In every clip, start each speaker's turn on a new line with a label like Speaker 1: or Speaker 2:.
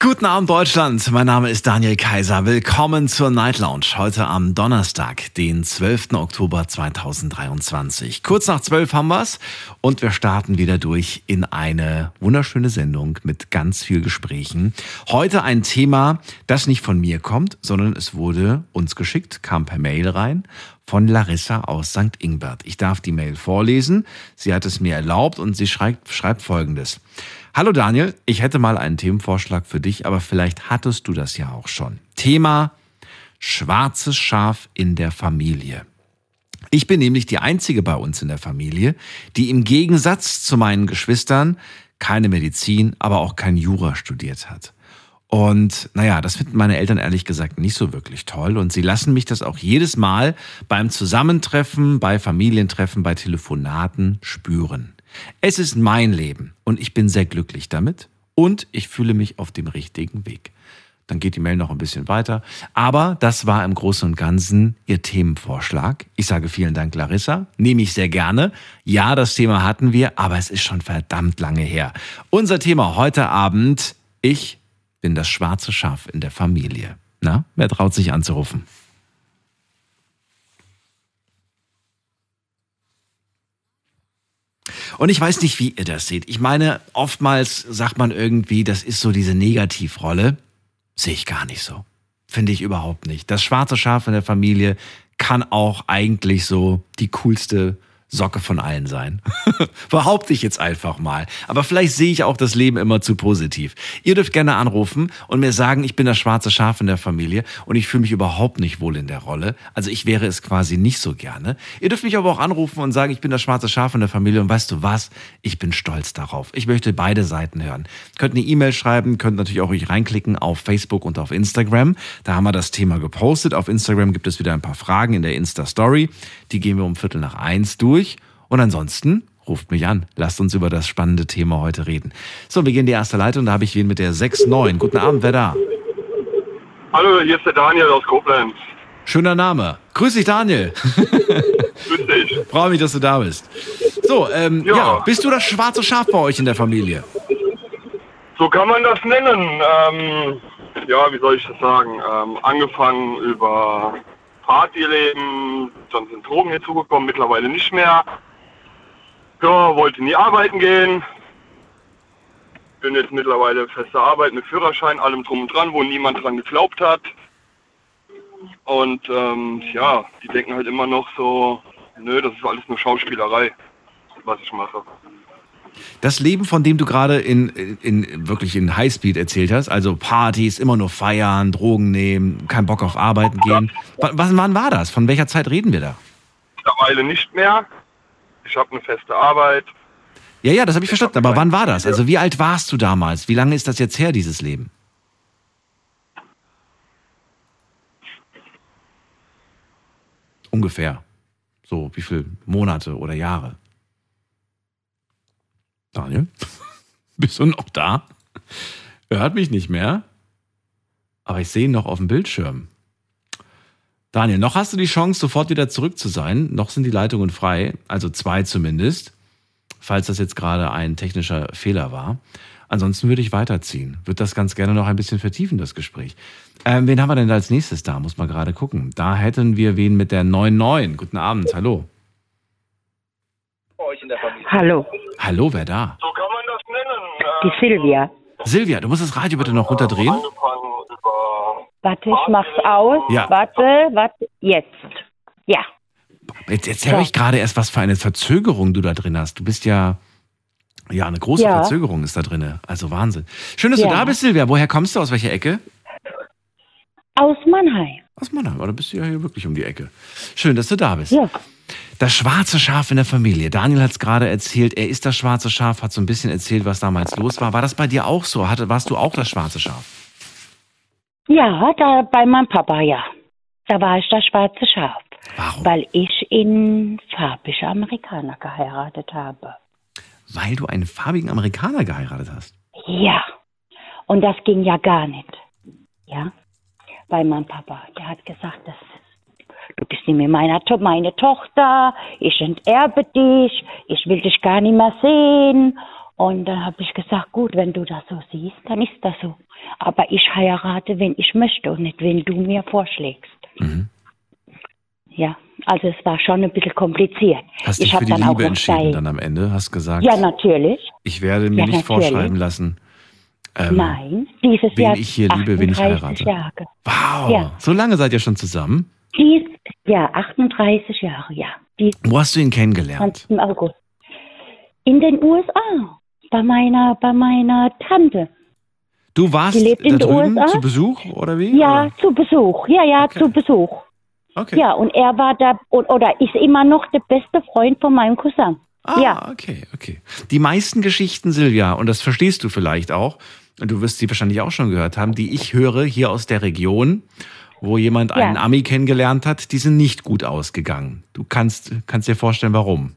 Speaker 1: Guten Abend Deutschland, mein Name ist Daniel Kaiser. Willkommen zur Night Lounge heute am Donnerstag, den 12. Oktober 2023. Kurz nach 12 haben wir's und wir starten wieder durch in eine wunderschöne Sendung mit ganz viel Gesprächen. Heute ein Thema, das nicht von mir kommt, sondern es wurde uns geschickt, kam per Mail rein von Larissa aus St. Ingbert. Ich darf die Mail vorlesen. Sie hat es mir erlaubt und sie schreibt, schreibt folgendes. Hallo Daniel, ich hätte mal einen Themenvorschlag für dich, aber vielleicht hattest du das ja auch schon. Thema schwarzes Schaf in der Familie. Ich bin nämlich die einzige bei uns in der Familie, die im Gegensatz zu meinen Geschwistern keine Medizin, aber auch kein Jura studiert hat. Und naja, das finden meine Eltern ehrlich gesagt nicht so wirklich toll. Und sie lassen mich das auch jedes Mal beim Zusammentreffen, bei Familientreffen, bei Telefonaten spüren. Es ist mein Leben und ich bin sehr glücklich damit und ich fühle mich auf dem richtigen Weg. Dann geht die Mail noch ein bisschen weiter. Aber das war im Großen und Ganzen Ihr Themenvorschlag. Ich sage vielen Dank, Larissa. Nehme ich sehr gerne. Ja, das Thema hatten wir, aber es ist schon verdammt lange her. Unser Thema heute Abend, ich bin das schwarze Schaf in der Familie. Na, wer traut sich anzurufen? Und ich weiß nicht, wie ihr das seht. Ich meine, oftmals sagt man irgendwie, das ist so diese Negativrolle. Sehe ich gar nicht so. Finde ich überhaupt nicht. Das schwarze Schaf in der Familie kann auch eigentlich so die coolste Socke von allen sein. Behaupte ich jetzt einfach mal. Aber vielleicht sehe ich auch das Leben immer zu positiv. Ihr dürft gerne anrufen und mir sagen, ich bin das schwarze Schaf in der Familie und ich fühle mich überhaupt nicht wohl in der Rolle. Also ich wäre es quasi nicht so gerne. Ihr dürft mich aber auch anrufen und sagen, ich bin das schwarze Schaf in der Familie und weißt du was? Ich bin stolz darauf. Ich möchte beide Seiten hören. Könnt eine E-Mail schreiben, könnt natürlich auch euch reinklicken auf Facebook und auf Instagram. Da haben wir das Thema gepostet. Auf Instagram gibt es wieder ein paar Fragen in der Insta-Story. Die gehen wir um Viertel nach eins durch. Und ansonsten ruft mich an. Lasst uns über das spannende Thema heute reden. So, wir gehen die erste Leitung. Da habe ich wen mit der 6-9. Guten Abend, wer da?
Speaker 2: Hallo, hier ist der Daniel aus Koblenz.
Speaker 1: Schöner Name. Grüß dich, Daniel.
Speaker 2: Grüß dich.
Speaker 1: Freue mich, dass du da bist. So, ähm, ja.
Speaker 2: Ja.
Speaker 1: bist du das schwarze Schaf bei euch in der Familie?
Speaker 2: So kann man das nennen. Ähm, ja, wie soll ich das sagen? Ähm, angefangen über Partyleben, dann sind Drogen hinzugekommen, mittlerweile nicht mehr. Ja, wollte nie arbeiten gehen. Bin jetzt mittlerweile feste Arbeit mit Führerschein, allem drum und dran, wo niemand dran geglaubt hat. Und ähm, ja, die denken halt immer noch so, nö, das ist alles nur Schauspielerei, was ich mache.
Speaker 1: Das Leben, von dem du gerade in, in, wirklich in Highspeed erzählt hast, also Partys, immer nur feiern, Drogen nehmen, kein Bock auf Arbeiten gehen. Was, wann war das? Von welcher Zeit reden wir da?
Speaker 2: Mittlerweile nicht mehr. Ich habe eine feste Arbeit.
Speaker 1: Ja, ja, das habe ich verstanden. Aber wann war das? Also wie alt warst du damals? Wie lange ist das jetzt her, dieses Leben? Ungefähr. So, wie viele Monate oder Jahre? Daniel? Bist du noch da? Er hört mich nicht mehr. Aber ich sehe ihn noch auf dem Bildschirm. Daniel, noch hast du die Chance, sofort wieder zurück zu sein. Noch sind die Leitungen frei, also zwei zumindest, falls das jetzt gerade ein technischer Fehler war. Ansonsten würde ich weiterziehen. Würde das ganz gerne noch ein bisschen vertiefen, das Gespräch. Ähm, wen haben wir denn als nächstes da? Muss man gerade gucken. Da hätten wir wen mit der 99. Guten Abend, hallo.
Speaker 3: Hallo,
Speaker 1: Hallo, wer da?
Speaker 2: So kann man das nennen.
Speaker 3: die Silvia.
Speaker 1: Silvia, du musst das Radio bitte noch runterdrehen.
Speaker 3: Warte, ich mach's aus.
Speaker 1: Ja.
Speaker 3: Warte, warte, jetzt. Ja,
Speaker 1: Jetzt, jetzt höre ich gerade erst, was für eine Verzögerung du da drin hast. Du bist ja, ja, eine große
Speaker 3: Ja.
Speaker 1: Verzögerung ist da drin. Also Wahnsinn. Schön, dass du
Speaker 3: Ja.
Speaker 1: da bist, Silvia. Woher kommst du? Aus welcher Ecke?
Speaker 3: aus Mannheim.
Speaker 1: Aus Mannheim. Aber da bist du ja hier wirklich um die Ecke. Schön, dass du da bist.
Speaker 3: Ja,
Speaker 1: Das schwarze Schaf in der Familie. Daniel hat es gerade erzählt, er ist das schwarze Schaf, hat so ein bisschen erzählt, was damals los war. War das bei dir auch so? Hatte, warst du auch das schwarze Schaf?
Speaker 3: ja, da bei meinem Papa, ja. Da war ich das schwarze Schaf,
Speaker 1: Warum?
Speaker 3: weil ich in farbige Amerikaner geheiratet habe.
Speaker 1: Weil du einen farbigen Amerikaner geheiratet hast.
Speaker 3: Ja. Und das ging ja gar nicht. Ja. Bei meinem Papa. Der hat gesagt, das du bist nicht mehr meine, To- meine Tochter, ich enterbe dich, ich will dich gar nicht mehr sehen. Und dann habe ich gesagt, gut, wenn du das so siehst, dann ist das so. Aber ich heirate, wenn ich möchte und nicht, wenn du mir vorschlägst.
Speaker 1: Mhm.
Speaker 3: Ja, also es war schon ein bisschen kompliziert.
Speaker 1: Hast
Speaker 3: ich
Speaker 1: dich für die Liebe entschieden dann am Ende? Hast gesagt,
Speaker 3: Ja, natürlich.
Speaker 1: ich werde mir
Speaker 3: Ja,
Speaker 1: nicht
Speaker 3: natürlich.
Speaker 1: vorschreiben lassen. ähm,
Speaker 3: Nein, dieses
Speaker 1: wen
Speaker 3: Jahr
Speaker 1: ich hier liebe, wen ich
Speaker 3: 38
Speaker 1: heirate.
Speaker 3: Jahre.
Speaker 1: Wow,
Speaker 3: Ja.
Speaker 1: so lange seid ihr schon zusammen?
Speaker 3: Dies Jahr 38 Jahre, ja. Die
Speaker 1: Wo hast du ihn kennengelernt?
Speaker 3: 20. August. In den USA. Bei meiner, bei meiner Tante.
Speaker 1: Du warst
Speaker 3: Die lebt in
Speaker 1: da drüben
Speaker 3: USA?
Speaker 1: zu Besuch oder wie?
Speaker 3: Ja,
Speaker 1: Oder?
Speaker 3: zu Besuch. Ja, ja,
Speaker 1: Okay.
Speaker 3: zu Besuch.
Speaker 1: Okay.
Speaker 3: Ja, und er war da, oder ist immer noch der beste Freund von meinem Cousin.
Speaker 1: Ah,
Speaker 3: Ja.
Speaker 1: okay, okay. Die meisten Geschichten, Silvia, und das verstehst du vielleicht auch, und du wirst sie wahrscheinlich auch schon gehört haben, die ich höre hier aus der Region, wo jemand
Speaker 3: Ja.
Speaker 1: einen Ami kennengelernt hat, die sind nicht gut ausgegangen. Du kannst, kannst dir vorstellen, warum.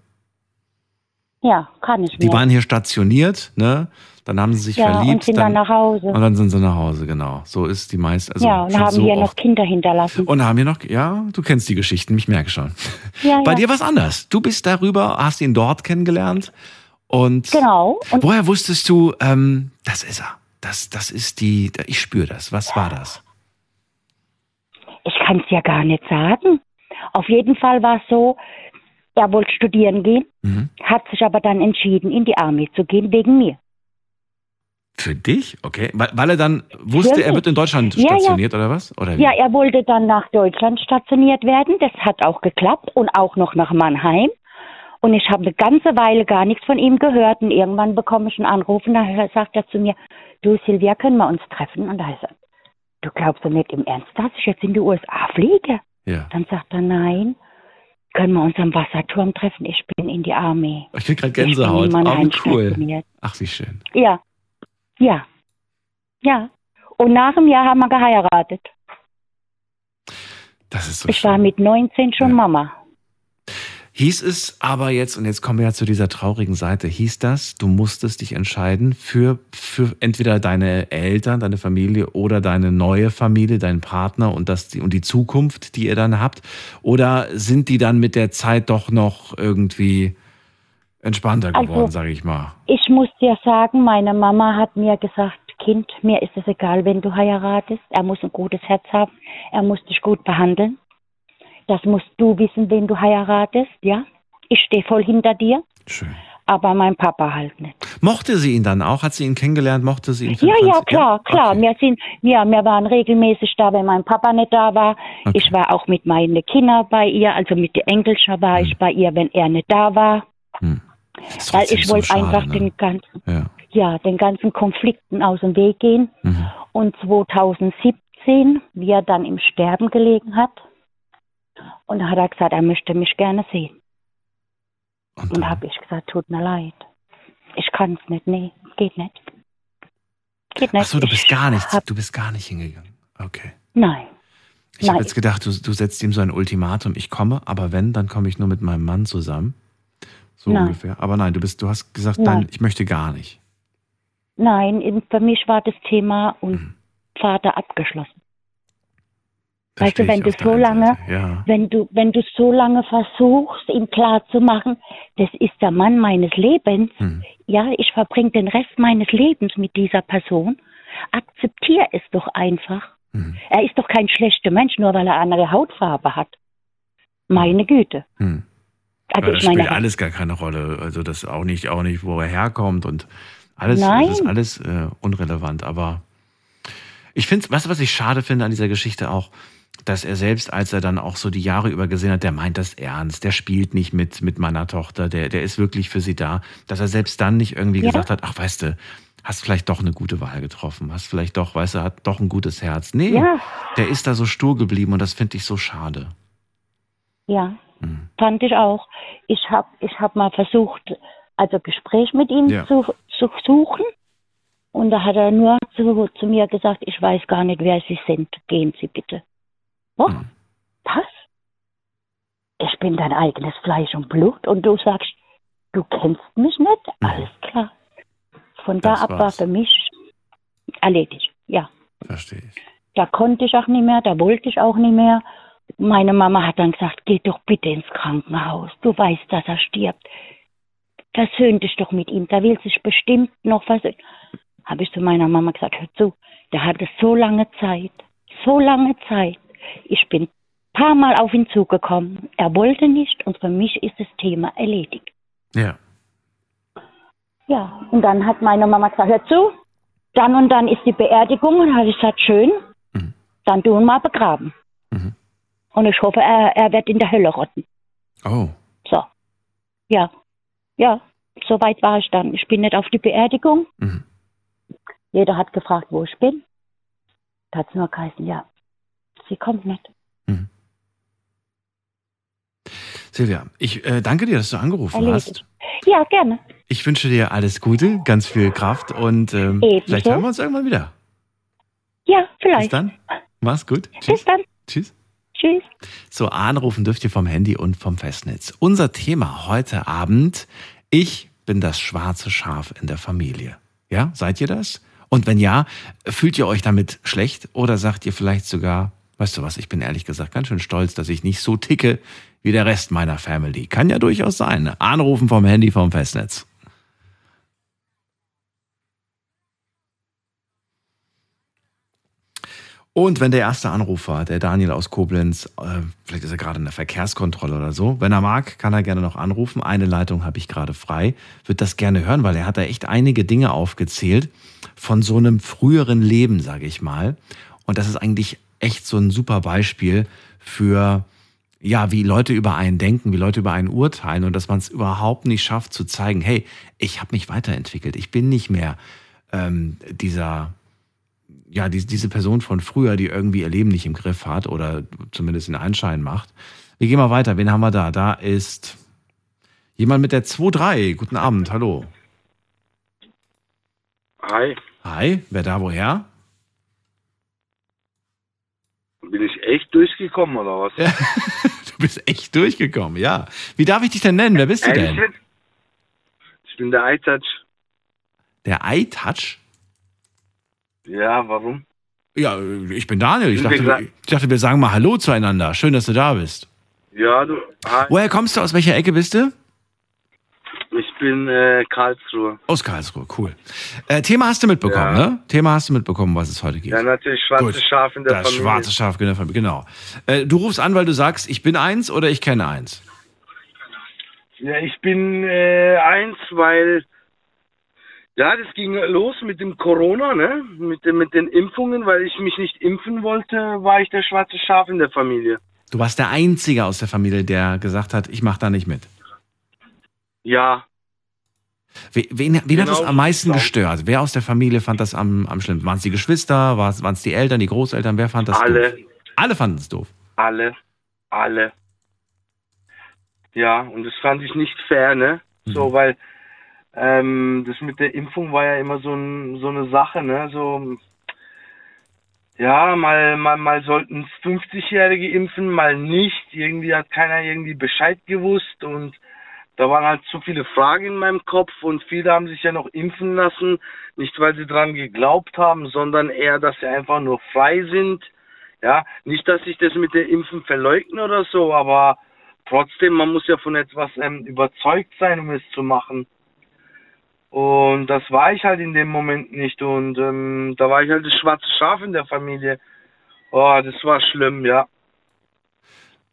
Speaker 3: Ja, kann ich
Speaker 1: Die
Speaker 3: mir.
Speaker 1: waren hier stationiert, ne? Dann haben sie sich
Speaker 3: ja,
Speaker 1: verliebt.
Speaker 3: und sind dann, nach Hause.
Speaker 1: und dann sind sie nach Hause, genau. So ist die meiste. Also
Speaker 3: ja, und haben
Speaker 1: so
Speaker 3: hier noch. Kinder hinterlassen.
Speaker 1: Und haben hier noch, ja, du kennst die Geschichten, ich merke schon.
Speaker 3: ja,
Speaker 1: Bei
Speaker 3: ja.
Speaker 1: dir was anders. Du bist darüber, hast ihn dort kennengelernt und
Speaker 3: Genau. Und
Speaker 1: woher wusstest du, ähm, das ist er. Das, das ist die, ich spüre das. Was war das?
Speaker 3: Ich kann es ja gar nicht sagen. Auf jeden Fall war es so, er wollte studieren gehen,
Speaker 1: Mhm.
Speaker 3: hat sich aber dann entschieden, in die Armee zu gehen, wegen mir.
Speaker 1: Für dich? Okay. Weil, weil er dann wusste, er wird in Deutschland
Speaker 3: Ja, ja.
Speaker 1: stationiert oder was? Oder wie?
Speaker 3: Ja, er wollte dann nach Deutschland stationiert werden. Das hat auch geklappt und auch noch nach Mannheim. Und ich habe eine ganze Weile gar nichts von ihm gehört. Und irgendwann bekomme ich einen Anruf und da sagt er zu mir, du Silvia, können wir uns treffen? Und da heißt er, du glaubst doch nicht im Ernst, dass ich jetzt in die USA fliege?
Speaker 1: ja.
Speaker 3: Dann sagt er, nein, können wir uns am Wasserturm treffen? Ich bin in die Armee.
Speaker 1: Ich krieg gerade
Speaker 3: Ich bin
Speaker 1: Gänsehaut. Oh, cool. Ach, wie schön.
Speaker 3: Ja, ja, ja. Und nach einem Jahr haben wir geheiratet.
Speaker 1: Das ist so
Speaker 3: Ich
Speaker 1: schön.
Speaker 3: war mit 19 schon
Speaker 1: Ja.
Speaker 3: Mama.
Speaker 1: Hieß es aber jetzt, und jetzt kommen wir ja zu dieser traurigen Seite, hieß das, du musstest dich entscheiden für, für entweder deine Eltern, deine Familie oder deine neue Familie, deinen Partner und, das, und die Zukunft, die ihr dann habt? Oder sind die dann mit der Zeit doch noch irgendwie entspannter
Speaker 3: Also-
Speaker 1: geworden, sage ich mal?
Speaker 3: Ich muss dir sagen, meine Mama hat mir gesagt, Kind, mir ist es egal, wenn du heiratest. Er muss ein gutes Herz haben. Er muss dich gut behandeln. Das musst du wissen, wen du heiratest, ja? Ich stehe voll hinter dir,
Speaker 1: Schön.
Speaker 3: aber mein Papa halt nicht.
Speaker 1: Mochte sie ihn dann auch? Hat sie ihn kennengelernt? Mochte sie ihn?
Speaker 3: Ja, ja,
Speaker 1: 25?
Speaker 3: klar, klar.
Speaker 1: Okay.
Speaker 3: Wir sind, ja, wir waren regelmäßig da, wenn mein Papa nicht da war.
Speaker 1: Okay.
Speaker 3: Ich war auch mit meinen Kindern bei ihr, also mit den Enkelchen war ich bei ihr, wenn er nicht da war.
Speaker 1: Hm.
Speaker 3: Weil ich
Speaker 1: so
Speaker 3: wollte
Speaker 1: schade,
Speaker 3: einfach
Speaker 1: ne?
Speaker 3: den ganzen,
Speaker 1: Ja.
Speaker 3: ja, den ganzen Konflikten aus dem Weg gehen.
Speaker 1: Mhm.
Speaker 3: Und 2017, wie er dann im Sterben gelegen hat, und da hat er gesagt, er möchte mich gerne sehen.
Speaker 1: Und
Speaker 3: Und
Speaker 1: dann,
Speaker 3: habe ich gesagt, tut mir leid. Ich kann es nicht, nee, geht nicht. Geht nicht.
Speaker 1: ach so, du bist
Speaker 3: Ich
Speaker 1: gar nicht, du bist gar nicht hingegangen. Okay.
Speaker 3: nein,
Speaker 1: Ich habe jetzt gedacht, du, du setzt ihm so ein Ultimatum, ich komme, aber wenn, dann komme ich nur mit meinem Mann zusammen. So
Speaker 3: Nein.
Speaker 1: ungefähr. Aber nein, du bist, du hast gesagt,
Speaker 3: Nein.
Speaker 1: nein, ich möchte gar nicht.
Speaker 3: nein, in- für mich war das Thema und
Speaker 1: Mhm.
Speaker 3: Vater abgeschlossen. Weißt du, wenn du so lange-.
Speaker 1: Ja.
Speaker 3: Wenn du, wenn du so lange versuchst, ihm klarzumachen, das ist der Mann meines Lebens,
Speaker 1: Hm.
Speaker 3: ja, ich verbringe den Rest meines Lebens mit dieser Person, akzeptier es doch einfach.
Speaker 1: Hm.
Speaker 3: Er ist doch kein schlechter Mensch, nur weil er andere Hautfarbe hat. Meine Güte.
Speaker 1: Hm.
Speaker 3: Also
Speaker 1: das
Speaker 3: ich meine,
Speaker 1: spielt alles gar keine Rolle. Also das auch nicht, auch nicht, wo er herkommt und alles,
Speaker 3: Nein.
Speaker 1: das ist alles äh, unrelevant. Aber ich finde, weißt du, was ich schade finde an dieser Geschichte auch, dass er selbst, als er dann auch so die Jahre über gesehen hat, der meint das ernst, der spielt nicht mit mit meiner Tochter, der der ist wirklich für sie da, dass er selbst dann nicht irgendwie
Speaker 3: Ja.
Speaker 1: gesagt hat, ach weißt du, hast vielleicht doch eine gute Wahl getroffen, hast vielleicht doch, weißt du, hat doch ein gutes Herz. Nee,
Speaker 3: Ja.
Speaker 1: der ist da so stur geblieben und das finde ich so schade.
Speaker 3: ja,
Speaker 1: Hm.
Speaker 3: fand ich auch. Ich habe ich hab mal versucht, also Gespräch mit ihm
Speaker 1: Ja.
Speaker 3: zu, zu suchen. Und da hat er nur zu, zu mir gesagt, ich weiß gar nicht, wer Sie sind. Gehen Sie bitte. Oh,
Speaker 1: Hm.
Speaker 3: was? Ich bin dein eigenes Fleisch und Blut und du sagst, du kennst mich nicht? Alles klar. Von da
Speaker 1: Das
Speaker 3: ab war für mich erledigt. Ja.
Speaker 1: Verstehe ich.
Speaker 3: Da konnte ich auch nicht mehr, da wollte ich auch nicht mehr. Meine Mama hat dann gesagt, geh doch bitte ins Krankenhaus. Du weißt, dass er stirbt. Versöhn dich doch mit ihm. Da will sich bestimmt noch versöhnen. Habe ich zu meiner Mama gesagt, hör zu, der hatte so lange Zeit, so lange Zeit. Ich bin paar Mal auf ihn zugekommen. Er wollte nicht und für mich ist das Thema erledigt.
Speaker 1: Ja.
Speaker 3: Ja, und dann hat meine Mama gesagt, hör zu, dann und dann ist die Beerdigung. Und habe ich gesagt, schön,
Speaker 1: Mhm.
Speaker 3: dann tun wir mal begraben.
Speaker 1: Mhm.
Speaker 3: Und ich hoffe, er, er wird in der Hölle rotten.
Speaker 1: Oh.
Speaker 3: So. Ja. Ja, so weit war ich dann. Ich bin nicht auf die Beerdigung.
Speaker 1: Mhm.
Speaker 3: Jeder hat gefragt, wo ich bin. Da hat es nur geheißen, ja, sie kommt nicht.
Speaker 1: Silvia, ich äh, danke dir, dass du angerufen
Speaker 3: Erledigt.
Speaker 1: hast.
Speaker 3: Ja, gerne.
Speaker 1: Ich wünsche dir alles Gute, ganz viel Kraft und ähm, vielleicht hören wir uns irgendwann wieder.
Speaker 3: Ja,
Speaker 1: Bis
Speaker 3: vielleicht.
Speaker 1: dann. Mach's gut.
Speaker 3: Bis
Speaker 1: Tschüss.
Speaker 3: dann.
Speaker 1: Tschüss.
Speaker 3: Tschüss.
Speaker 1: So, anrufen dürft ihr vom Handy und vom Festnetz. Unser Thema heute Abend, ich bin das schwarze Schaf in der Familie. Ja, seid ihr das? Und wenn ja, fühlt ihr euch damit schlecht oder sagt ihr vielleicht sogar, weißt du was, ich bin ehrlich gesagt ganz schön stolz, dass ich nicht so ticke wie der Rest meiner Family. Kann ja durchaus sein. Anrufen vom Handy vom Festnetz. Und wenn der erste Anrufer, der Daniel aus Koblenz, äh, vielleicht ist er gerade in der Verkehrskontrolle oder so, wenn er mag, kann er gerne noch anrufen. Eine Leitung habe ich gerade frei, wird das gerne hören, weil er hat da echt einige Dinge aufgezählt von so einem früheren Leben, sage ich mal. Und das ist eigentlich echt so ein super Beispiel für ja, wie Leute über einen denken, wie Leute über einen urteilen und dass man es überhaupt nicht schafft zu zeigen, hey, ich habe mich weiterentwickelt, ich bin nicht mehr ähm, dieser ja, die, diese Person von früher, die irgendwie ihr Leben nicht im Griff hat oder zumindest den Anschein macht. Wir gehen mal weiter. Wen haben wir da? Da ist jemand mit der 2-3. Guten Abend, hallo.
Speaker 4: Hi,
Speaker 1: Hi, wer da woher?
Speaker 4: bin ich echt durchgekommen oder was?
Speaker 1: Du bist echt durchgekommen, ja. Wie darf ich dich denn nennen? Wer bist du
Speaker 4: Ehrlich
Speaker 1: denn?
Speaker 4: Ich bin der iTouch.
Speaker 1: Der iTouch?
Speaker 4: Ja, warum?
Speaker 1: Ja, ich bin Daniel. Ich dachte, ich dachte, wir sagen mal Hallo zueinander. Schön, dass du da bist.
Speaker 4: Ja, du. Hi.
Speaker 1: Woher kommst du? Aus welcher Ecke bist du?
Speaker 4: Ich bin äh, Karlsruhe.
Speaker 1: Aus Karlsruhe, cool. Äh, Thema hast du mitbekommen,
Speaker 4: Ja.
Speaker 1: ne? Thema hast du mitbekommen, was es heute geht.
Speaker 4: Ja, natürlich schwarze
Speaker 1: Gut.
Speaker 4: Schaf in der
Speaker 1: das
Speaker 4: Familie.
Speaker 1: schwarze Schaf in der Familie, genau. Äh, du rufst an, weil du sagst, ich bin eins oder ich kenne eins.
Speaker 4: Ja, ich bin äh, eins, weil ja, das ging los mit dem Corona, ne? Mit, den- mit den Impfungen, weil ich mich nicht impfen wollte, war ich der schwarze Schaf in der Familie.
Speaker 1: Du warst der Einzige aus der Familie, der gesagt hat, ich mache da nicht mit.
Speaker 4: Ja,
Speaker 1: Wen, wen, wen hat
Speaker 4: Genau,
Speaker 1: das am meisten
Speaker 4: so.
Speaker 1: gestört? Wer aus der Familie fand das am, am schlimmsten? Waren es die Geschwister? Waren es die Eltern, die Großeltern? Wer fand das
Speaker 4: alle,
Speaker 1: doof? Alle fanden es doof.
Speaker 4: alle, alle. Ja, und das fand ich nicht fair, ne? So, weil ähm, das mit der Impfung war ja immer so, ein, so eine Sache, ne? So, ja, mal, mal, mal sollten 50-Jährige impfen, mal nicht. Irgendwie hat keiner irgendwie Bescheid gewusst und da waren halt zu viele Fragen in meinem Kopf und viele haben sich ja noch impfen lassen, nicht weil sie dran geglaubt haben, sondern eher, dass sie einfach nur frei sind. Ja, nicht, dass ich das mit der Impfen verleugne oder so, aber trotzdem, man muss ja von etwas ähm, überzeugt sein, um es zu machen. Und das war ich halt in dem Moment nicht. Und ähm, da war ich halt das schwarze Schaf in der Familie. Oh, das war schlimm, ja.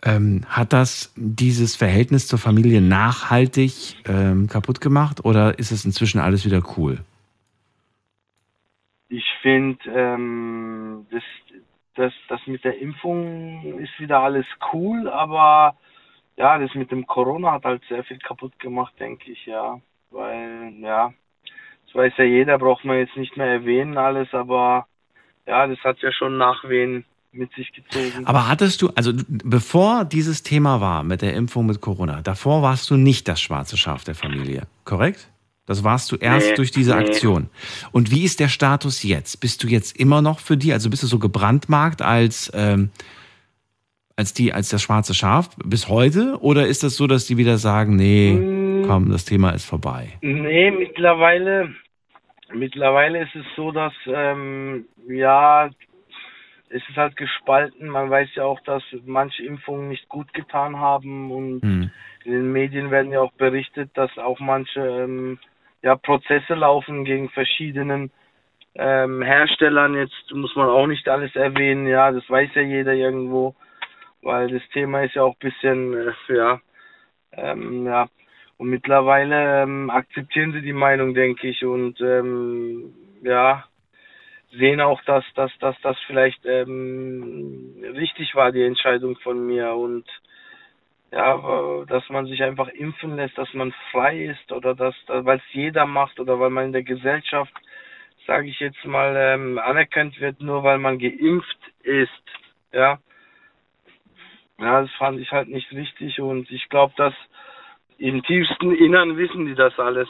Speaker 1: Ähm, hat das dieses Verhältnis zur Familie nachhaltig ähm, kaputt gemacht oder ist es inzwischen alles wieder cool?
Speaker 4: Ich finde, ähm, das, das, das mit der Impfung ist wieder alles cool, aber ja, das mit dem Corona hat halt sehr viel kaputt gemacht, denke ich, ja. Weil, ja, das weiß ja jeder, braucht man jetzt nicht mehr erwähnen alles, aber ja, das hat ja schon Nachwehen mit sich gezogen.
Speaker 1: Aber hattest du, also bevor dieses Thema war mit der Impfung mit Corona, davor warst du nicht das schwarze Schaf der Familie, korrekt? Das warst du erst
Speaker 4: Nee,
Speaker 1: durch diese
Speaker 4: nee.
Speaker 1: Aktion. Und wie ist der Status jetzt? Bist du jetzt immer noch für die, also bist du so gebrandmarkt als, ähm, als die, als das schwarze Schaf bis heute? Oder ist das so, dass die wieder sagen, nee,
Speaker 4: Mm.
Speaker 1: komm, das Thema ist vorbei?
Speaker 4: Nee, mittlerweile, Mittlerweile ist es so, dass, ähm, ja, es ist halt gespalten. Man weiß ja auch, dass manche Impfungen nicht gut getan haben und
Speaker 1: Hm.
Speaker 4: in den Medien werden ja auch berichtet, dass auch manche ähm, ja, Prozesse laufen gegen verschiedenen ähm, Herstellern. Jetzt muss man auch nicht alles erwähnen, ja, das weiß ja jeder irgendwo, weil das Thema ist ja auch ein bisschen, äh, ja, ähm, ja. Und mittlerweile ähm, akzeptieren sie die Meinung, denke ich, und ähm, ja, sehen auch, dass, dass, dass das vielleicht ähm, richtig war, die Entscheidung von mir und ja, dass man sich einfach impfen lässt, dass man frei ist oder dass, weil es jeder macht oder weil man in der Gesellschaft, sage ich jetzt mal, ähm, anerkannt wird, nur weil man geimpft ist, ja. Ja, das fand ich halt nicht richtig und ich glaube, dass im tiefsten Innern wissen die das alles.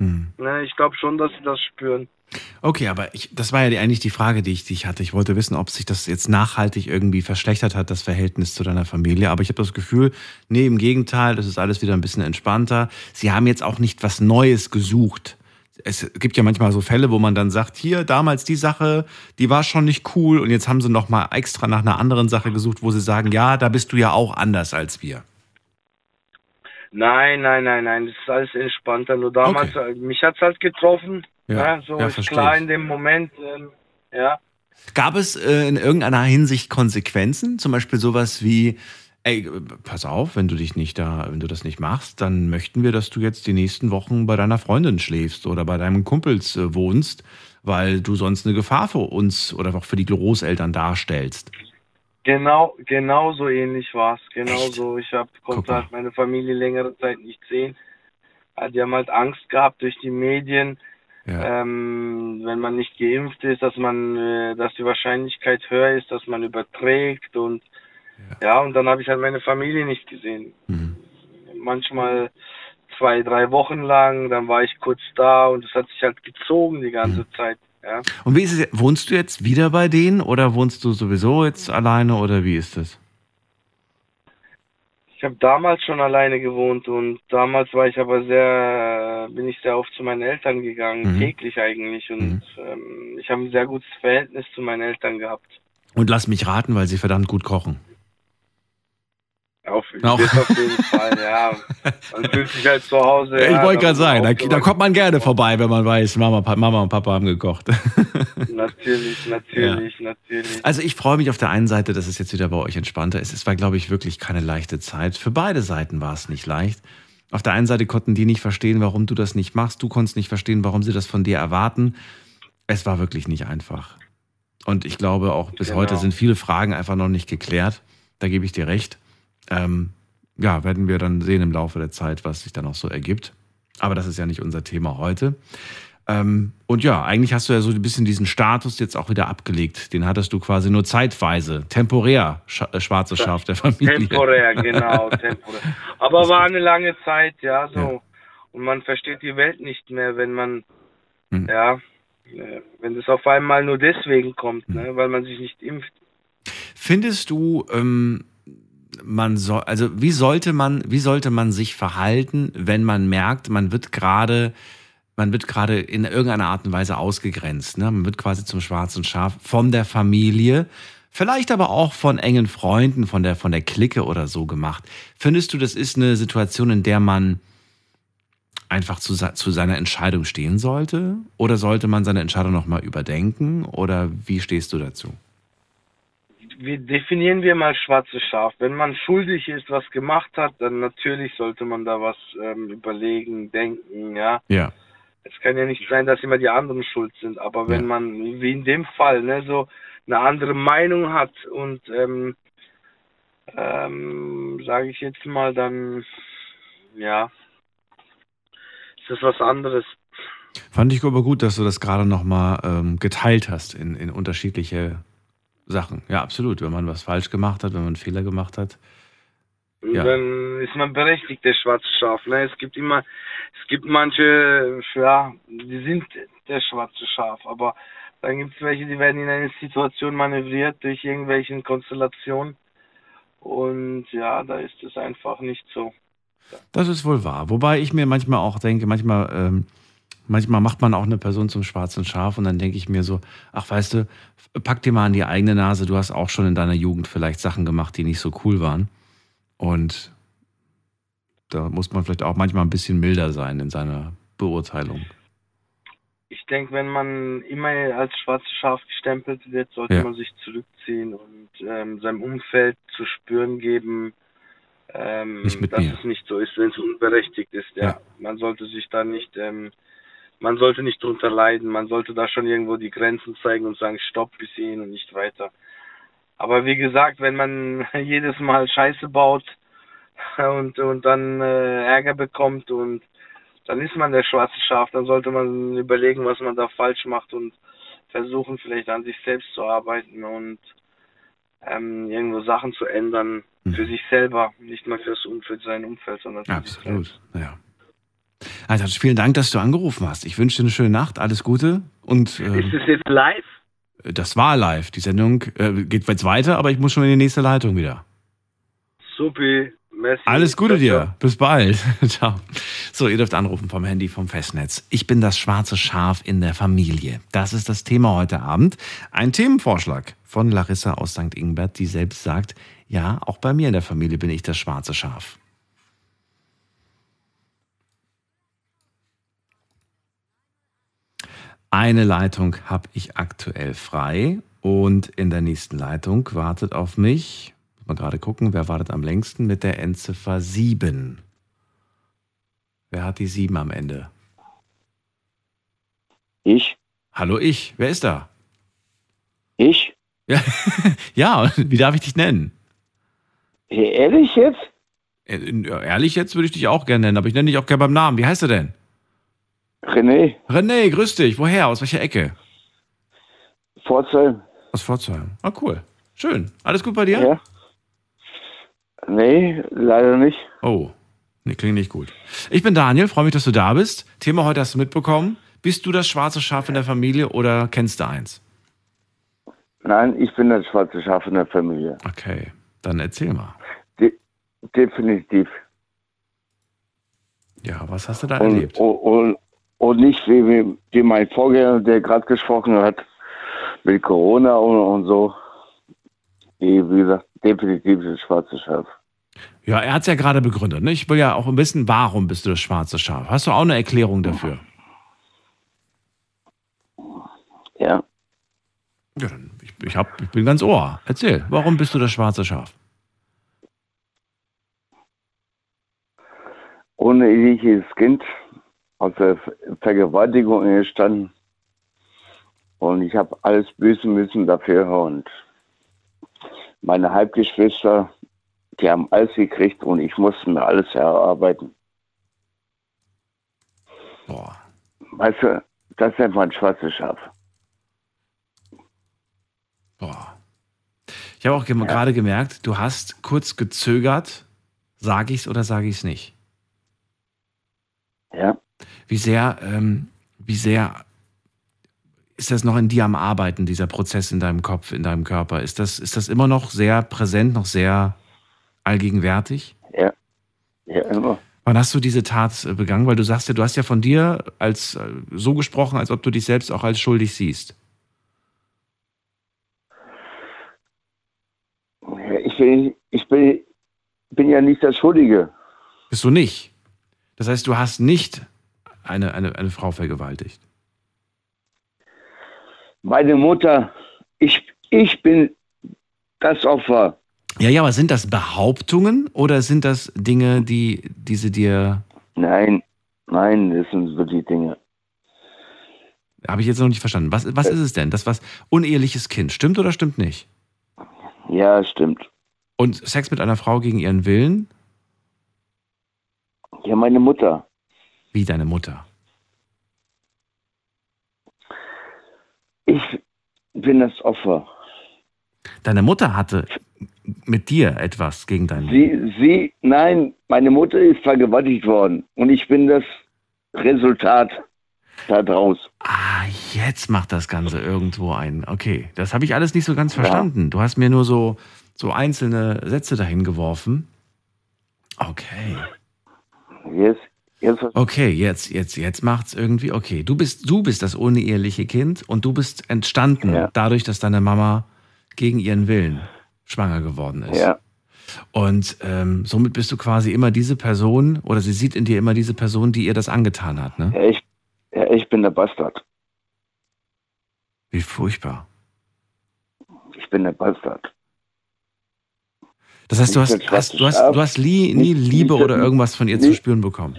Speaker 1: Hm.
Speaker 4: Ne, ich glaube schon, dass sie das spüren.
Speaker 1: Okay, aber ich, das war ja eigentlich die Frage, die ich, die ich hatte. Ich wollte wissen, ob sich das jetzt nachhaltig irgendwie verschlechtert hat, das Verhältnis zu deiner Familie. Aber ich habe das Gefühl, nee, im Gegenteil, das ist alles wieder ein bisschen entspannter. Sie haben jetzt auch nicht was Neues gesucht. Es gibt ja manchmal so Fälle, wo man dann sagt, hier, damals die Sache, die war schon nicht cool und jetzt haben sie noch mal extra nach einer anderen Sache gesucht, wo sie sagen, ja, da bist du ja auch anders als wir.
Speaker 4: Nein, nein, nein, nein, das ist alles entspannter. Nur damals, äh, mich hat's halt getroffen.
Speaker 1: Ja,
Speaker 4: Ja, so
Speaker 1: ja,
Speaker 4: ist klar in dem Moment. Ähm, ja.
Speaker 1: Gab es äh, in irgendeiner Hinsicht Konsequenzen? Zum Beispiel sowas wie, ey, äh, pass auf, wenn du dich nicht da, wenn du das nicht machst, dann möchten wir, dass du jetzt die nächsten Wochen bei deiner Freundin schläfst oder bei deinem Kumpels äh, wohnst, weil du sonst eine Gefahr für uns oder auch für die Großeltern darstellst.
Speaker 4: Genau, genau so ähnlich war's. Genau
Speaker 1: Echt?
Speaker 4: so. Ich hab, konnte halt meine Familie längere Zeit nicht sehen. Ja, Die haben halt Angst gehabt durch die Medien,
Speaker 1: Ja.
Speaker 4: ähm, wenn man nicht geimpft ist, dass man, äh, dass die Wahrscheinlichkeit höher ist, dass man überträgt und ja, und dann habe ich halt meine Familie nicht gesehen.
Speaker 1: Mhm.
Speaker 4: Manchmal zwei, drei Wochen lang, dann war ich kurz da und es hat sich halt gezogen die ganze
Speaker 1: Mhm.
Speaker 4: Zeit. Ja.
Speaker 1: Und wie ist es, jetzt? wohnst du jetzt wieder bei denen oder wohnst du sowieso jetzt alleine oder wie ist das?
Speaker 4: Ich habe damals schon alleine gewohnt und damals war ich aber sehr, bin ich sehr oft zu meinen Eltern gegangen,
Speaker 1: Mhm.
Speaker 4: täglich eigentlich und ähm, ich habe ein sehr gutes Verhältnis zu meinen Eltern gehabt.
Speaker 1: Und lass mich raten, weil sie verdammt gut kochen.
Speaker 4: Auf, auf jeden Fall, ja. Man fühlt sich halt zu Hause.
Speaker 1: ich
Speaker 4: ja,
Speaker 1: wollte
Speaker 4: da
Speaker 1: gerade sagen, da, da kommt man gerne vorbei, wenn man weiß, Mama, Mama und Papa haben gekocht.
Speaker 4: Natürlich, natürlich, natürlich.
Speaker 1: Also ich freue mich auf der einen Seite, dass es jetzt wieder bei euch entspannter ist. Es war, glaube ich, wirklich keine leichte Zeit. Für beide Seiten war es nicht leicht. Auf der einen Seite konnten die nicht verstehen, warum du das nicht machst. Du konntest nicht verstehen, warum sie das von dir erwarten. Es war wirklich nicht einfach. Und ich glaube, auch bis
Speaker 4: Genau.
Speaker 1: heute sind viele Fragen einfach noch nicht geklärt. Da gebe ich dir recht. Ähm, ja, werden wir dann sehen im Laufe der Zeit, was sich dann auch so ergibt. Aber das ist ja nicht unser Thema heute. Ähm, und ja, eigentlich hast du ja so ein bisschen diesen Status jetzt auch wieder abgelegt. Den hattest du quasi nur zeitweise, temporär, scha äh, schwarzes Schaf der Familie.
Speaker 4: Temporär, genau, temporär. Aber war eine lange Zeit, ja, so.
Speaker 1: Ja.
Speaker 4: Und man versteht die Welt nicht mehr, wenn man,
Speaker 1: Mhm.
Speaker 4: ja, äh, wenn das auf einmal nur deswegen kommt,
Speaker 1: Mhm.
Speaker 4: ne, weil man sich nicht impft.
Speaker 1: Findest du, ähm, man soll, also wie sollte man, wie sollte man sich verhalten, wenn man merkt, man wird gerade, man wird gerade in irgendeiner Art und Weise ausgegrenzt, ne? Man wird quasi zum schwarzen Schaf von der Familie, vielleicht aber auch von engen Freunden, von der, von der Clique oder so gemacht. Findest du, das ist eine Situation, in der man einfach zu, zu seiner Entscheidung stehen sollte? Oder sollte man seine Entscheidung nochmal überdenken? Oder wie stehst du dazu?
Speaker 4: Wie definieren wir mal schwarzes Schaf? Wenn man schuldig ist, was gemacht hat, dann natürlich sollte man da was ähm, überlegen, denken, ja.
Speaker 1: Ja.
Speaker 4: Es kann ja nicht sein, dass immer die anderen schuld sind, aber wenn
Speaker 1: Ja.
Speaker 4: man, wie in dem Fall, ne, so eine andere Meinung hat und ähm, ähm, sage ich jetzt mal, dann ja, ist das was anderes.
Speaker 1: Fand ich aber gut, dass du das gerade nochmal ähm, geteilt hast in, in unterschiedliche Sachen. Ja, absolut. Wenn man was falsch gemacht hat, wenn man einen Fehler gemacht hat. Ja.
Speaker 4: Dann ist man berechtigt, der schwarze Schaf. Ne? Es gibt immer, es gibt manche, ja, die sind der schwarze Schaf, aber dann gibt es welche, die werden in eine Situation manövriert durch irgendwelche Konstellationen. Und ja, da ist es einfach nicht so.
Speaker 1: Das ist wohl wahr. Wobei ich mir manchmal auch denke, manchmal ähm, Manchmal macht man auch eine Person zum schwarzen Schaf und dann denke ich mir so, ach weißt du, pack dir mal an die eigene Nase, du hast auch schon in deiner Jugend vielleicht Sachen gemacht, die nicht so cool waren. Und da muss man vielleicht auch manchmal ein bisschen milder sein in seiner Beurteilung.
Speaker 4: Ich denke, wenn man immer als schwarzes Schaf gestempelt wird, sollte
Speaker 1: Ja.
Speaker 4: man sich zurückziehen und ähm, seinem Umfeld zu spüren geben, ähm, dass
Speaker 1: mir.
Speaker 4: es nicht so ist, wenn es unberechtigt ist. Ja.
Speaker 1: Ja.
Speaker 4: Man sollte sich da nicht, ähm, man sollte nicht drunter leiden. Man sollte da schon irgendwo die Grenzen zeigen und sagen, stopp bis hierhin und nicht weiter. Aber wie gesagt, wenn man jedes Mal Scheiße baut und, und dann äh, Ärger bekommt und dann ist man der schwarze Schaf, dann sollte man überlegen, was man da falsch macht und versuchen vielleicht an sich selbst zu arbeiten und ähm, irgendwo Sachen zu ändern für sich selber, nicht mal fürs für sein Umfeld, sondern für sich selbst.
Speaker 1: Absolut, ja. Also vielen Dank, dass du angerufen hast. Ich wünsche dir eine schöne Nacht, alles Gute und
Speaker 4: Ist
Speaker 1: ähm,
Speaker 4: es jetzt live?
Speaker 1: das war live. Die Sendung äh, geht jetzt weiter, aber ich muss schon in die nächste Leitung wieder.
Speaker 4: Supi, merci.
Speaker 1: Alles Gute
Speaker 4: ciao.
Speaker 1: dir. Bis bald. Ciao. So, ihr dürft anrufen vom Handy, vom Festnetz. Ich bin das schwarze Schaf in der Familie. Das ist das Thema heute Abend. Ein Themenvorschlag von Larissa aus St. Ingbert, die selbst sagt, ja, auch bei mir in der Familie bin ich das schwarze Schaf. Eine Leitung habe ich aktuell frei und in der nächsten Leitung wartet auf mich, muss mal gerade gucken, wer wartet am längsten mit der Endziffer 7. Wer hat die 7 am Ende?
Speaker 5: Ich?
Speaker 1: Hallo ich, wer ist da?
Speaker 5: Ich?
Speaker 1: Ja, ja wie darf ich dich nennen?
Speaker 5: Ehrlich jetzt?
Speaker 1: Äh, Ehrlich jetzt würde ich dich auch gerne nennen, aber ich nenne dich auch gerne beim Namen. Wie heißt du denn?
Speaker 5: René?
Speaker 1: René, grüß dich. Woher? Aus welcher Ecke?
Speaker 5: Pforzheim?
Speaker 1: Aus Pforzheim. Ah, cool. Schön. Alles gut bei dir?
Speaker 5: Ja? Nee, leider nicht.
Speaker 1: Oh, nee, klingt nicht gut. Ich bin Daniel, freue mich, dass du da bist. Thema heute hast du mitbekommen. Bist du das schwarze Schaf in der Familie oder kennst du eins?
Speaker 5: Nein, ich bin das schwarze Schaf in der Familie.
Speaker 1: Okay, dann erzähl mal.
Speaker 5: De definitiv.
Speaker 1: Ja, was hast du da
Speaker 5: Und,
Speaker 1: erlebt?
Speaker 5: und, und, und nicht wie, wie, wie mein Vorgänger, der gerade gesprochen hat, mit Corona und, und so. Nee, wie gesagt, definitiv das schwarze Schaf.
Speaker 1: Ja, er hat es ja gerade begründet. Ne? Ich will ja auch wissen, warum bist du das schwarze Schaf? Hast du auch eine Erklärung dafür?
Speaker 5: Ja.
Speaker 1: Ja, dann, ich, ich, hab, ich bin ganz Ohr. Erzähl, warum bist du das schwarze Schaf?
Speaker 5: Ohne eheliches Kind aus der Ver- Vergewaltigung entstanden. Und ich habe alles büßen müssen dafür. Und meine Halbgeschwister, die haben alles gekriegt und ich musste mir alles erarbeiten.
Speaker 1: Boah.
Speaker 5: Weißt du, das ist einfach ein schwarzes Schaf.
Speaker 1: Boah. Ich habe auch gem- gerade gemerkt, du hast kurz gezögert, sage ich's oder sage ich's nicht?
Speaker 5: Ja.
Speaker 1: Wie sehr, ähm, wie sehr ist das noch in dir am Arbeiten, dieser Prozess in deinem Kopf, in deinem Körper? Ist das, ist das immer noch sehr präsent, noch sehr allgegenwärtig?
Speaker 5: Ja. Ja, immer.
Speaker 1: Wann hast du diese Tat äh, begangen? Weil du sagst ja, du hast ja von dir als äh, so gesprochen, als ob du dich selbst auch als schuldig siehst.
Speaker 5: Ich bin, ich bin, bin ja nicht der Schuldige.
Speaker 1: Bist du nicht? Das heißt, du hast nicht eine, eine, eine Frau vergewaltigt.
Speaker 5: Meine Mutter, ich, ich bin das Opfer.
Speaker 1: Ja, ja, aber sind das Behauptungen oder sind das Dinge, die diese dir.
Speaker 5: Nein, nein, das sind so die Dinge.
Speaker 1: Habe ich jetzt noch nicht verstanden. Was, was ist es denn? Das was uneheliches Kind. Stimmt oder stimmt nicht?
Speaker 5: Ja, stimmt.
Speaker 1: Und Sex mit einer Frau gegen ihren Willen?
Speaker 5: Ja, meine Mutter.
Speaker 1: Wie deine Mutter.
Speaker 5: Ich bin das Opfer.
Speaker 1: Deine Mutter hatte mit dir etwas gegen deinen
Speaker 5: Sie, sie, nein, meine Mutter ist vergewaltigt worden und ich bin das Resultat da draus.
Speaker 1: Ah, jetzt macht das Ganze irgendwo ein. Okay, das habe ich alles nicht so ganz verstanden. Du hast mir nur so, so einzelne Sätze dahin geworfen. Okay.
Speaker 5: Yes. Jetzt,
Speaker 1: Okay, jetzt, jetzt, jetzt macht's irgendwie okay. Du bist, du bist das uneheliche Kind und du bist entstanden
Speaker 5: Ja.
Speaker 1: dadurch, dass deine Mama gegen ihren Willen schwanger geworden ist.
Speaker 5: ja,
Speaker 1: Und ähm, somit bist du quasi immer diese Person oder sie sieht in dir immer diese Person, die ihr das angetan hat. Ne?
Speaker 5: ja, ich, ja, ich bin der Bastard.
Speaker 1: Wie furchtbar.
Speaker 5: Ich bin der Bastard.
Speaker 1: Das heißt, du hast, hast, du hast, du hast nie, nie Liebe oder irgendwas von ihr zu spüren bekommen.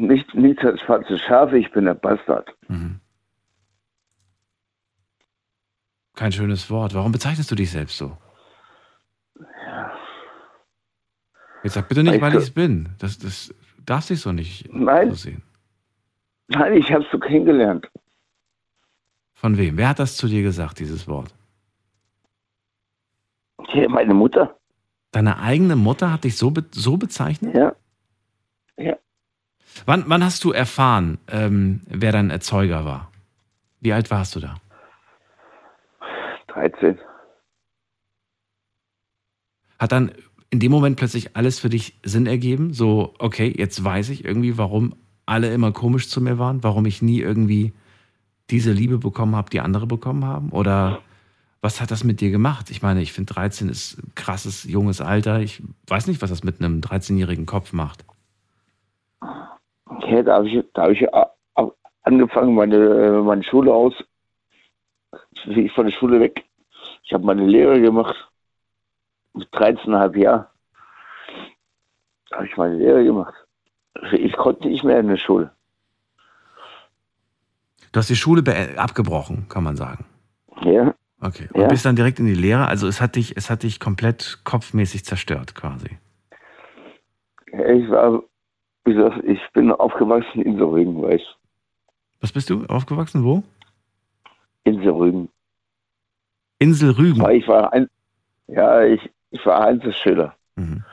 Speaker 5: Nicht, nicht das schwarze Schaf, ich bin der Bastard.
Speaker 1: Mhm. Kein schönes Wort. Warum bezeichnest du dich selbst so? Jetzt sag bitte nicht,
Speaker 5: Weißt
Speaker 1: weil ich es bin. Das, das darfst dich so nicht
Speaker 5: Nein.
Speaker 1: so sehen.
Speaker 5: Nein, ich habe es so kennengelernt.
Speaker 1: Von wem? Wer hat das zu dir gesagt, dieses Wort?
Speaker 5: Hier, meine Mutter.
Speaker 1: Deine eigene Mutter hat dich so, be so bezeichnet?
Speaker 5: Ja. Ja.
Speaker 1: Wann, wann hast du erfahren, ähm, wer dein Erzeuger war? Wie alt warst du da?
Speaker 5: 13.
Speaker 1: Hat dann in dem Moment plötzlich alles für dich Sinn ergeben? So, okay, jetzt weiß ich irgendwie, warum alle immer komisch zu mir waren, warum ich nie irgendwie diese Liebe bekommen habe, die andere bekommen haben? Oder was hat das mit dir gemacht? Ich meine, ich finde 13 ist ein krasses, junges Alter. Ich weiß nicht, was das mit einem 13-jährigen Kopf macht.
Speaker 5: Ja, da habe ich, da hab ich a- angefangen, meine, äh, meine Schule aus. Bin ich von der Schule weg. Ich habe meine Lehre gemacht. Mit 13,5 Jahren. habe ich meine Lehre gemacht. Ich konnte nicht mehr in der Schule.
Speaker 1: Du hast die Schule abgebrochen, kann man sagen.
Speaker 5: Ja,
Speaker 1: Okay. Und
Speaker 5: Ja.
Speaker 1: bist dann direkt in die Lehre. Also es hat dich, es hat dich komplett kopfmäßig zerstört, quasi.
Speaker 5: ich war, wie gesagt, ich bin aufgewachsen in weißt du.
Speaker 1: Was bist du? Aufgewachsen? Wo?
Speaker 5: In Sorügen.
Speaker 1: Insel Rügen.
Speaker 5: Ich war ein, ja, ich, ich war Einzelschüler.
Speaker 1: Mhm.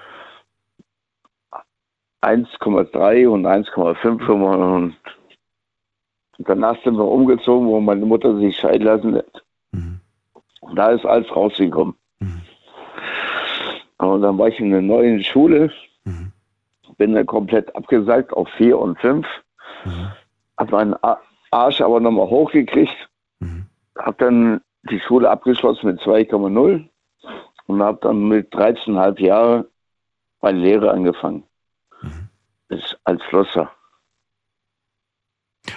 Speaker 5: 1,3 und 1,5 und danach sind wir umgezogen, wo meine Mutter sich scheiden lassen hat.
Speaker 1: Mhm.
Speaker 5: Und da ist alles rausgekommen.
Speaker 1: Mhm.
Speaker 5: Und dann war ich in der neuen Schule,
Speaker 1: Mhm.
Speaker 5: Bin dann komplett abgesagt auf 4 und 5,
Speaker 1: Mhm.
Speaker 5: hab meinen Arsch aber nochmal hochgekriegt,
Speaker 1: Mhm.
Speaker 5: hab dann die Schule abgeschlossen mit 2,0 und hab dann mit 13,5 Jahren meine Lehre angefangen.
Speaker 1: Mhm.
Speaker 5: Das als Schlosser.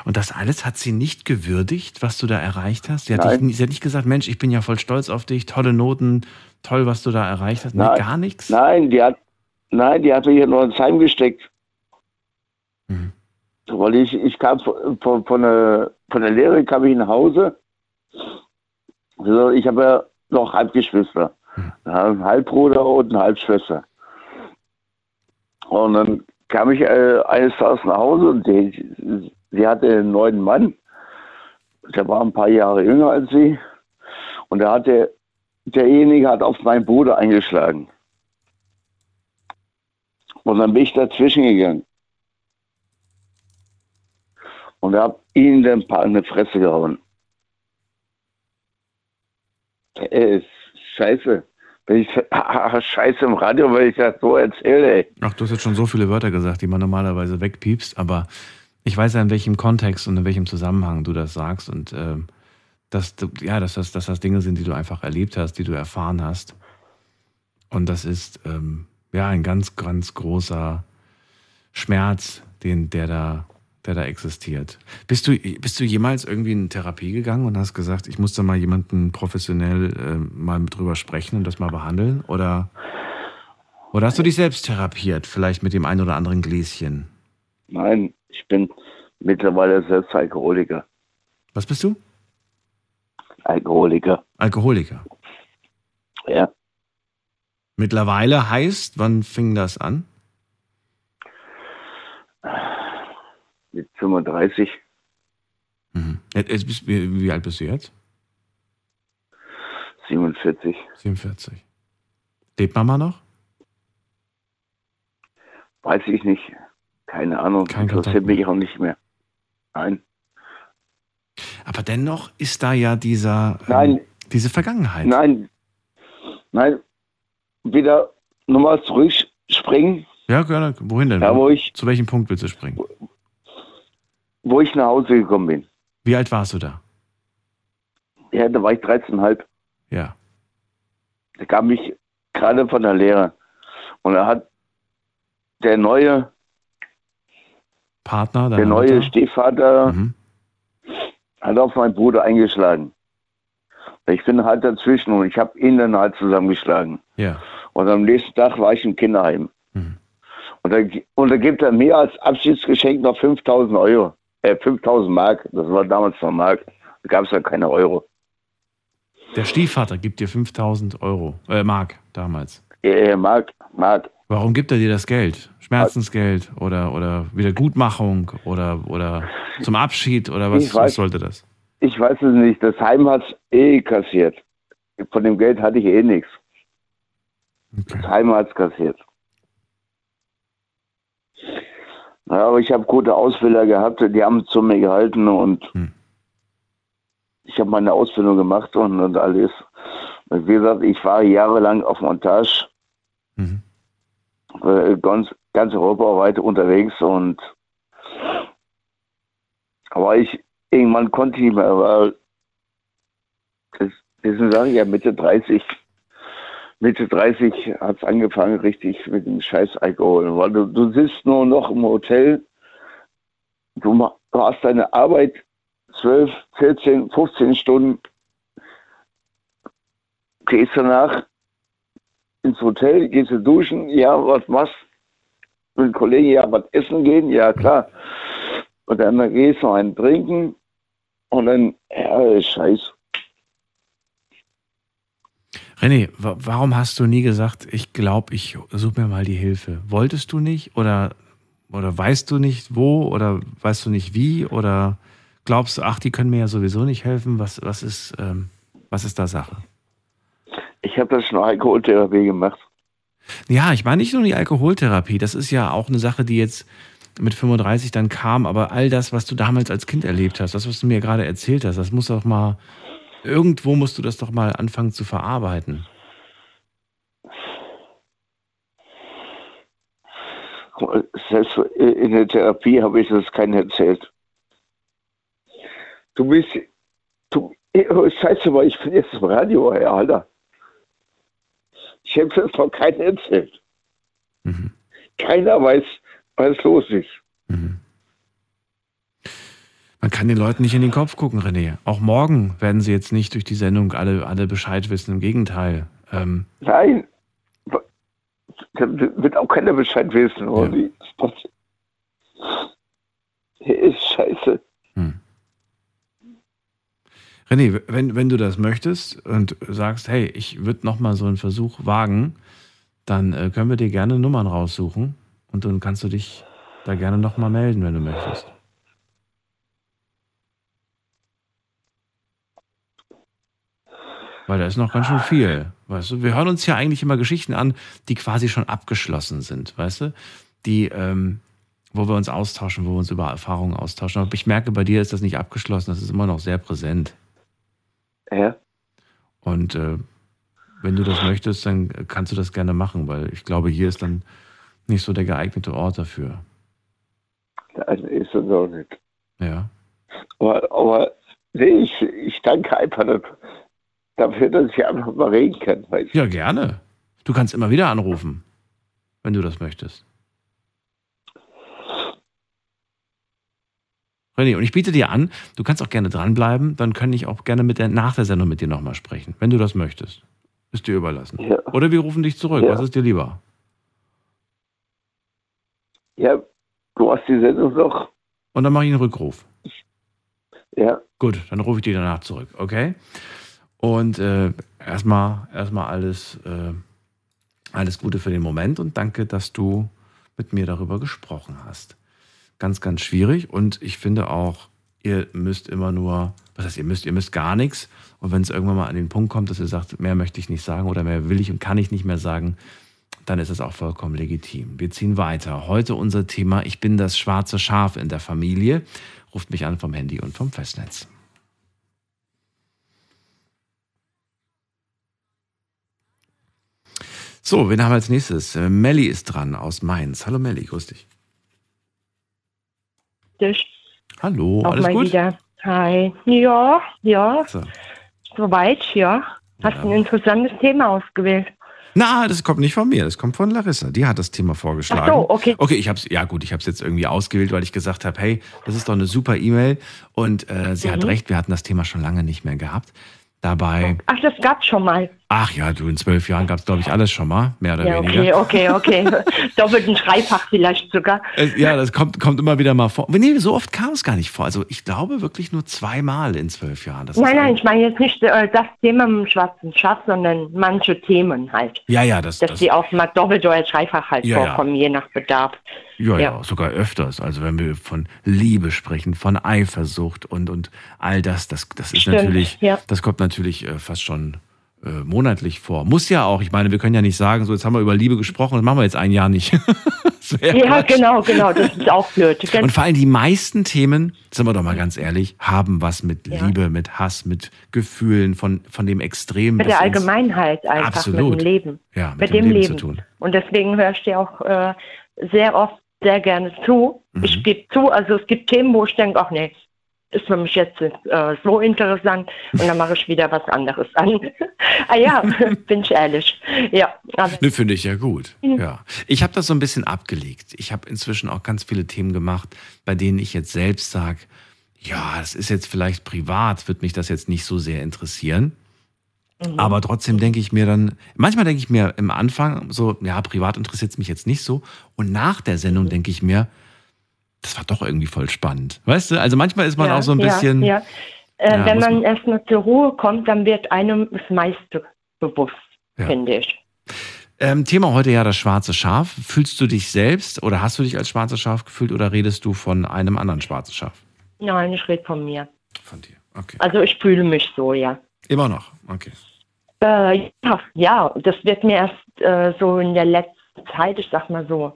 Speaker 1: Und das alles hat sie nicht gewürdigt, was du da erreicht hast? Sie hat, dich, sie hat nicht gesagt, Mensch, ich bin ja voll stolz auf dich, tolle Noten, toll, was du da erreicht hast. Nee,
Speaker 5: Nein.
Speaker 1: gar nichts?
Speaker 5: Nein, die hat, nein, die hat mich ja noch ins Heim gesteckt.
Speaker 1: Mhm.
Speaker 5: Weil ich, ich kam von, von, von, der, von der Lehre kam ich nach Hause. Also ich habe ja noch Halbgeschwister.
Speaker 1: Mhm.
Speaker 5: Einen Halbbruder und eine Halbschwester. Und dann kam ich äh, eines Tages nach Hause und die, sie hatte einen neuen Mann. Der war ein paar Jahre jünger als sie. Und der hatte, derjenige hat auf meinen Bruder eingeschlagen. Und dann bin ich dazwischen gegangen. Und habe ihn dann ein paar in die Fresse gehauen. Ey, ist scheiße. Ich scheiße im Radio, weil ich das so erzähle, ey.
Speaker 1: Ach, du hast jetzt schon so viele Wörter gesagt, die man normalerweise wegpiepst, aber ich weiß ja, in welchem Kontext und in welchem Zusammenhang du das sagst und ähm, dass, du, ja, dass, das, dass das Dinge sind, die du einfach erlebt hast, die du erfahren hast. Und das ist ähm, ja ein ganz, ganz großer Schmerz, den, der da, der da existiert. Bist du, bist du jemals irgendwie in Therapie gegangen und hast gesagt, ich muss da mal jemanden professionell äh, mal drüber sprechen und das mal behandeln? Oder, oder hast du dich selbst therapiert, vielleicht mit dem ein oder anderen Gläschen?
Speaker 5: Nein, ich bin mittlerweile selbst Alkoholiker.
Speaker 1: Was bist du?
Speaker 5: Alkoholiker.
Speaker 1: Alkoholiker.
Speaker 5: Ja.
Speaker 1: Mittlerweile heißt, wann fing das an?
Speaker 5: Mit 35.
Speaker 1: Mhm. Wie, alt bist du jetzt?
Speaker 5: 47.
Speaker 1: 47. Lebt Mama noch?
Speaker 5: Weiß ich nicht. Keine Ahnung.
Speaker 1: Kein Kontakt
Speaker 5: Interessiert mich auch nicht mehr. Nein.
Speaker 1: Aber dennoch ist da ja dieser, ähm, diese Vergangenheit.
Speaker 5: Nein. Nein. Wieder nochmal zurückspringen.
Speaker 1: Ja, gerne. Wohin denn?
Speaker 5: Ja, wo ich,
Speaker 1: Zu welchem Punkt willst du springen?
Speaker 5: wo ich nach Hause gekommen bin.
Speaker 1: Wie alt warst du da?
Speaker 5: Ja, da war ich 13,5.
Speaker 1: Ja.
Speaker 5: Da kam ich gerade von der Lehre. Und da hat der neue,
Speaker 1: Partner,
Speaker 5: der neue
Speaker 1: Mutter?
Speaker 5: Stiefvater
Speaker 1: Mhm.
Speaker 5: hat auf meinen Bruder eingeschlagen. Ich bin halt dazwischen und ich habe ihn dann halt zusammengeschlagen.
Speaker 1: Ja.
Speaker 5: Und am nächsten Tag war ich im Kinderheim.
Speaker 1: Mhm.
Speaker 5: Und, da, und da gibt er mir als Abschiedsgeschenk noch 5000 Euro. Äh, 5000 Mark. Das war damals noch Mark. Da gab es ja keine Euro.
Speaker 1: Der Stiefvater gibt dir 5000 Euro, äh, Mark damals.
Speaker 5: Äh, Mark, Mark.
Speaker 1: Warum gibt er dir das Geld? Schmerzensgeld oder, oder Wiedergutmachung oder, oder zum Abschied oder was,
Speaker 5: Ich
Speaker 1: was
Speaker 5: weiß-
Speaker 1: sollte das?
Speaker 5: Ich weiß es nicht. Das Heim hat eh kassiert. Von dem Geld hatte ich eh nichts.
Speaker 1: Okay.
Speaker 5: Das es kassiert. Ja, aber ich habe gute Ausbilder gehabt, die haben zu mir gehalten und
Speaker 1: Hm.
Speaker 5: ich habe meine Ausbildung gemacht und, und alles. Und wie gesagt, ich war jahrelang auf Montage,
Speaker 1: Mhm.
Speaker 5: äh, ganz, ganz europaweit unterwegs und aber ich irgendwann konnte ich nicht mehr, weil das, deswegen sage ich ja Mitte 30. Mitte 30 hat es angefangen, richtig mit dem scheiß Alkohol. Weil du, du sitzt nur noch im Hotel, du, du hast deine Arbeit 12, 14, 15 Stunden, gehst danach ins Hotel, gehst du duschen, ja, was machst mit den Kollegen, ja, was essen gehen, ja, klar. Und dann gehst du einen trinken und dann, ja, scheiß.
Speaker 1: René, wa warum hast du nie gesagt, ich glaube, ich suche mir mal die Hilfe? Wolltest du nicht oder, oder weißt du nicht wo oder weißt du nicht wie oder glaubst du, ach, die können mir ja sowieso nicht helfen? Was, was, ist, ähm, was ist da Sache?
Speaker 5: Ich habe das schon Alkoholtherapie gemacht.
Speaker 1: Ja, ich meine nicht nur die Alkoholtherapie, das ist ja auch eine Sache, die jetzt mit 35 dann kam, aber all das, was du damals als Kind erlebt hast, das, was du mir gerade erzählt hast, das muss doch mal, irgendwo musst du das doch mal anfangen zu verarbeiten.
Speaker 5: Selbst in der Therapie habe ich das keinen erzählt. Du bist, du, oh, scheiße, aber ich bin jetzt im Radio, Herr Alter. Ich habe das noch keinen erzählt.
Speaker 1: Mhm.
Speaker 5: Keiner weiß, was los ist.
Speaker 1: Mhm. Man kann den Leuten nicht in den Kopf gucken, René. Auch morgen werden sie jetzt nicht durch die Sendung alle, alle Bescheid wissen. Im Gegenteil. Ähm,
Speaker 5: Nein, da wird auch keiner Bescheid wissen.
Speaker 1: Ja.
Speaker 5: Hier ist scheiße.
Speaker 1: hm. René, wenn, wenn du das möchtest und sagst, hey, ich würde nochmal so einen Versuch wagen, dann äh, können wir dir gerne Nummern raussuchen und dann kannst du dich da gerne nochmal melden, wenn du möchtest. Weil da ist noch ganz schön viel, weißt du. Wir hören uns ja eigentlich immer Geschichten an, die quasi schon abgeschlossen sind, weißt du. Die, ähm, wo wir uns austauschen, wo wir uns über Erfahrungen austauschen. Aber ich merke, bei dir ist das nicht abgeschlossen, das ist immer noch sehr präsent.
Speaker 5: Ja.
Speaker 1: Und äh, wenn du das möchtest, dann kannst du das gerne machen, weil ich glaube, hier ist dann nicht so der geeignete Ort dafür.
Speaker 5: Nein, ist das auch nicht.
Speaker 1: Ja.
Speaker 5: Aber, aber nee, ich, ich danke einfach dafür, dafür, dass ich einfach mal reden kann. Du?
Speaker 1: Ja, gerne. Du kannst immer wieder anrufen, wenn du das möchtest. René, und ich biete dir an, du kannst auch gerne dranbleiben, dann kann ich auch gerne mit der, nach der Sendung mit dir nochmal sprechen, wenn du das möchtest. Ist dir überlassen.
Speaker 5: Ja.
Speaker 1: Oder wir rufen dich zurück.
Speaker 5: Ja.
Speaker 1: Was ist dir lieber?
Speaker 5: ja, du hast die Sendung noch.
Speaker 1: Und dann mache ich einen Rückruf.
Speaker 5: Ja,
Speaker 1: Gut, dann rufe ich dich danach zurück, okay? Und äh, erstmal erstmal alles, äh, alles Gute für den Moment und danke, dass du mit mir darüber gesprochen hast. Ganz, ganz schwierig und ich finde auch, ihr müsst immer nur, was heißt ihr müsst, ihr müsst gar nichts und wenn es irgendwann mal an den Punkt kommt, dass ihr sagt, mehr möchte ich nicht sagen oder mehr will ich und kann ich nicht mehr sagen, dann ist es auch vollkommen legitim. Wir ziehen weiter. Heute unser Thema, ich bin das schwarze Schaf in der Familie. Ruft mich an vom Handy und vom Festnetz. So, wen haben wir als nächstes? Äh, Melli ist dran aus Mainz. Hallo Melli, grüß dich.
Speaker 6: dich
Speaker 1: Hallo,
Speaker 6: auch
Speaker 1: alles
Speaker 6: mal
Speaker 1: gut?
Speaker 6: wieder. Hi. Ja, ja,
Speaker 1: So.
Speaker 6: soweit, ja. Hast
Speaker 1: Ja.
Speaker 6: ein interessantes Thema ausgewählt.
Speaker 1: Na, das kommt nicht von mir, das kommt von Larissa. Die hat das Thema vorgeschlagen.
Speaker 6: Ach so, okay.
Speaker 1: Okay, ich hab's, ja gut, ich habe es jetzt irgendwie ausgewählt, weil ich gesagt habe, hey, das ist doch eine super E-Mail. Und äh, sie
Speaker 6: Mhm.
Speaker 1: hat recht, wir hatten das Thema schon lange nicht mehr gehabt. Dabei,
Speaker 6: Ach, das gab's schon mal.
Speaker 1: ach ja, du, in zwölf Jahren gab's glaube ich, alles schon mal, mehr oder
Speaker 6: Ja,
Speaker 1: weniger.
Speaker 6: okay, okay, okay. Doppelt ein Dreifach vielleicht sogar.
Speaker 1: Äh, Ja, das kommt, kommt immer wieder mal vor. Nee, so oft kam es gar nicht vor. Also ich glaube wirklich nur zweimal in zwölf Jahren. Das
Speaker 6: Nein, nein,
Speaker 1: ein-
Speaker 6: ich meine jetzt nicht äh, das Thema mit dem schwarzen Schatz, sondern manche Themen halt.
Speaker 1: Ja, ja, das,
Speaker 6: Dass
Speaker 1: das
Speaker 6: die auch mal doppelt oder dreifach halt
Speaker 1: Ja, ja.
Speaker 6: vorkommen, je nach Bedarf.
Speaker 1: Ja, ja,
Speaker 6: ja.
Speaker 1: sogar öfters. Also wenn wir von Liebe sprechen, von Eifersucht und, und all das, das, das ist
Speaker 6: Stimmt,
Speaker 1: natürlich,
Speaker 6: ja.
Speaker 1: das kommt natürlich äh, fast schon äh, monatlich vor. Muss ja auch. Ich meine, wir können ja nicht sagen, so jetzt haben wir über Liebe gesprochen, das machen wir jetzt ein Jahr nicht.
Speaker 6: Ja,
Speaker 1: Quatsch.
Speaker 6: genau, genau, das ist auch blöd.
Speaker 1: Und vor allem die meisten Themen, sind wir doch mal ganz ehrlich, haben was mit
Speaker 6: Ja.
Speaker 1: Liebe, mit Hass, mit Gefühlen, von, von dem Extrem
Speaker 6: mit der Allgemeinheit einfach
Speaker 1: Absolut.
Speaker 6: mit dem Leben.
Speaker 1: Ja, mit
Speaker 6: mit,
Speaker 1: dem
Speaker 6: dem,
Speaker 1: Leben zu
Speaker 6: Leben.
Speaker 1: tun.
Speaker 6: Und deswegen höre ich dir auch äh, sehr oft sehr gerne zu.
Speaker 1: Mhm.
Speaker 6: Ich gebe zu, also es gibt Themen, wo ich denke, ach nee, ist für mich jetzt äh, so interessant und dann mache ich wieder was anderes an. ah ja, bin ich ehrlich. Ja,
Speaker 1: Ne, finde ich ja gut.
Speaker 6: Mhm.
Speaker 1: Ja. Ich habe das so ein bisschen abgelegt. Ich habe inzwischen auch ganz viele Themen gemacht, bei denen ich jetzt selbst sage, ja, das ist jetzt vielleicht privat, wird mich das jetzt nicht so sehr interessieren.
Speaker 6: Mhm.
Speaker 1: Aber trotzdem denke ich mir dann, manchmal denke ich mir im Anfang so, ja, privat interessiert es mich jetzt nicht so. Und nach der Sendung
Speaker 6: Mhm.
Speaker 1: denke ich mir, das war doch irgendwie voll spannend. Weißt du, also manchmal ist man
Speaker 6: ja,
Speaker 1: auch so ein bisschen.
Speaker 6: Ja, ja. Äh,
Speaker 1: Ja,
Speaker 6: wenn man
Speaker 1: man-
Speaker 6: erstmal zur Ruhe kommt, dann wird einem das meiste bewusst,
Speaker 1: Ja.
Speaker 6: finde ich.
Speaker 1: Ähm, Thema heute ja das schwarze Schaf. Fühlst du dich selbst oder hast du dich als schwarzes Schaf gefühlt oder redest du von einem anderen schwarzen Schaf?
Speaker 6: Nein, ich rede von mir.
Speaker 1: Von dir. Okay.
Speaker 6: Also ich fühle mich so, ja.
Speaker 1: Immer noch. Okay.
Speaker 6: Äh, ja, ja, das wird mir erst äh, so in der letzten Zeit, ich sag mal so,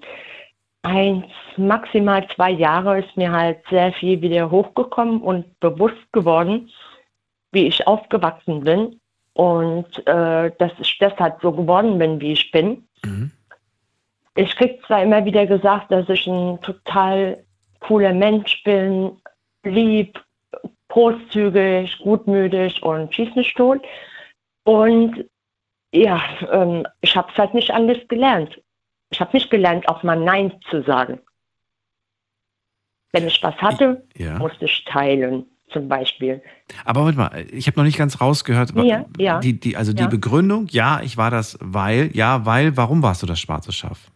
Speaker 6: eins, maximal zwei Jahre ist mir halt sehr viel wieder hochgekommen und bewusst geworden, wie ich aufgewachsen bin und äh, dass ich deshalb so geworden bin, wie ich bin.
Speaker 1: Mhm.
Speaker 6: Ich krieg zwar immer wieder gesagt, dass ich ein total cooler Mensch bin, lieb, großzügig, gutmütig und schieß nicht tot. Und ja, ähm, ich habe es halt nicht anders gelernt. Ich habe nicht gelernt, auch mal Nein zu sagen. Wenn ich was hatte,
Speaker 1: Ja.
Speaker 6: musste ich teilen, zum Beispiel.
Speaker 1: Aber Moment mal, ich habe noch nicht ganz rausgehört.
Speaker 6: Ja, ja.
Speaker 1: Die, die, also die
Speaker 6: Ja.
Speaker 1: Begründung, ja, ich war das, weil, ja, weil, warum warst du das schwarze Schaf?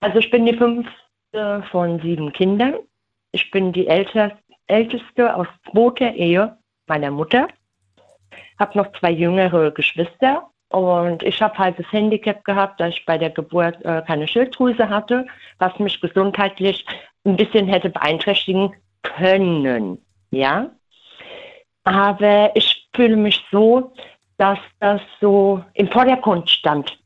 Speaker 6: Also ich bin die fünfte von sieben Kindern. Ich bin die älter, älteste aus zweiter Ehe meiner Mutter. Habe noch zwei jüngere Geschwister. Und ich habe halt das Handicap gehabt, dass ich bei der Geburt äh, keine Schilddrüse hatte, was mich gesundheitlich ein bisschen hätte beeinträchtigen können. Ja. Aber ich fühle mich so, dass das so im Vordergrund stand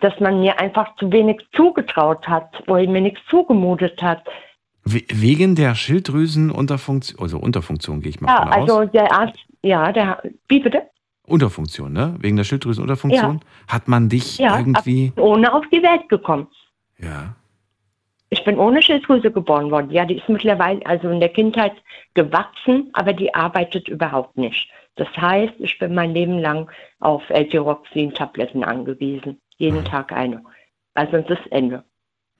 Speaker 6: dass man mir einfach zu wenig zugetraut hat oder mir nichts zugemutet hat.
Speaker 1: We wegen der Schilddrüsenunterfunktion, also Unterfunktion gehe ich mal
Speaker 6: Ja,
Speaker 1: von
Speaker 6: also
Speaker 1: aus.
Speaker 6: der Arzt, ja, der, wie bitte?
Speaker 1: Unterfunktion, ne? Wegen der Schilddrüsenunterfunktion hat man dich
Speaker 6: Ja,
Speaker 1: irgendwie,
Speaker 6: ohne auf die Welt gekommen.
Speaker 1: ja.
Speaker 6: Ich bin ohne Schilddrüse geboren worden. Ja, die ist mittlerweile also in der Kindheit gewachsen, aber die arbeitet überhaupt nicht. Das heißt, ich bin mein Leben lang auf L-Tyroxin-Tabletten angewiesen. Jeden Tag eine. Also sonst ist Ende.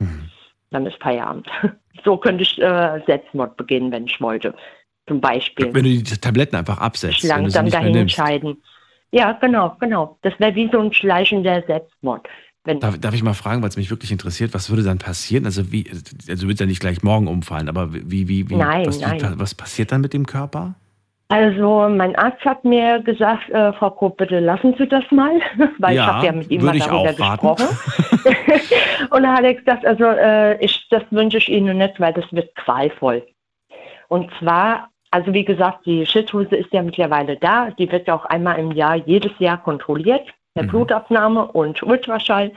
Speaker 1: Mhm.
Speaker 6: Dann ist Feierabend. So könnte ich äh, Selbstmord begehen, wenn ich wollte. Zum Beispiel.
Speaker 1: Wenn du die Tabletten einfach absetzt,
Speaker 6: langsam dahin entscheiden. Ja, genau, genau. Das wäre wie so ein schleichender Selbstmord.
Speaker 1: Darf, darf ich mal fragen, weil es mich wirklich interessiert, was würde dann passieren? Also wie, also du würdest ja nicht gleich morgen umfallen, aber wie, wie, wie,
Speaker 6: Nein,
Speaker 1: was,
Speaker 6: nein.
Speaker 1: Was passiert dann mit dem Körper?
Speaker 6: also mein Arzt hat mir gesagt, äh, Frau Kopp, bitte lassen Sie das mal, weil
Speaker 1: Ja,
Speaker 6: ich habe ja mit ihm mal darüber gesprochen. Und da hat er gesagt, also äh, ich, das wünsche ich Ihnen nicht, weil das wird qualvoll. Und zwar, also wie gesagt, die Schilddrüse ist ja mittlerweile da. Die wird ja auch einmal im Jahr, jedes Jahr kontrolliert, per
Speaker 1: Mhm.
Speaker 6: Blutabnahme und Ultraschall.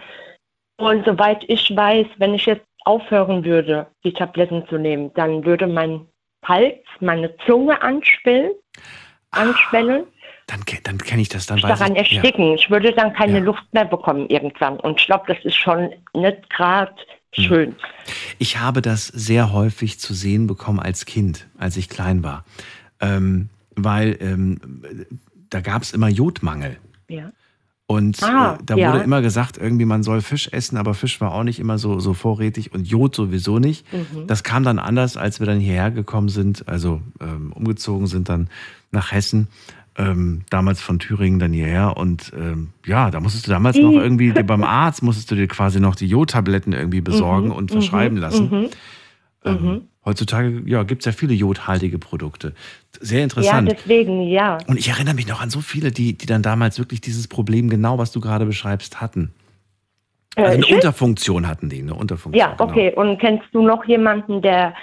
Speaker 6: Und soweit ich weiß, wenn ich jetzt aufhören würde, die Tabletten zu nehmen, dann würde mein Hals, meine Zunge anschwellen, anschwellen.
Speaker 1: Dann, dann kenne ich das dann. weiß
Speaker 6: daran
Speaker 1: ich, ja.
Speaker 6: ersticken. Ich würde dann keine
Speaker 1: Ja.
Speaker 6: Luft mehr bekommen irgendwann. Und ich glaube, das ist schon nicht gerade. Schön.
Speaker 1: Ich habe das sehr häufig zu sehen bekommen als Kind, als ich klein war. Ähm, weil ähm, da gab es immer Jodmangel.
Speaker 6: Ja.
Speaker 1: Und
Speaker 6: Ah,
Speaker 1: äh, da
Speaker 6: ja.
Speaker 1: wurde immer gesagt, irgendwie man soll Fisch essen, aber Fisch war auch nicht immer so, so vorrätig und Jod sowieso nicht.
Speaker 6: Mhm.
Speaker 1: Das kam dann anders, als wir dann hierher gekommen sind, also ähm, umgezogen sind dann nach Hessen. Ähm, damals von Thüringen dann hierher und ähm, ja, da musstest du damals noch irgendwie dir beim Arzt musstest du dir quasi noch die Jodtabletten irgendwie besorgen
Speaker 6: Mhm,
Speaker 1: und verschreiben
Speaker 6: mhm,
Speaker 1: lassen.
Speaker 6: mhm.
Speaker 1: Ähm,
Speaker 6: Mhm.
Speaker 1: Heutzutage ja, gibt es ja viele jodhaltige Produkte. Sehr
Speaker 6: Ja,
Speaker 1: interessant.
Speaker 6: deswegen, ja.
Speaker 1: und ich erinnere mich noch an so viele, die, die dann damals wirklich dieses Problem, genau was du gerade beschreibst, hatten. Also eine
Speaker 6: Äh,
Speaker 1: Unterfunktion hatten die, eine Unterfunktion.
Speaker 6: ja, okay. Und kennst du noch jemanden, der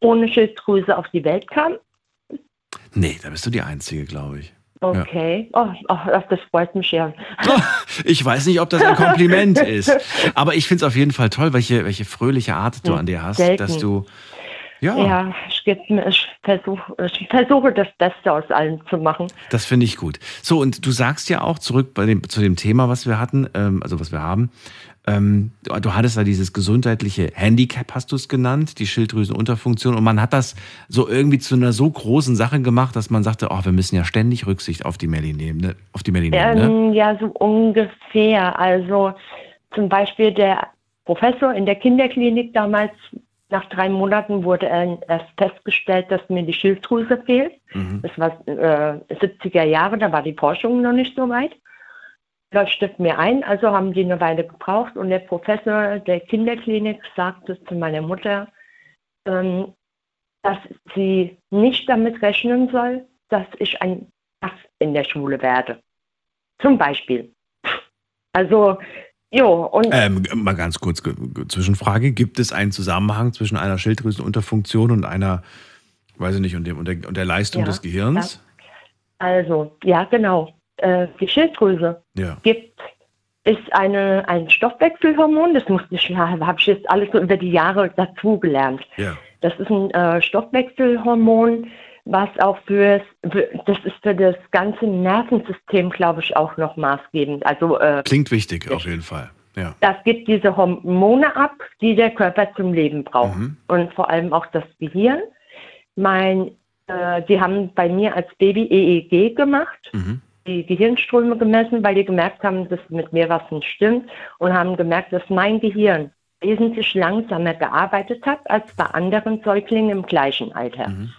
Speaker 6: ohne Schilddrüse auf die Welt kam?
Speaker 1: Genau. Nee, da bist du die Einzige, glaube ich.
Speaker 6: Okay. Oh, oh, ach, das freut mich ja.
Speaker 1: Ich weiß nicht, ob das ein Kompliment ist. Aber ich finde es auf jeden Fall toll, welche, welche fröhliche Art du
Speaker 6: Hm,
Speaker 1: an dir hast,
Speaker 6: selten.
Speaker 1: dass du. Ja,
Speaker 6: Ja, ich, ich, versuch, versuche das Beste aus allem zu machen.
Speaker 1: das finde ich gut. So, und du sagst ja auch zurück bei dem, zu dem Thema, was wir hatten, ähm, also was wir haben. Ähm, du, du hattest da dieses gesundheitliche Handicap, hast du es genannt, die Schilddrüsenunterfunktion. Und man hat das so irgendwie zu einer so großen Sache gemacht, dass man sagte, oh, wir müssen ja ständig Rücksicht auf die Melli nehmen, ne? Auf die Melli nehmen, ne?
Speaker 6: Ähm, ja, so ungefähr. Also zum Beispiel der Professor in der Kinderklinik damals, nach drei Monaten wurde er erst festgestellt, dass mir die Schilddrüse fehlt.
Speaker 1: Mhm.
Speaker 6: Das war äh, 70er Jahre, da war die Forschung noch nicht so weit. Leuchtet mir ein, also haben die eine Weile gebraucht und der Professor der Kinderklinik sagte zu meiner Mutter, ähm, dass sie nicht damit rechnen soll, dass ich ein Ass in der Schule werde. Zum Beispiel. Also, jo, und
Speaker 1: Ähm, mal ganz kurz ge- ge- Zwischenfrage. Gibt es einen Zusammenhang zwischen einer Schilddrüsenunterfunktion und einer, weiß ich nicht, und, dem, und, der, und der Leistung
Speaker 6: Ja,
Speaker 1: des Gehirns?
Speaker 6: also, ja, genau. Äh, die Schilddrüse
Speaker 1: Ja.
Speaker 6: gibt, ist eine, ein Stoffwechselhormon, das musste ich, habe ich jetzt alles so über die Jahre dazugelernt.
Speaker 1: Ja.
Speaker 6: Das ist ein äh, Stoffwechselhormon, was auch für, das ist für das ganze Nervensystem, glaube ich, auch noch maßgebend. Also äh,
Speaker 1: Klingt wichtig, auf jeden Fall. Ja.
Speaker 6: das gibt diese Hormone ab, die der Körper zum Leben braucht.
Speaker 1: Mhm.
Speaker 6: Und vor allem auch das Gehirn. Mein, äh, die haben bei mir als Baby EEG gemacht,
Speaker 1: Mhm.
Speaker 6: Die Gehirnströme gemessen, weil die gemerkt haben, dass mit mir was nicht stimmt und haben gemerkt, dass mein Gehirn wesentlich langsamer gearbeitet hat als bei anderen Säuglingen im gleichen Alter.
Speaker 1: Mhm.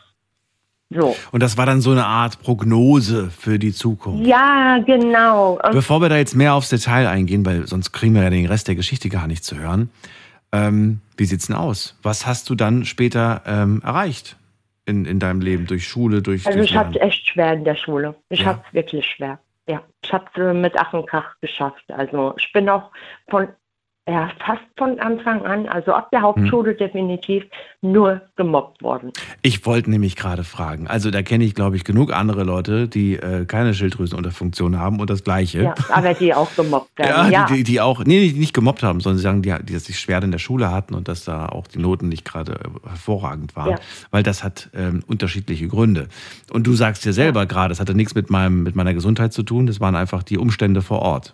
Speaker 6: So.
Speaker 1: Und das war dann so eine Art Prognose für die Zukunft.
Speaker 6: Ja, genau.
Speaker 1: Bevor wir da jetzt mehr aufs Detail eingehen, weil sonst kriegen wir ja den Rest der Geschichte gar nicht zu hören. Ähm, wie sieht's denn aus? Was hast du dann später ähm, erreicht in, in deinem Leben? Durch Schule, durch,
Speaker 6: Also
Speaker 1: durch
Speaker 6: ich hatte es echt schwer in der Schule. Ich
Speaker 1: Ja.
Speaker 6: hatte es wirklich schwer. Ja, ich habe es mit Ach und Krach geschafft. Also ich bin auch von, ja, fast von Anfang an, also ab der Hauptschule
Speaker 1: Hm.
Speaker 6: definitiv, nur gemobbt worden.
Speaker 1: Ich wollte nämlich gerade fragen. Also da kenne ich, glaube ich, genug andere Leute, die äh, keine Schilddrüsenunterfunktion haben und das Gleiche.
Speaker 6: Ja, aber die auch gemobbt
Speaker 1: Ja,
Speaker 6: werden. Ja,
Speaker 1: Die, die, die auch, nee, die nicht gemobbt haben, sondern sie sagen, die, die das sich schwer in der Schule hatten und dass da auch die Noten nicht gerade äh, hervorragend waren.
Speaker 6: Ja.
Speaker 1: Weil das hat ähm, unterschiedliche Gründe. Und du sagst ja selber gerade, es hatte nichts mit, meinem, mit meiner Gesundheit zu tun, das waren einfach die Umstände vor Ort.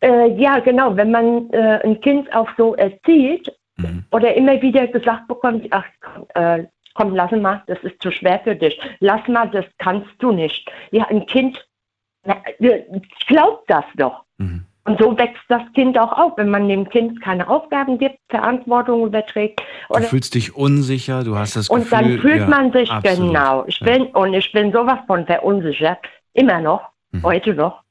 Speaker 6: Äh, ja genau. Wenn man äh, ein Kind auch so erzieht
Speaker 1: Mhm.
Speaker 6: oder immer wieder gesagt bekommt, ach komm, äh, komm, lass mal, das ist zu schwer für dich. Lass mal, das kannst du nicht. Ja, ein Kind äh, glaubt das doch.
Speaker 1: Mhm.
Speaker 6: Und so wächst das Kind auch auf, wenn man dem Kind keine Aufgaben gibt, Verantwortung überträgt.
Speaker 1: Du fühlst dich unsicher, du hast das
Speaker 6: und
Speaker 1: Gefühl...
Speaker 6: dann fühlt
Speaker 1: ja,
Speaker 6: man sich
Speaker 1: absolut.
Speaker 6: genau. Ich
Speaker 1: Ja.
Speaker 6: bin, und ich bin sowas von verunsichert. Immer noch.
Speaker 1: Mhm.
Speaker 6: Heute noch.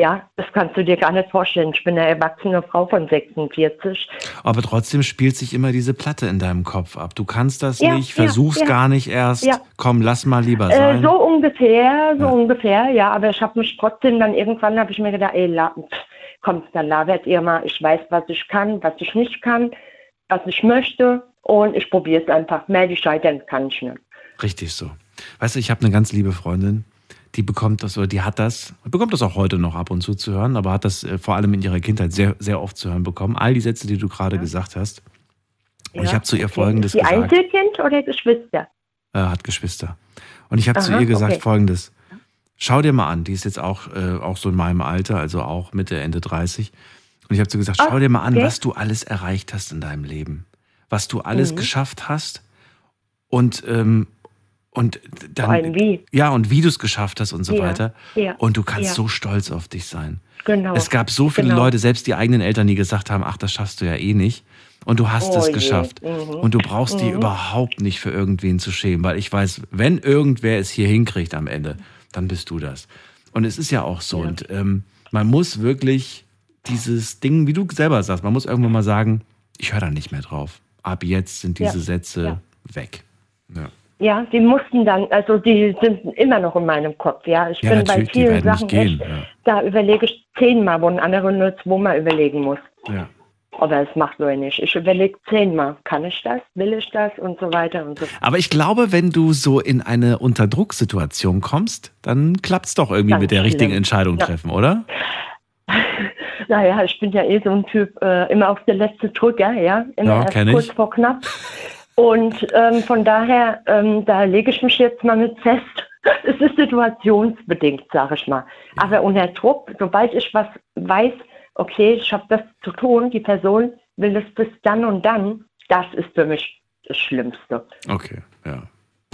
Speaker 6: Ja, das kannst du dir gar nicht vorstellen. Ich bin eine erwachsene Frau von 46.
Speaker 1: Aber trotzdem spielt sich immer diese Platte in deinem Kopf ab. Du kannst das
Speaker 6: Ja,
Speaker 1: nicht,
Speaker 6: ja,
Speaker 1: versuchst
Speaker 6: ja.
Speaker 1: gar nicht erst.
Speaker 6: Ja.
Speaker 1: Komm, lass mal lieber
Speaker 6: Äh,
Speaker 1: sein.
Speaker 6: so ungefähr, so
Speaker 1: Ja.
Speaker 6: ungefähr, ja. Aber ich habe mich trotzdem dann irgendwann, habe ich mir gedacht, ey, la, kommt, dann labert ihr mal. Ich weiß, was ich kann, was ich nicht kann, was ich möchte. Und ich probiere es einfach. Mehr die scheitern kann ich nicht.
Speaker 1: Richtig so. Weißt du, ich habe eine ganz liebe Freundin, die bekommt das oder die hat das, bekommt das auch heute noch ab und zu zu hören, aber hat das äh, vor allem in ihrer Kindheit sehr, sehr oft zu hören bekommen. All die Sätze, die du gerade gesagt hast. Und ich
Speaker 6: Ja,
Speaker 1: habe zu ihr
Speaker 6: okay.
Speaker 1: Folgendes
Speaker 6: Ist die
Speaker 1: gesagt.
Speaker 6: Einzelkind oder Geschwister?
Speaker 1: Äh, hat Geschwister. Und ich habe zu ihr gesagt
Speaker 6: okay.
Speaker 1: Folgendes. Schau dir mal an, die ist jetzt auch, äh, auch so in meinem Alter, also auch Mitte, Ende 30. Und ich habe so gesagt, schau dir mal an,
Speaker 6: Okay.
Speaker 1: was du alles erreicht hast in deinem Leben. Was du alles
Speaker 6: Mhm.
Speaker 1: geschafft hast und, ähm, und dann.
Speaker 6: Vor allem wie.
Speaker 1: Ja, und wie du es geschafft hast und so
Speaker 6: Ja,
Speaker 1: weiter.
Speaker 6: ja,
Speaker 1: Und du kannst
Speaker 6: ja.
Speaker 1: so stolz auf dich sein.
Speaker 6: Genau.
Speaker 1: Es gab so viele
Speaker 6: genau.
Speaker 1: Leute, selbst die eigenen Eltern, die gesagt haben, ach, das schaffst du ja eh nicht. Und du hast
Speaker 6: Oh
Speaker 1: es
Speaker 6: je.
Speaker 1: geschafft.
Speaker 6: Mhm.
Speaker 1: Und du brauchst
Speaker 6: Mhm.
Speaker 1: überhaupt nicht für irgendwen zu schämen, weil ich weiß, wenn irgendwer es hier hinkriegt am Ende, dann bist du das. Und es ist ja auch so. Und ähm, man muss wirklich dieses Ding, wie du selber sagst, man muss irgendwann mal sagen, ich höre da nicht mehr drauf. Ab jetzt sind diese. Sätze weg. Ja.
Speaker 6: Ja, die mussten dann, also die sind immer noch in meinem Kopf, ja. Ich
Speaker 1: Ja,
Speaker 6: bin bei vielen Sachen
Speaker 1: gehen,
Speaker 6: echt,
Speaker 1: ja.
Speaker 6: da überlege ich zehnmal, wo ein anderer nur zweimal überlegen muss.
Speaker 1: Ja.
Speaker 6: Aber es macht nur nicht. Ich überlege zehnmal, kann ich das, will ich das und so weiter und so fort.
Speaker 1: Aber ich glaube, wenn du so in eine Unterdrucksituation kommst, dann klappt es doch irgendwie
Speaker 6: Ganz
Speaker 1: mit der richtigen
Speaker 6: schlimm.
Speaker 1: Entscheidung
Speaker 6: Ja.
Speaker 1: treffen, oder?
Speaker 6: Naja, ich bin ja eh so ein Typ, äh, immer auf der letzte Drücker, ja. Immer
Speaker 1: Ja,
Speaker 6: erst
Speaker 1: kenn ich.
Speaker 6: kurz vor knapp. Und ähm, von daher, ähm, da lege ich mich jetzt mal mit fest. Es ist situationsbedingt, sage ich mal. Aber unter Druck, sobald ich was weiß, okay, ich habe das zu tun, die Person will es bis dann und dann, das ist für mich das Schlimmste.
Speaker 1: Okay, ja.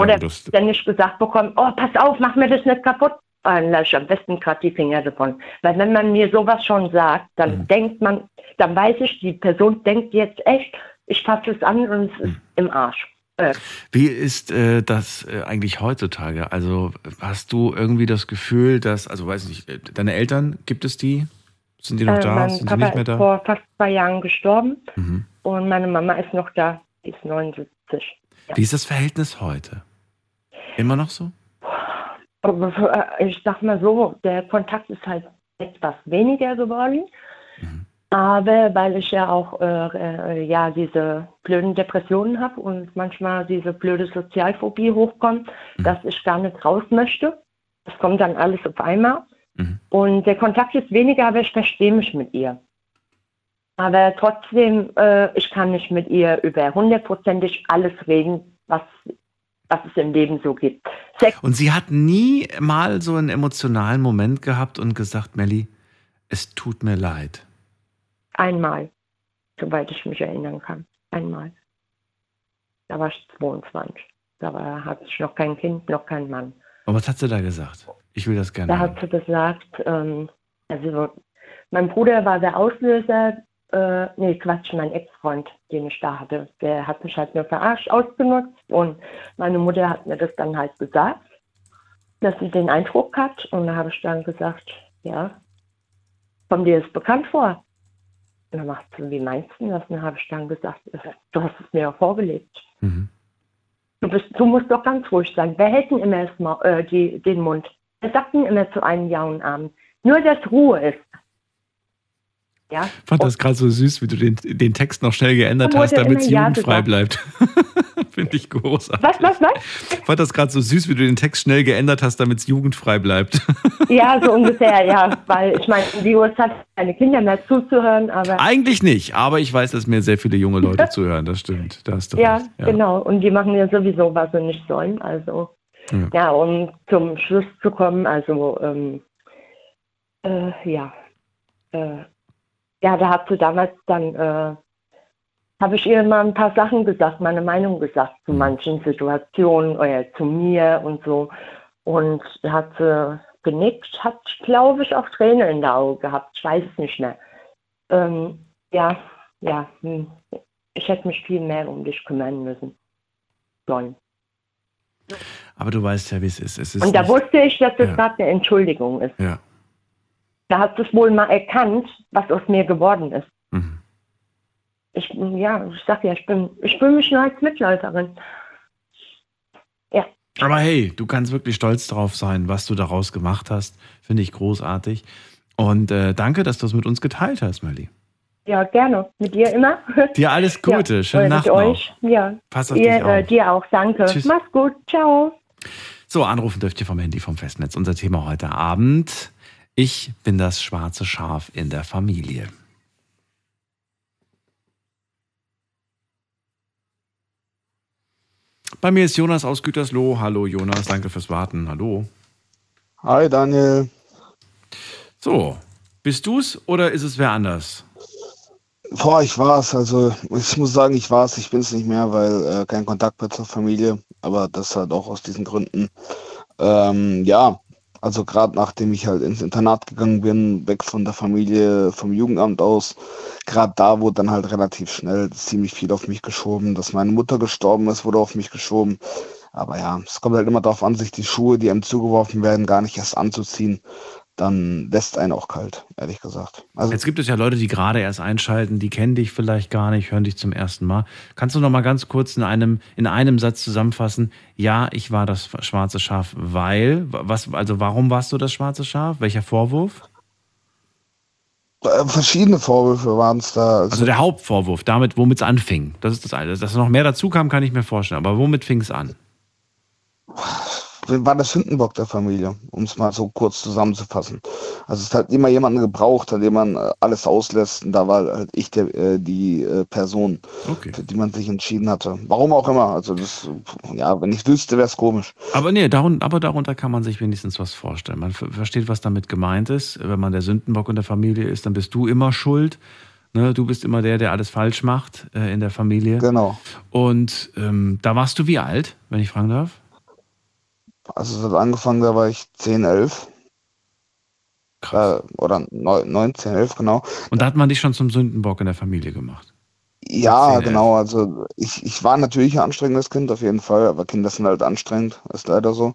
Speaker 6: Oder
Speaker 1: das-
Speaker 6: wenn ich gesagt bekomme, oh, pass auf, mach mir das nicht kaputt, dann lasse ich am besten gerade die Finger davon. Weil wenn man mir sowas schon sagt, dann
Speaker 1: Mhm.
Speaker 6: denkt man, dann weiß ich, die Person denkt jetzt echt, ich fasse es an und es
Speaker 1: Mhm.
Speaker 6: ist im Arsch. Äh,
Speaker 1: Wie ist äh, das äh, eigentlich heutzutage? Also hast du irgendwie das Gefühl, dass, also weiß nicht, äh, deine Eltern, gibt es die? Sind die noch
Speaker 6: äh,
Speaker 1: da?
Speaker 6: mein
Speaker 1: Sind
Speaker 6: Papa
Speaker 1: nicht mehr
Speaker 6: ist
Speaker 1: da?
Speaker 6: vor fast zwei Jahren gestorben
Speaker 1: Mhm.
Speaker 6: und meine Mama ist noch da, die ist 79.
Speaker 1: Wie ist das Verhältnis heute? Immer noch so?
Speaker 6: Ich sag mal so, der Kontakt ist halt etwas weniger geworden. Aber weil ich ja auch äh, äh, ja diese blöden Depressionen habe und manchmal diese blöde Sozialphobie hochkommt, dass ich gar nicht raus möchte. Das kommt dann alles auf einmal.
Speaker 1: Mhm.
Speaker 6: Und der Kontakt ist weniger, aber ich verstehe mich mit ihr. Aber trotzdem, äh, ich kann nicht mit ihr über hundertprozentig alles reden, was, was es im Leben so gibt. Sex
Speaker 1: Und sie hat nie mal so einen emotionalen Moment gehabt und gesagt, Melli, es tut mir leid.
Speaker 6: Einmal, soweit ich mich erinnern kann. Einmal. Da war ich 22. Da war, hatte ich noch kein Kind, noch kein Mann.
Speaker 1: Und was hat sie da gesagt? Ich will das gerne.
Speaker 6: Da
Speaker 1: hören.
Speaker 6: hat sie gesagt, ähm, also mein Bruder war der Auslöser, äh, nee, Quatsch, mein Ex-Freund, den ich da hatte, der hat mich halt nur verarscht, ausgenutzt und meine Mutter hat mir das dann halt gesagt, dass sie den Eindruck hat und da habe ich dann gesagt, ja, kommt dir das bekannt vor? Und dann macht sie, wie meinst du das? Und dann habe ich dann gesagt, du hast es mir ja vorgelegt.
Speaker 1: Mhm.
Speaker 6: Du, bist, du musst doch ganz ruhig sein. Wer hält denn immer das Ma äh, die, den Mund? Wer sagt denn immer zu einem Ja und Abend? Nur, dass Ruhe ist. Ja?
Speaker 1: Ich fand das gerade so süß, wie du den, den Text noch schnell geändert hast, damit es
Speaker 6: Ja
Speaker 1: jugendfrei
Speaker 6: gesagt.
Speaker 1: bleibt. Finde ich großartig.
Speaker 6: Was, was, was?
Speaker 1: Ich fand das gerade so süß, wie du den Text schnell geändert hast, damit es jugendfrei bleibt.
Speaker 6: Ja, so ungefähr, ja. Weil ich meine, die Uhrzeit hat keine Kinder mehr zuzuhören, aber
Speaker 1: Eigentlich nicht, aber ich weiß, dass mir sehr viele junge Leute zuhören. Das stimmt. Da hast du
Speaker 6: ja,
Speaker 1: recht.
Speaker 6: genau. Und die machen ja sowieso, was sie nicht sollen. Also,
Speaker 1: Ja.
Speaker 6: ja, um zum Schluss zu kommen, also, ähm, äh, ja. Äh, ja, da hat sie damals dann, äh, habe ich ihr mal ein paar Sachen gesagt, meine Meinung gesagt zu
Speaker 1: Mhm.
Speaker 6: manchen Situationen oder zu mir und so. Und hat sie genickt, hat, glaube ich, auch Tränen in den Augen gehabt. Ich weiß es nicht mehr. Ähm, ja, ja, hm. ich hätte mich viel mehr um dich kümmern müssen. Sollen.
Speaker 1: Aber du weißt ja, wie es ist. Es ist
Speaker 6: Und da wusste ich, dass das
Speaker 1: Ja.
Speaker 6: gerade eine Entschuldigung ist.
Speaker 1: Ja.
Speaker 6: Da hat es wohl mal erkannt, was aus mir geworden ist. Ich, ja, ich sag ja, ich bin, ich fühle mich nur als Mitläuferin. Ja,
Speaker 1: Aber hey, du kannst wirklich stolz darauf sein, was du daraus gemacht hast. Finde ich großartig. Und äh, danke, dass du es mit uns geteilt hast, Melli.
Speaker 6: ja, gerne. Mit dir immer.
Speaker 1: Dir alles Gute.
Speaker 6: Ja,
Speaker 1: Schöne
Speaker 6: oder
Speaker 1: Nacht
Speaker 6: mit
Speaker 1: noch.
Speaker 6: euch. Ja.
Speaker 1: Pass auf
Speaker 6: ihr,
Speaker 1: dich auf.
Speaker 6: Äh, dir auch, danke.
Speaker 1: Tschüss.
Speaker 6: Mach's gut. Ciao.
Speaker 1: So, anrufen dürft ihr vom Handy vom Festnetz. Unser Thema heute Abend. Ich bin das schwarze Schaf in der Familie. Bei mir ist Jonas aus Gütersloh. Hallo Jonas, danke fürs Warten. Hallo.
Speaker 7: Hi Daniel.
Speaker 1: So, bist du's oder ist es wer anders?
Speaker 7: Boah, ich war's. Also ich muss sagen, ich war's. Ich bin's nicht mehr, weil äh, kein Kontakt mehr zur Familie. Aber das halt auch aus diesen Gründen. Ähm, ja, also gerade nachdem ich halt ins Internat gegangen bin, weg von der Familie, vom Jugendamt aus, gerade da wurde dann halt relativ schnell ziemlich viel auf mich geschoben. Dass meine Mutter gestorben ist, wurde auf mich geschoben. Aber ja, es kommt halt immer darauf an, sich die Schuhe, die einem zugeworfen werden, gar nicht erst anzuziehen. Dann lässt einen auch kalt, ehrlich gesagt.
Speaker 1: Also Jetzt gibt es ja Leute, die gerade erst einschalten, die kennen dich vielleicht gar nicht, hören dich zum ersten Mal. Kannst du noch mal ganz kurz in einem, in einem Satz zusammenfassen? Ja, ich war das schwarze Schaf, weil, was, also warum warst du das schwarze Schaf? Welcher Vorwurf?
Speaker 7: Äh, verschiedene Vorwürfe waren es da.
Speaker 1: Also, also, der Hauptvorwurf, damit, womit es anfing. Das ist das eine. Dass noch mehr dazu kam, kann ich mir vorstellen. Aber womit fing es an?
Speaker 7: War der Sündenbock der Familie, um es mal so kurz zusammenzufassen. Also es hat immer jemanden gebraucht, an dem man alles auslässt. Und da war halt ich der, äh, die äh, Person, okay. für die man sich entschieden hatte. Warum auch immer. Also das, ja, wenn ich wüsste, wäre es komisch.
Speaker 1: Aber nee, darun, aber darunter kann man sich wenigstens was vorstellen. Man versteht, was damit gemeint ist. Wenn man der Sündenbock in der Familie ist, dann bist du immer schuld. Ne, du bist immer der, der alles falsch macht äh, in der Familie.
Speaker 7: Genau.
Speaker 1: Und ähm, da warst du wie alt, wenn ich fragen darf?
Speaker 7: Also es hat angefangen, da war ich 10, 11. Krass. Äh, oder 9, 10, 11, genau.
Speaker 1: Und da hat man dich schon zum Sündenbock in der Familie gemacht?
Speaker 7: Ja, 10, genau. Also ich, ich war natürlich ein anstrengendes Kind, auf jeden Fall, aber Kinder sind halt anstrengend, ist leider so.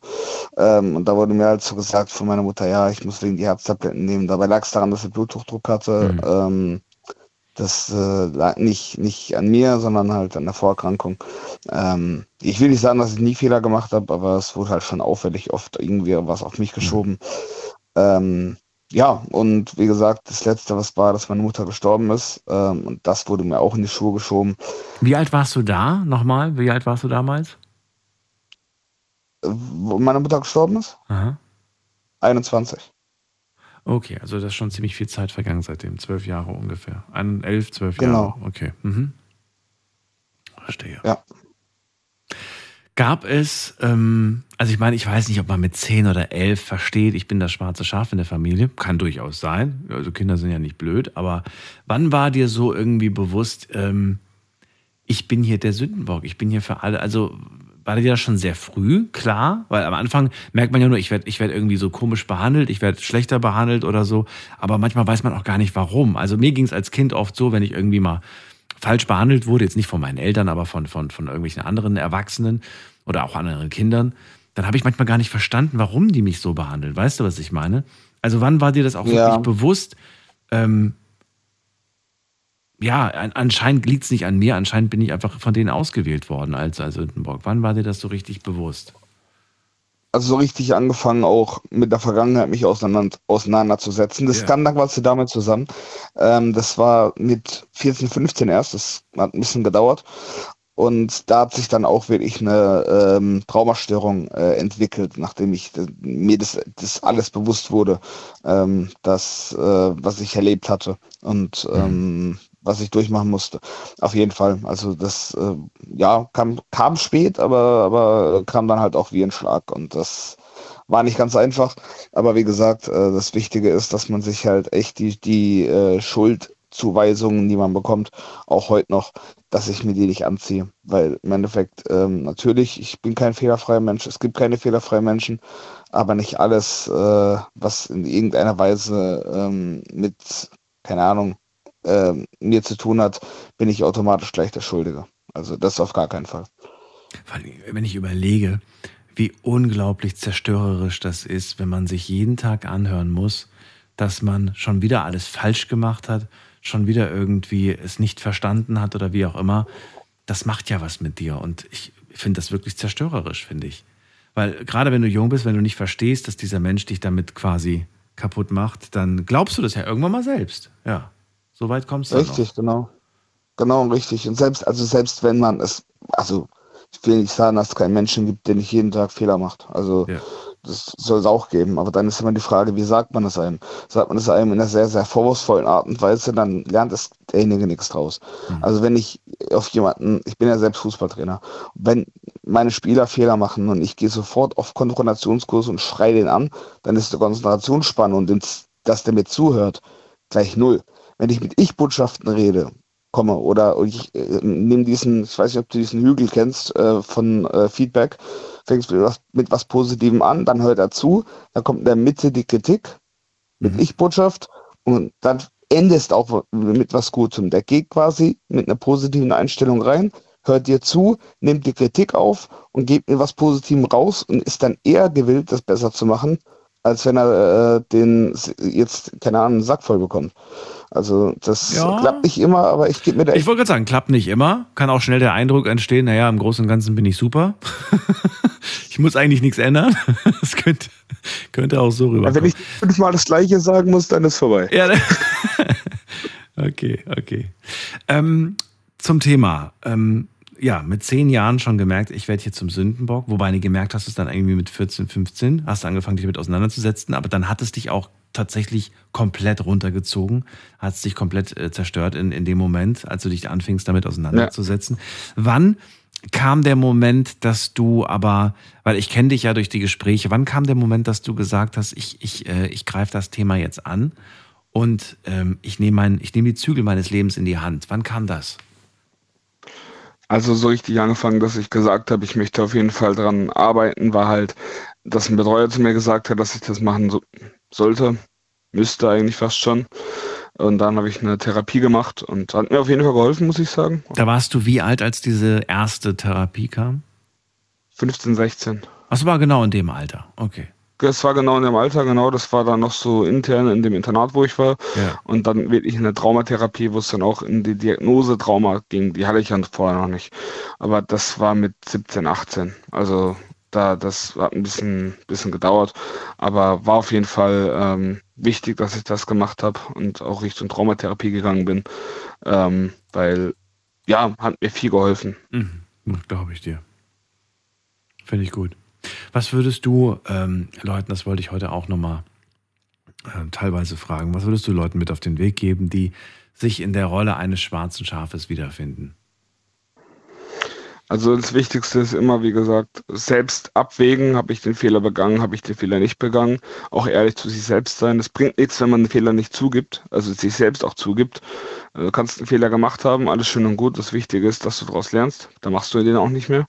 Speaker 7: Ähm, und da wurde mir halt so gesagt von meiner Mutter, ja, ich muss wegen die Herztabletten nehmen. Dabei lag es daran, dass ich Bluthochdruck hatte. Mhm. Ähm, das äh, lag nicht, nicht an mir, sondern halt an der Vorerkrankung. Ähm, ich will nicht sagen, dass ich nie Fehler gemacht habe, aber es wurde halt schon auffällig oft irgendwie was auf mich geschoben. Ähm, ja, und wie gesagt, das Letzte, was war, dass meine Mutter gestorben ist. Ähm, und das wurde mir auch in die Schuhe geschoben.
Speaker 1: Wie alt warst du da nochmal? Wie alt warst du damals?
Speaker 7: Wo meine Mutter gestorben ist? Aha. 21.
Speaker 1: Okay, also das ist schon ziemlich viel Zeit vergangen seitdem. Zwölf Jahre ungefähr. Ein, elf, zwölf genau. Jahre. Okay. Mhm. Verstehe.
Speaker 7: Ja.
Speaker 1: Gab es, ähm, also ich meine, ich weiß nicht, ob man mit zehn oder elf versteht, ich bin das schwarze Schaf in der Familie. Kann durchaus sein. Also Kinder sind ja nicht blöd. Aber wann war dir so irgendwie bewusst, ähm, ich bin hier der Sündenbock, ich bin hier für alle. Also war dir das schon sehr früh klar? Weil am Anfang merkt man ja nur, ich werde ich werd irgendwie so komisch behandelt, ich werde schlechter behandelt oder so. Aber manchmal weiß man auch gar nicht warum. Also mir ging es als Kind oft so, wenn ich irgendwie mal falsch behandelt wurde, jetzt nicht von meinen Eltern, aber von, von, von irgendwelchen anderen Erwachsenen oder auch anderen Kindern, dann habe ich manchmal gar nicht verstanden, warum die mich so behandeln. Weißt du, was ich meine? Also wann war dir das auch ja. wirklich bewusst? Ähm, ja, anscheinend liegt es nicht an mir, anscheinend bin ich einfach von denen ausgewählt worden als, als Sündenbock. Wann war dir das so richtig bewusst?
Speaker 7: Also so richtig angefangen, auch mit der Vergangenheit mich auseinander, auseinanderzusetzen. Das yeah. kam dann quasi damit zusammen. Ähm, das war mit 14, 15 erst, das hat ein bisschen gedauert. Und da hat sich dann auch wirklich eine ähm, Traumastörung äh, entwickelt, nachdem ich äh, mir das, das alles bewusst wurde, ähm, das, äh, was ich erlebt hatte. Und mhm. ähm, was ich durchmachen musste. Auf jeden Fall. Also das äh, ja kam, kam spät, aber, aber kam dann halt auch wie ein Schlag. Und das war nicht ganz einfach. Aber wie gesagt, äh, das Wichtige ist, dass man sich halt echt die, die äh, Schuldzuweisungen, die man bekommt, auch heute noch, dass ich mir die nicht anziehe. Weil im Endeffekt, ähm, natürlich, ich bin kein fehlerfreier Mensch, es gibt keine fehlerfreien Menschen, aber nicht alles, äh, was in irgendeiner Weise ähm, mit, keine Ahnung, äh, mir zu tun hat, bin ich automatisch gleich der Schuldige. Also das auf gar keinen Fall.
Speaker 1: Wenn ich überlege, wie unglaublich zerstörerisch das ist, wenn man sich jeden Tag anhören muss, dass man schon wieder alles falsch gemacht hat, schon wieder irgendwie es nicht verstanden hat oder wie auch immer, das macht ja was mit dir. Und ich finde das wirklich zerstörerisch, finde ich. Weil gerade wenn du jung bist, wenn du nicht verstehst, dass dieser Mensch dich damit quasi kaputt macht, dann glaubst du das ja irgendwann mal selbst. Ja. So weit kommst du.
Speaker 7: Richtig, noch. genau. Genau, richtig. Und selbst, also selbst wenn man es, also ich will nicht sagen, dass es keinen Menschen gibt, der nicht jeden Tag Fehler macht. Also ja. das soll es auch geben. Aber dann ist immer die Frage, wie sagt man es einem? Sagt man es einem in einer sehr, sehr vorwurfsvollen Art und Weise, dann lernt es derjenige nichts draus. Mhm. Also wenn ich auf jemanden, ich bin ja selbst Fußballtrainer, wenn meine Spieler Fehler machen und ich gehe sofort auf Konfrontationskurs und schreie den an, dann ist die Konzentrationsspanne und dass der mir zuhört, gleich null. Wenn ich mit Ich-Botschaften rede, komme oder ich äh, nehme diesen, ich weiß nicht, ob du diesen Hügel kennst äh, von äh, Feedback, fängst mit was, mit was Positivem an, dann hört er zu, dann kommt in der Mitte die Kritik mit mhm. Ich-Botschaft und dann endest auch mit was Gutem. Der geht quasi mit einer positiven Einstellung rein, hört dir zu, nimmt die Kritik auf und gibt mir was Positivem raus und ist dann eher gewillt, das besser zu machen, als wenn er äh, den jetzt, keine Ahnung, einen Sack voll bekommt. Also das ja. klappt nicht immer, aber ich gebe mir da
Speaker 1: Ich wollte gerade sagen, klappt nicht immer. Kann auch schnell der Eindruck entstehen, naja, im Großen und Ganzen bin ich super. ich muss eigentlich nichts ändern. Das könnte, könnte auch so rüber.
Speaker 7: Ja, wenn ich fünfmal das Gleiche sagen muss, dann ist vorbei. Ja.
Speaker 1: okay, okay. Ähm, zum Thema. Ähm, ja, mit zehn Jahren schon gemerkt, ich werde hier zum Sündenbock. Wobei du gemerkt hast, es dann irgendwie mit 14, 15, hast du angefangen, dich damit auseinanderzusetzen. Aber dann hat es dich auch tatsächlich komplett runtergezogen, hat es dich komplett äh, zerstört in, in dem Moment, als du dich anfingst, damit auseinanderzusetzen. Ja. Wann kam der Moment, dass du aber, weil ich kenne dich ja durch die Gespräche, wann kam der Moment, dass du gesagt hast, ich, ich, äh, ich greife das Thema jetzt an und ähm, ich nehme nehme die Zügel meines Lebens in die Hand? Wann kam das?
Speaker 7: Also so richtig angefangen, dass ich gesagt habe, ich möchte auf jeden Fall dran arbeiten, war halt, dass ein Betreuer zu mir gesagt hat, dass ich das machen so, sollte, müsste eigentlich fast schon. Und dann habe ich eine Therapie gemacht und hat mir auf jeden Fall geholfen, muss ich sagen.
Speaker 1: Da warst du wie alt, als diese erste Therapie kam?
Speaker 7: 15, 16.
Speaker 1: Das war genau in dem Alter, okay.
Speaker 7: Das war genau in dem Alter, genau. Das war dann noch so intern in dem Internat, wo ich war. Ja. Und dann wirklich in der Traumatherapie, wo es dann auch in die Diagnose Trauma ging. Die hatte ich ja vorher noch nicht. Aber das war mit 17, 18. Also da, das hat ein bisschen, bisschen gedauert. Aber war auf jeden Fall ähm, wichtig, dass ich das gemacht habe und auch Richtung Traumatherapie gegangen bin. Ähm, weil, ja, hat mir viel geholfen.
Speaker 1: Mhm. Glaube ich dir. Finde ich gut. Was würdest du ähm, Leuten, das wollte ich heute auch nochmal äh, teilweise fragen, was würdest du Leuten mit auf den Weg geben, die sich in der Rolle eines schwarzen Schafes wiederfinden?
Speaker 7: Also das Wichtigste ist immer, wie gesagt, selbst abwägen, habe ich den Fehler begangen, habe ich den Fehler nicht begangen, auch ehrlich zu sich selbst sein. Es bringt nichts, wenn man einen Fehler nicht zugibt, also sich selbst auch zugibt. Du kannst einen Fehler gemacht haben, alles schön und gut. Das Wichtige ist, dass du daraus lernst. Da machst du den auch nicht mehr.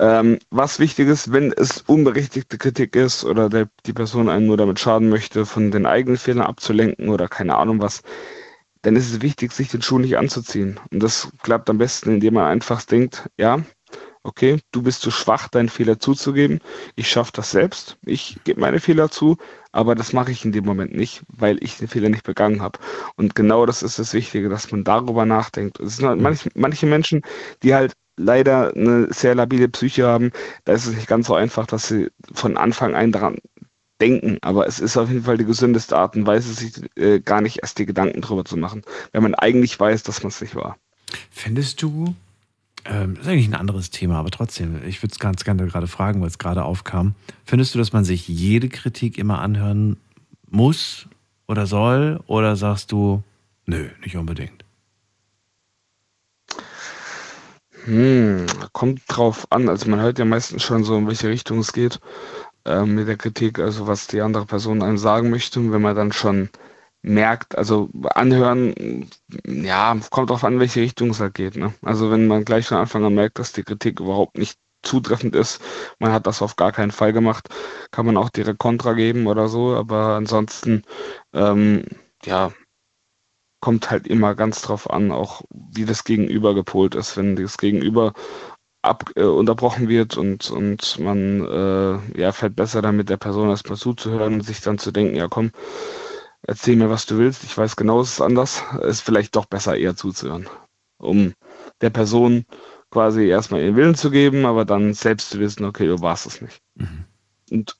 Speaker 7: Ähm, was wichtig ist, wenn es unberechtigte Kritik ist oder der, die Person einen nur damit schaden möchte, von den eigenen Fehlern abzulenken oder keine Ahnung was, dann ist es wichtig, sich den Schuh nicht anzuziehen. Und das klappt am besten, indem man einfach denkt, ja, okay, du bist zu schwach, deinen Fehler zuzugeben. Ich schaffe das selbst. Ich gebe meine Fehler zu, aber das mache ich in dem Moment nicht, weil ich den Fehler nicht begangen habe. Und genau das ist das Wichtige, dass man darüber nachdenkt. Es sind halt manch, manche Menschen, die halt leider eine sehr labile Psyche haben, da ist es nicht ganz so einfach, dass sie von Anfang an daran denken. Aber es ist auf jeden Fall die gesündeste Art und Weise, sich äh, gar nicht erst die Gedanken drüber zu machen, wenn man eigentlich weiß, dass man es nicht war.
Speaker 1: Findest du, ähm, das ist eigentlich ein anderes Thema, aber trotzdem, ich würde es ganz gerne gerade fragen, weil es gerade aufkam. Findest du, dass man sich jede Kritik immer anhören muss oder soll? Oder sagst du, nö, nicht unbedingt?
Speaker 7: Hm, kommt drauf an. Also man hört ja meistens schon so, in welche Richtung es geht äh, mit der Kritik, also was die andere Person einem sagen möchte. Und wenn man dann schon merkt, also anhören, ja, kommt drauf an, welche Richtung es halt geht. Ne? Also wenn man gleich von Anfang an merkt, dass die Kritik überhaupt nicht zutreffend ist, man hat das auf gar keinen Fall gemacht, kann man auch direkt Kontra geben oder so. Aber ansonsten, ähm, ja, kommt halt immer ganz drauf an, auch wie das Gegenüber gepolt ist. Wenn das Gegenüber ab, äh, unterbrochen wird und, und man äh, ja, fällt besser damit der Person erstmal zuzuhören und sich dann zu denken, ja komm, erzähl mir, was du willst, ich weiß genau, es ist anders, ist vielleicht doch besser eher zuzuhören, um der Person quasi erstmal ihren Willen zu geben, aber dann selbst zu wissen, okay, du warst es nicht. Mhm und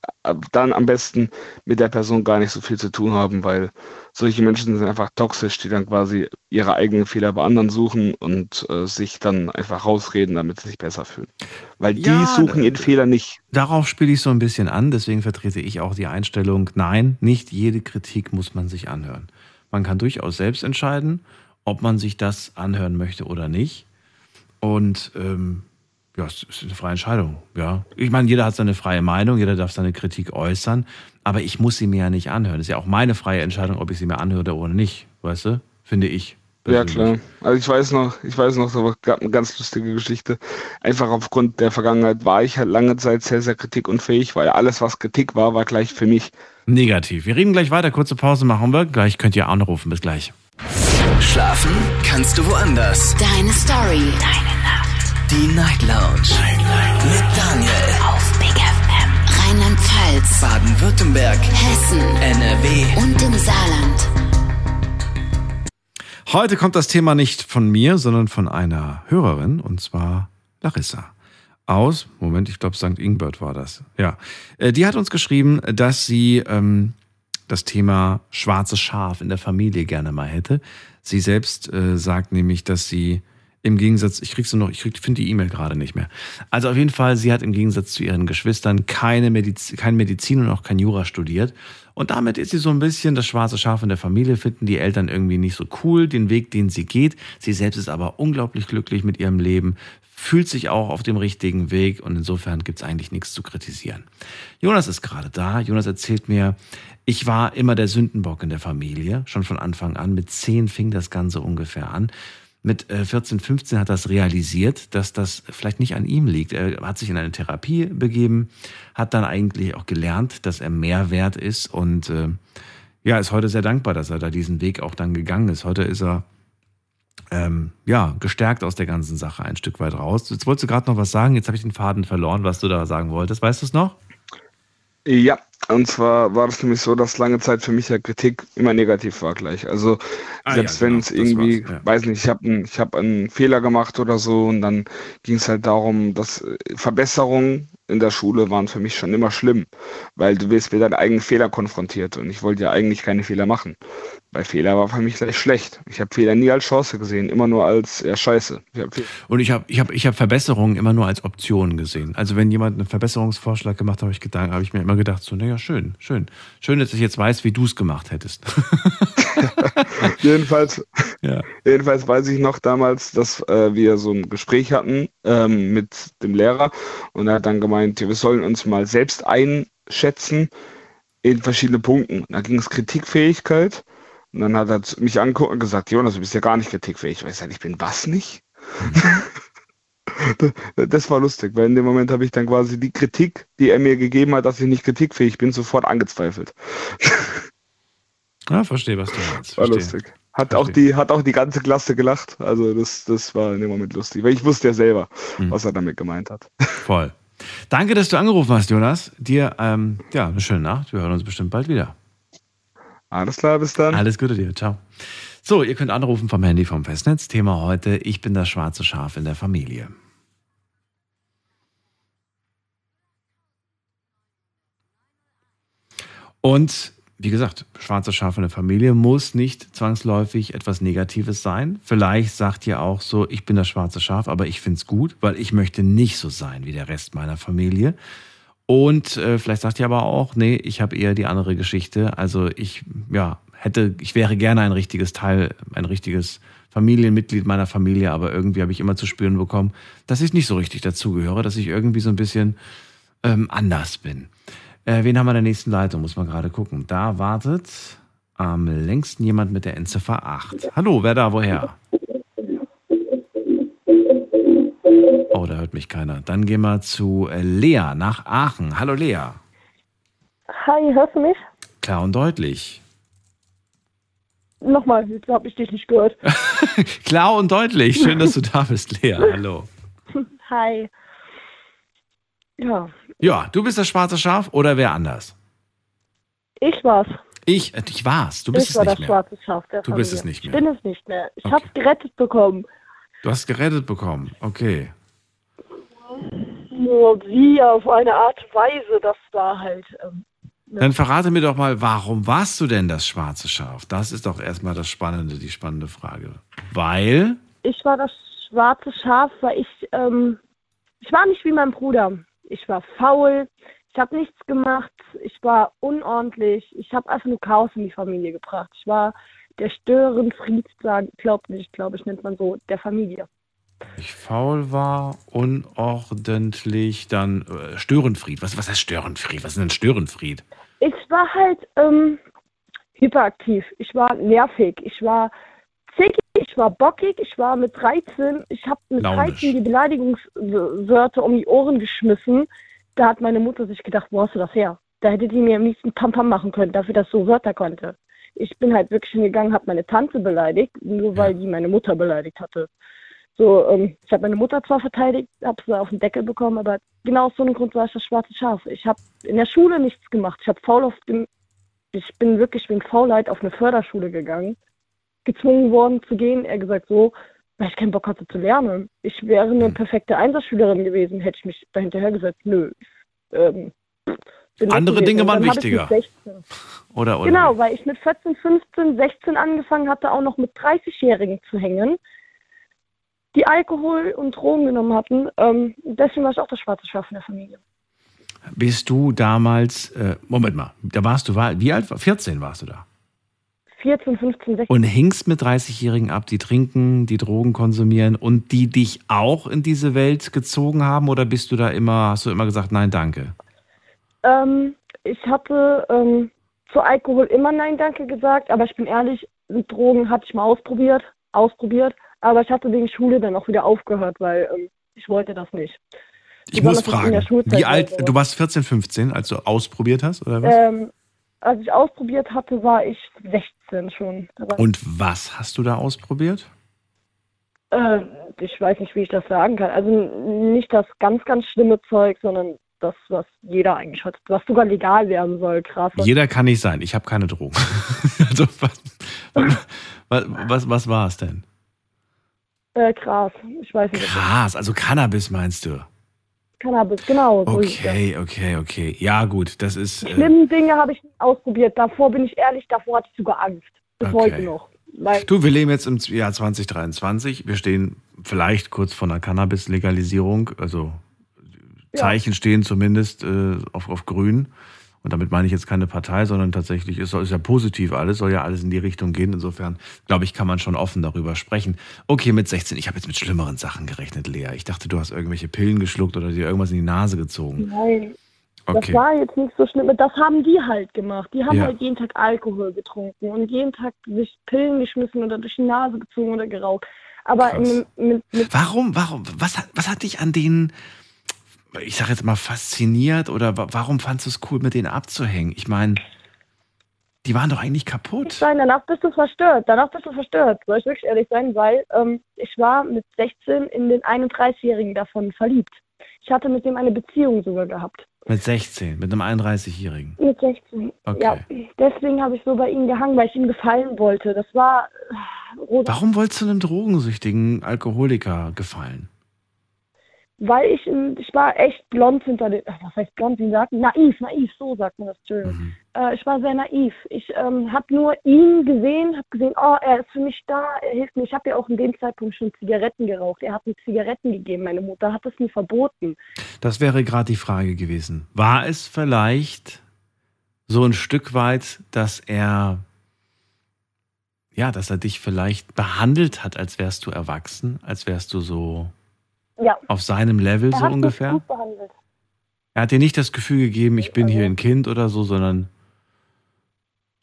Speaker 7: dann am besten mit der Person gar nicht so viel zu tun haben, weil solche Menschen sind einfach toxisch, die dann quasi ihre eigenen Fehler bei anderen suchen und äh, sich dann einfach rausreden, damit sie sich besser fühlen. Weil die
Speaker 1: Ja,
Speaker 7: suchen ihren Fehler nicht.
Speaker 1: Darauf spiele ich so ein bisschen an, deswegen vertrete ich auch die Einstellung, nein, nicht jede Kritik muss man sich anhören. Man kann durchaus selbst entscheiden, ob man sich das anhören möchte oder nicht. Und ähm, ja, es ist eine freie Entscheidung. Ja. Ich meine, jeder hat seine freie Meinung, jeder darf seine Kritik äußern, aber ich muss sie mir ja nicht anhören. Es ist ja auch meine freie Entscheidung, ob ich sie mir anhöre oder nicht, weißt du? Finde ich.
Speaker 7: Ja,
Speaker 1: persönlich.
Speaker 7: klar. Also ich weiß noch, ich weiß noch, da gab eine ganz lustige Geschichte. Einfach aufgrund der Vergangenheit war ich halt lange Zeit sehr, sehr kritikunfähig, weil alles, was Kritik war, war gleich für mich.
Speaker 1: Negativ. Wir reden gleich weiter. Kurze Pause machen wir. Gleich könnt ihr anrufen. Bis gleich.
Speaker 8: Schlafen kannst du woanders.
Speaker 9: Deine Story. Deine.
Speaker 8: Die Night Lounge. Mit Daniel.
Speaker 9: Auf Big FM. Rheinland-Pfalz.
Speaker 8: Baden-Württemberg.
Speaker 9: Hessen.
Speaker 8: NRW.
Speaker 9: Und im Saarland.
Speaker 1: Heute kommt das Thema nicht von mir, sondern von einer Hörerin, und zwar Larissa. Aus, Moment, ich glaube, St. Ingbert war das. Ja. Äh, Die hat uns geschrieben, dass sie ähm, das Thema schwarzes Schaf in der Familie gerne mal hätte. Sie selbst äh, sagt nämlich, dass sie im Gegensatz, ich krieg's nur noch, ich finde die E-Mail gerade nicht mehr. Also auf jeden Fall, sie hat im Gegensatz zu ihren Geschwistern keine Medizin, kein Medizin und auch kein Jura studiert. Und damit ist sie so ein bisschen das schwarze Schaf in der Familie, finden die Eltern irgendwie nicht so cool, den Weg, den sie geht. Sie selbst ist aber unglaublich glücklich mit ihrem Leben, fühlt sich auch auf dem richtigen Weg und insofern gibt's eigentlich nichts zu kritisieren. Jonas ist gerade da. Jonas erzählt mir, ich war immer der Sündenbock in der Familie, schon von Anfang an. Mit zehn fing das Ganze ungefähr an. Mit äh, 14, 15 hat er das realisiert, dass das vielleicht nicht an ihm liegt. Er hat sich in eine Therapie begeben, hat dann eigentlich auch gelernt, dass er mehr wert ist und äh, ja, ist heute sehr dankbar, dass er da diesen Weg auch dann gegangen ist. Heute ist er ähm, ja gestärkt aus der ganzen Sache ein Stück weit raus. Jetzt wolltest du gerade noch was sagen, jetzt habe ich den Faden verloren, was du da sagen wolltest. Weißt du es noch?
Speaker 7: Ja, und zwar war das nämlich so, dass lange Zeit für mich ja Kritik immer negativ war gleich. Also
Speaker 1: Ah,
Speaker 7: selbst
Speaker 1: ja, genau,
Speaker 7: wenn es irgendwie,
Speaker 1: ja.
Speaker 7: weiß nicht, ich habe einen, ich hab einen Fehler gemacht oder so und dann ging es halt darum, dass äh, Verbesserungen in der Schule waren für mich schon immer schlimm, weil du wirst mit deinen eigenen Fehler konfrontiert und ich wollte ja eigentlich keine Fehler machen. Weil Fehler war für mich gleich schlecht. Ich habe Fehler nie als Chance gesehen, immer nur als ja scheiße. Ich hab
Speaker 1: Und ich habe ich hab, ich hab Verbesserungen immer nur als Option gesehen. Also wenn jemand einen Verbesserungsvorschlag gemacht hat, habe ich, gedacht- habe ich mir immer gedacht, so, naja, schön, schön. Schön, dass ich jetzt weiß, wie du es gemacht hättest.
Speaker 7: jedenfalls,
Speaker 1: ja.
Speaker 7: jedenfalls weiß ich noch damals, dass äh, wir so ein Gespräch hatten ähm, mit dem Lehrer und er hat dann gemeint, wir sollen uns mal selbst einschätzen in verschiedene Punkten. Da ging es Kritikfähigkeit und dann hat er mich angeguckt und gesagt, Jonas, du bist ja gar nicht kritikfähig. Ich sage, ich bin was nicht? Das war lustig, weil in dem Moment habe ich dann quasi die Kritik, die er mir gegeben hat, dass ich nicht kritikfähig bin, sofort angezweifelt.
Speaker 1: Ja, verstehe, was du meinst.
Speaker 7: War lustig. Hat auch, die, hat auch die ganze Klasse gelacht. Also das, das war in dem Moment lustig. Weil ich wusste ja selber,
Speaker 1: Mhm.
Speaker 7: was er damit gemeint hat.
Speaker 1: Voll. Danke, dass du angerufen hast, Jonas. Dir, ähm, ja, eine schöne Nacht. Wir hören uns bestimmt bald wieder.
Speaker 7: Alles klar, bis dann.
Speaker 1: Alles Gute dir. Ciao. So, ihr könnt anrufen vom Handy vom Festnetz. Thema heute, ich bin das schwarze Schaf in der Familie. Und wie gesagt, schwarze Schaf in der Familie muss nicht zwangsläufig etwas Negatives sein. Vielleicht sagt ihr auch so, ich bin das schwarze Schaf, aber ich finde es gut, weil ich möchte nicht so sein wie der Rest meiner Familie. Und äh, vielleicht sagt ihr aber auch, nee, ich habe eher die andere Geschichte. Also ich, ja, hätte, ich wäre gerne ein richtiges Teil, ein richtiges Familienmitglied meiner Familie, aber irgendwie habe ich immer zu spüren bekommen, dass ich nicht so richtig dazugehöre, dass ich irgendwie so ein bisschen ähm, anders bin. Äh, wen haben wir in der nächsten Leitung? Muss man gerade gucken. Da wartet am längsten jemand mit der Endziffer 8. Hallo, wer da, woher? Oh, da hört mich keiner. Dann gehen wir zu äh, Lea nach Aachen. Hallo Lea.
Speaker 10: Hi, hörst du mich?
Speaker 1: Klar und deutlich.
Speaker 10: Nochmal, jetzt habe ich dich nicht gehört.
Speaker 1: Klar und deutlich. Schön, dass du da bist, Lea. Hallo.
Speaker 10: Hi. Ja,
Speaker 1: Ja, du bist das schwarze Schaf oder wer anders?
Speaker 10: ich war's.
Speaker 1: Ich, äh, ich war's. Du bist
Speaker 10: ich
Speaker 1: es
Speaker 10: war
Speaker 1: nicht
Speaker 10: das
Speaker 1: mehr.
Speaker 10: schwarze Schaf der
Speaker 1: Du
Speaker 10: Familie.
Speaker 1: bist es nicht mehr.
Speaker 10: Ich bin es nicht mehr. Ich
Speaker 1: Okay.
Speaker 10: hab's gerettet bekommen.
Speaker 1: Du hast gerettet bekommen. Okay.
Speaker 10: Nur wie auf eine Art und Weise, das war halt. Ähm,
Speaker 1: Dann verrate mir doch mal, warum warst du denn das schwarze Schaf? Das ist doch erstmal das Spannende, die spannende Frage. Weil,
Speaker 10: ich war das schwarze Schaf, weil ich ähm, ich war nicht wie mein Bruder. Ich war faul, ich habe nichts gemacht, ich war unordentlich, ich habe einfach nur Chaos in die Familie gebracht. Ich war der Störenfried, glaubt nicht, glaube ich, nennt man so, der Familie.
Speaker 1: Ich faul war, unordentlich, dann äh, Störenfried. Was, was heißt Störenfried? Was ist denn Störenfried?
Speaker 10: Ich war halt ähm, hyperaktiv, ich war nervig, ich war zickig, ich war bockig, ich war mit 13, ich habe mit
Speaker 1: Launisch.
Speaker 10: 13 die Beleidigungswörter um die Ohren geschmissen. Da hat meine Mutter sich gedacht, wo hast du das her? Da hätte die mir am liebsten Pam-Pam machen können, dafür, dass so Wörter konnte. Ich bin halt wirklich hingegangen, habe meine Tante beleidigt, nur weil die meine Mutter beleidigt hatte. So, ähm, ich habe meine Mutter zwar verteidigt, habe sie auf den Deckel bekommen, aber genau aus so einem Grund war ich das schwarze Schaf. Ich habe in der Schule nichts gemacht. Ich habe faul auf dem, ich bin wirklich wegen Faulheit auf eine Förderschule gegangen, gezwungen worden zu gehen. Er gesagt so, weil ich keinen Bock hatte zu lernen. Ich wäre eine perfekte Einsatzschülerin gewesen, hätte ich mich dahinterher gesetzt. Nö. Ähm,
Speaker 1: Andere. Dinge waren wichtiger.
Speaker 10: 16
Speaker 1: Oder, oder?
Speaker 10: Genau, weil ich mit 14, 15, 16 angefangen hatte, auch noch mit 30-Jährigen zu hängen, die Alkohol und Drogen genommen hatten. Ähm, deswegen war ich auch das schwarze Schaf in der Familie.
Speaker 1: Bist du damals, äh, Moment mal, da warst du, wie alt? war- 14 warst du da.
Speaker 10: 14, 15, 16.
Speaker 1: Und hingst mit 30-Jährigen ab, die trinken, die Drogen konsumieren und die dich auch in diese Welt gezogen haben? Oder bist du da immer, hast du immer gesagt, nein, danke?
Speaker 10: Ähm, ich hatte ähm, zu Alkohol immer Nein Danke gesagt, aber ich bin ehrlich, mit Drogen hatte ich mal ausprobiert, ausprobiert, aber ich hatte wegen Schule dann auch wieder aufgehört, weil ähm, ich wollte das nicht.
Speaker 1: Ich muss fragen, wie alt,
Speaker 10: sowas.
Speaker 1: du warst 14, 15, als du ausprobiert hast, oder was?
Speaker 10: Ähm, als ich ausprobiert hatte, war ich 16 schon. War
Speaker 1: Und was hast du da ausprobiert?
Speaker 10: Äh, ich weiß nicht, wie ich das sagen kann. Also nicht das ganz, ganz schlimme Zeug, sondern das, was jeder eigentlich hat, was sogar legal werden soll. Krass.
Speaker 1: Jeder kann nicht sein. Ich habe keine Drogen. also, was, was, was, was war es denn?
Speaker 10: Äh, krass. Ich weiß nicht.
Speaker 1: Krass, also Cannabis meinst du?
Speaker 10: Cannabis, genau. So.
Speaker 1: Okay, okay, okay. Ja, gut, das ist.
Speaker 10: Die
Speaker 1: Äh,
Speaker 10: schlimmen Dinge habe ich nicht ausprobiert. Davor bin ich ehrlich, davor hatte ich sogar Angst. Bis
Speaker 1: Okay.
Speaker 10: heute noch. Weil,
Speaker 1: du, wir leben jetzt im Jahr 2023. Wir stehen vielleicht kurz vor einer Cannabis-Legalisierung. Also Zeichen stehen zumindest äh, auf, auf grün. Und damit meine ich jetzt keine Partei, sondern tatsächlich ist, ist ja positiv alles, soll ja alles in die Richtung gehen. Insofern, glaube ich, kann man schon offen darüber sprechen. Okay, mit 16. Ich habe jetzt mit schlimmeren Sachen gerechnet, Lea. Ich dachte, du hast irgendwelche Pillen geschluckt oder dir irgendwas in die Nase gezogen.
Speaker 10: nein.
Speaker 1: Okay.
Speaker 10: Das war jetzt nicht so schlimm. Das haben die halt gemacht. Die haben
Speaker 1: Ja.
Speaker 10: halt jeden Tag Alkohol getrunken und jeden Tag sich Pillen geschmissen oder durch die Nase gezogen oder geraucht. Aber mit, mit, mit
Speaker 1: Warum, warum, was, hat- was hat dich an denen, ich sag jetzt mal, fasziniert oder wa- warum fandst du es cool, mit denen abzuhängen? Ich meine, die waren doch eigentlich kaputt.
Speaker 10: sein, danach bist du verstört. Danach bist du verstört, soll ich wirklich ehrlich sein, weil ähm, ich war mit 16 in den 31-Jährigen davon verliebt. Ich hatte mit dem eine Beziehung sogar gehabt.
Speaker 1: Mit 16, mit einem 31-Jährigen.
Speaker 10: Mit 16.
Speaker 1: Okay.
Speaker 10: Ja, deswegen habe ich so bei ihm gehangen, weil ich ihm gefallen wollte. Das war äh.
Speaker 1: Warum wolltest du einem drogensüchtigen Alkoholiker gefallen?
Speaker 10: Weil ich, ich war echt blond hinter den, ach, was heißt blond, wie sagt man? Naiv, naiv, so sagt man das, Entschuldigung. Äh, ich war sehr naiv. Ich ähm, habe nur ihn gesehen, habe gesehen, oh, er ist für mich da, er hilft mir. Ich habe ja auch in dem Zeitpunkt schon Zigaretten geraucht. Er hat mir Zigaretten gegeben, meine Mutter hat es mir verboten.
Speaker 1: Das wäre gerade die Frage gewesen. War es vielleicht so ein Stück weit, dass er, ja, dass er dich vielleicht behandelt hat, als wärst du erwachsen, als wärst du so
Speaker 10: Ja.
Speaker 1: auf seinem Level
Speaker 10: er
Speaker 1: so ungefähr?
Speaker 10: gut behandelt.
Speaker 1: Er hat dir nicht das Gefühl gegeben, ich bin hier ein Kind oder so, sondern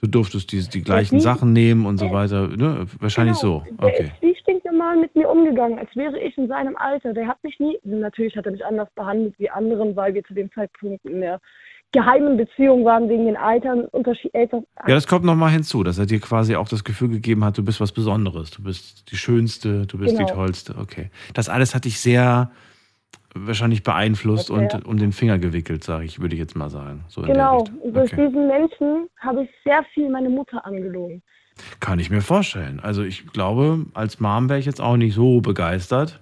Speaker 1: du durftest die, die gleichen Sachen nehmen und so weiter. Ne? Wahrscheinlich
Speaker 10: Genau.
Speaker 1: so.
Speaker 10: Der
Speaker 1: Okay.
Speaker 10: ist wie stinknormal mit mir umgegangen, als wäre ich in seinem Alter. Der hat mich nie, natürlich hat er mich anders behandelt wie anderen, weil wir zu dem Zeitpunkt in der geheimen Beziehung waren wegen den Altern, Unterschied, Eltern.
Speaker 1: Ja, das kommt nochmal hinzu, dass er dir quasi auch das Gefühl gegeben hat, du bist was Besonderes, du bist die Schönste, du bist die
Speaker 10: Genau.
Speaker 1: Tollste. Okay. Das alles hat dich sehr wahrscheinlich beeinflusst
Speaker 10: Okay.
Speaker 1: und um den Finger gewickelt, sage ich, würde ich jetzt mal sagen. So
Speaker 10: Genau,
Speaker 1: Richtung.
Speaker 10: durch
Speaker 1: Okay.
Speaker 10: diesen Menschen habe ich sehr viel meine Mutter angelogen.
Speaker 1: Kann ich mir vorstellen. Also ich glaube, als Mom wäre ich jetzt auch nicht so begeistert.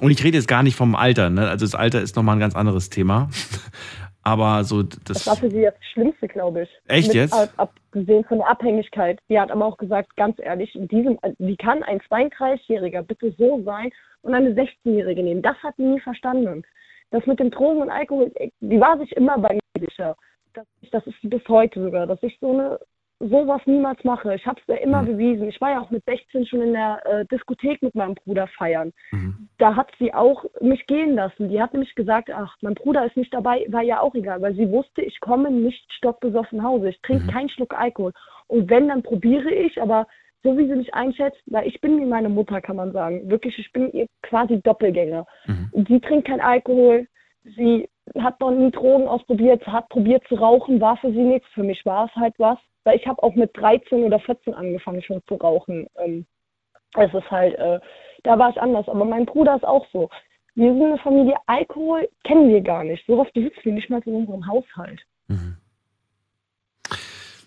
Speaker 1: Und ich rede jetzt gar nicht vom Alter, ne? Also das Alter ist nochmal ein ganz anderes Thema. Aber so
Speaker 10: Das
Speaker 1: das.
Speaker 10: war für sie das Schlimmste, glaube ich.
Speaker 1: Echt
Speaker 10: Mit,
Speaker 1: jetzt?
Speaker 10: Ab, ab gesehen von der Abhängigkeit. Sie hat aber auch gesagt, ganz ehrlich, in diesem, wie kann ein 32-Jähriger bitte so sein und eine 16-Jährige nehmen? Das hat sie nie verstanden. Das mit dem Drogen und Alkohol, die war sich immer bei mir sicher. Das, das ist bis heute sogar, dass ich so eine sowas niemals mache. Ich habe es ja immer
Speaker 1: Mhm.
Speaker 10: bewiesen. Ich war ja auch mit 16 schon in der äh, Diskothek mit meinem Bruder feiern.
Speaker 1: Mhm.
Speaker 10: Da hat sie auch mich gehen lassen. Die hat nämlich gesagt, ach, mein Bruder ist nicht dabei, war ja auch egal, weil sie wusste, ich komme nicht stockbesoffen nach Hause. Ich trinke
Speaker 1: Mhm.
Speaker 10: keinen Schluck Alkohol. Und wenn, dann probiere ich, aber so wie sie mich einschätzt, weil ich bin wie meine Mutter, kann man sagen. Wirklich, ich bin ihr quasi Doppelgänger.
Speaker 1: Mhm.
Speaker 10: Sie trinkt keinen Alkohol, sie hat noch nie Drogen ausprobiert, hat probiert zu rauchen, war für sie nichts. Für mich war es halt was, weil ich habe auch mit 13 oder 14 angefangen schon zu rauchen. Ähm, es ist halt, äh, da war ich anders. Aber mein Bruder ist auch so. Wir sind eine Familie, Alkohol kennen wir gar nicht. Sowas besitzen wir nicht mal in unserem Haushalt.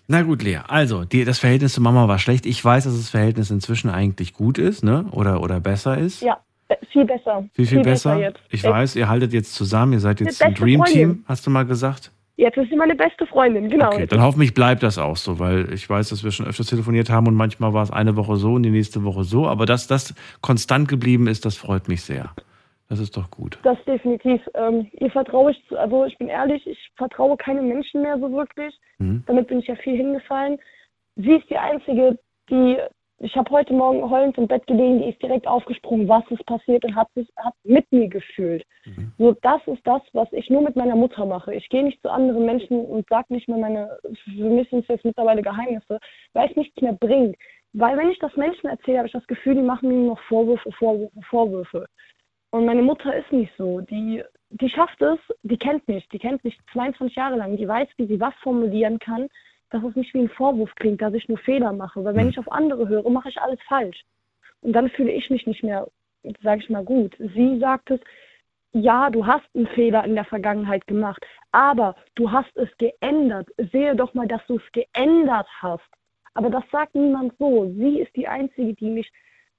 Speaker 1: Na gut, Lea. Also, die, das Verhältnis zu Mama war schlecht. Ich weiß, dass das Verhältnis inzwischen eigentlich gut ist, ne? Oder, oder besser ist.
Speaker 10: Ja, viel besser.
Speaker 1: Viel, viel, besser.
Speaker 10: jetzt.
Speaker 1: Ich weiß, ihr haltet jetzt zusammen, ihr seid jetzt ein Dream Team, hast du mal gesagt.
Speaker 10: Jetzt ist sie meine beste Freundin, genau.
Speaker 1: Okay, dann hoffentlich bleibt das auch so, weil ich weiß, dass wir schon öfters telefoniert haben und manchmal war es eine Woche so und die nächste Woche so. Aber dass das konstant geblieben ist, das freut mich sehr. Das ist doch gut.
Speaker 10: Das definitiv. Ähm, ihr vertraue ich, also ich bin ehrlich, ich vertraue keinem Menschen mehr so wirklich.
Speaker 1: Mhm.
Speaker 10: Damit bin ich ja viel hingefallen. Sie ist die Einzige, die, ich habe heute Morgen heulend im Bett gelegen, die ist direkt aufgesprungen, was ist passiert und hat hat mit mir gefühlt. So, das ist das, was ich nur mit meiner Mutter mache. Ich gehe nicht zu anderen Menschen und sage nicht mehr meine, für mich sind es jetzt mittlerweile Geheimnisse, weil es nichts mehr bringt. Weil wenn ich das Menschen erzähle, habe ich das Gefühl, die machen mir nur noch Vorwürfe, Vorwürfe, Vorwürfe. Und meine Mutter ist nicht so. Die, die schafft es, die kennt mich, die kennt mich 22 Jahre lang, die weiß, wie sie was formulieren kann, dass es nicht wie ein Vorwurf klingt, dass ich nur Fehler mache. Weil wenn ich auf andere höre, mache ich alles falsch. Und dann fühle ich mich nicht mehr, sage ich mal, gut. Sie sagt es, ja, du hast einen Fehler in der Vergangenheit gemacht, aber du hast es geändert. Sehe doch mal, dass du es geändert hast. Aber das sagt niemand so. Sie ist die Einzige, die mich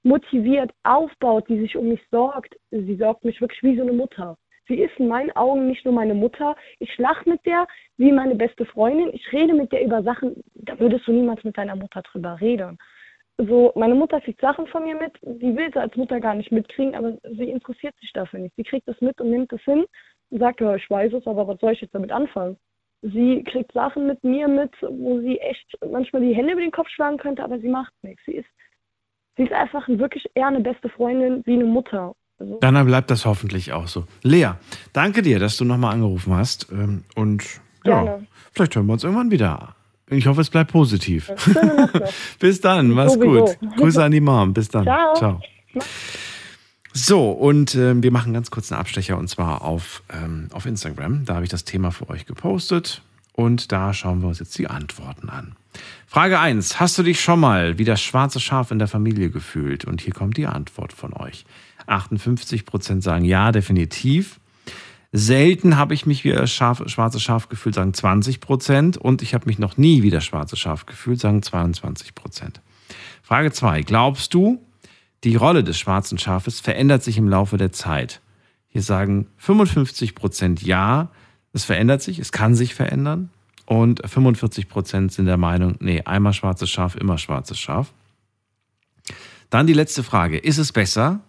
Speaker 10: motiviert, aufbaut, die sich um mich sorgt. Sie sorgt mich wirklich wie so eine Mutter. Sie ist in meinen Augen nicht nur meine Mutter. Ich lache mit der wie meine beste Freundin. Ich rede mit der über Sachen, da würdest du niemals mit deiner Mutter drüber reden. So, meine Mutter kriegt Sachen von mir mit, die will sie als Mutter gar nicht mitkriegen, aber sie interessiert sich dafür nicht. Sie kriegt es mit und nimmt es hin und sagt, ja, ich weiß es, aber was soll ich jetzt damit anfangen? Sie kriegt Sachen mit mir mit, wo sie echt manchmal die Hände über den Kopf schlagen könnte, aber sie macht nichts. Sie ist, sie ist einfach wirklich eher eine beste Freundin wie eine Mutter. Also,
Speaker 1: Dann bleibt das hoffentlich auch so. Lea, danke dir, dass du nochmal angerufen hast. ähm, Und ja,
Speaker 10: Gerne.
Speaker 1: vielleicht hören wir uns irgendwann wieder. Ich hoffe, es bleibt positiv. Bis dann, mach's
Speaker 10: Sowieso.
Speaker 1: gut. Grüße an die Mom. Bis dann.
Speaker 10: Ciao.
Speaker 1: So, und ähm, wir machen ganz kurz einen Abstecher und zwar auf, ähm, auf Instagram. Da habe ich das Thema für euch gepostet und da schauen wir uns jetzt die Antworten an. Frage 1. Hast du dich schon mal wie das schwarze Schaf in der Familie gefühlt? Und hier kommt die Antwort von euch. 58% sagen ja, definitiv. Selten habe ich mich wie das schwarze Schaf gefühlt, sagen 20 Prozent. Und ich habe mich noch nie wie das schwarze Schaf gefühlt, sagen 22 Prozent. Frage 2. Glaubst du, die Rolle des schwarzen Schafes verändert sich im Laufe der Zeit? Hier sagen 55 Prozent ja, es verändert sich, es kann sich verändern. Und 45 Prozent sind der Meinung, nee, einmal schwarzes Schaf, immer schwarzes Schaf. Dann die letzte Frage. Ist es besser,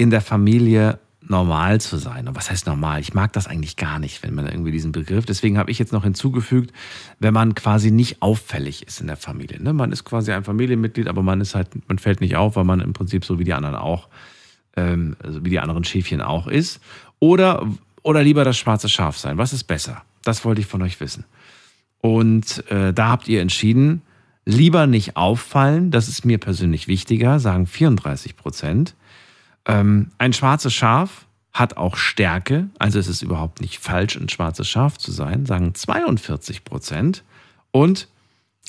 Speaker 1: in der Familie normal zu sein? Und was heißt normal? Ich mag das eigentlich gar nicht, wenn man irgendwie diesen Begriff. Deswegen habe ich jetzt noch hinzugefügt, wenn man quasi nicht auffällig ist in der Familie. Ne? Man ist quasi ein Familienmitglied, aber man ist halt, man fällt nicht auf, weil man im Prinzip so wie die anderen auch, ähm, also wie die anderen Schäfchen auch ist. Oder, oder lieber das schwarze Schaf sein. Was ist besser? Das wollte ich von euch wissen. Und äh, da habt ihr entschieden, lieber nicht auffallen, das ist mir persönlich wichtiger, sagen 34 Prozent. Ähm, ein schwarzes Schaf hat auch Stärke, also es ist überhaupt nicht falsch, ein schwarzes Schaf zu sein, sagen 42 Prozent. Und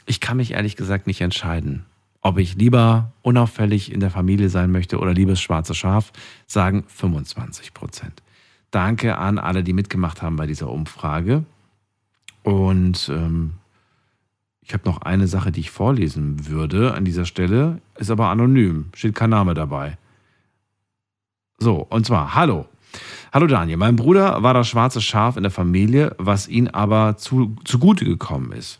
Speaker 1: ich kann mich ehrlich gesagt nicht entscheiden, ob ich lieber unauffällig in der Familie sein möchte oder lieber das schwarze Schaf, sagen 25 Prozent. Danke an alle, die mitgemacht haben bei dieser Umfrage. Und ähm, ich habe noch eine Sache, die ich vorlesen würde an dieser Stelle, ist aber anonym, steht kein Name dabei. So, und zwar, hallo. Hallo Daniel, mein Bruder war das schwarze Schaf in der Familie, was ihm aber zu, zugute gekommen ist.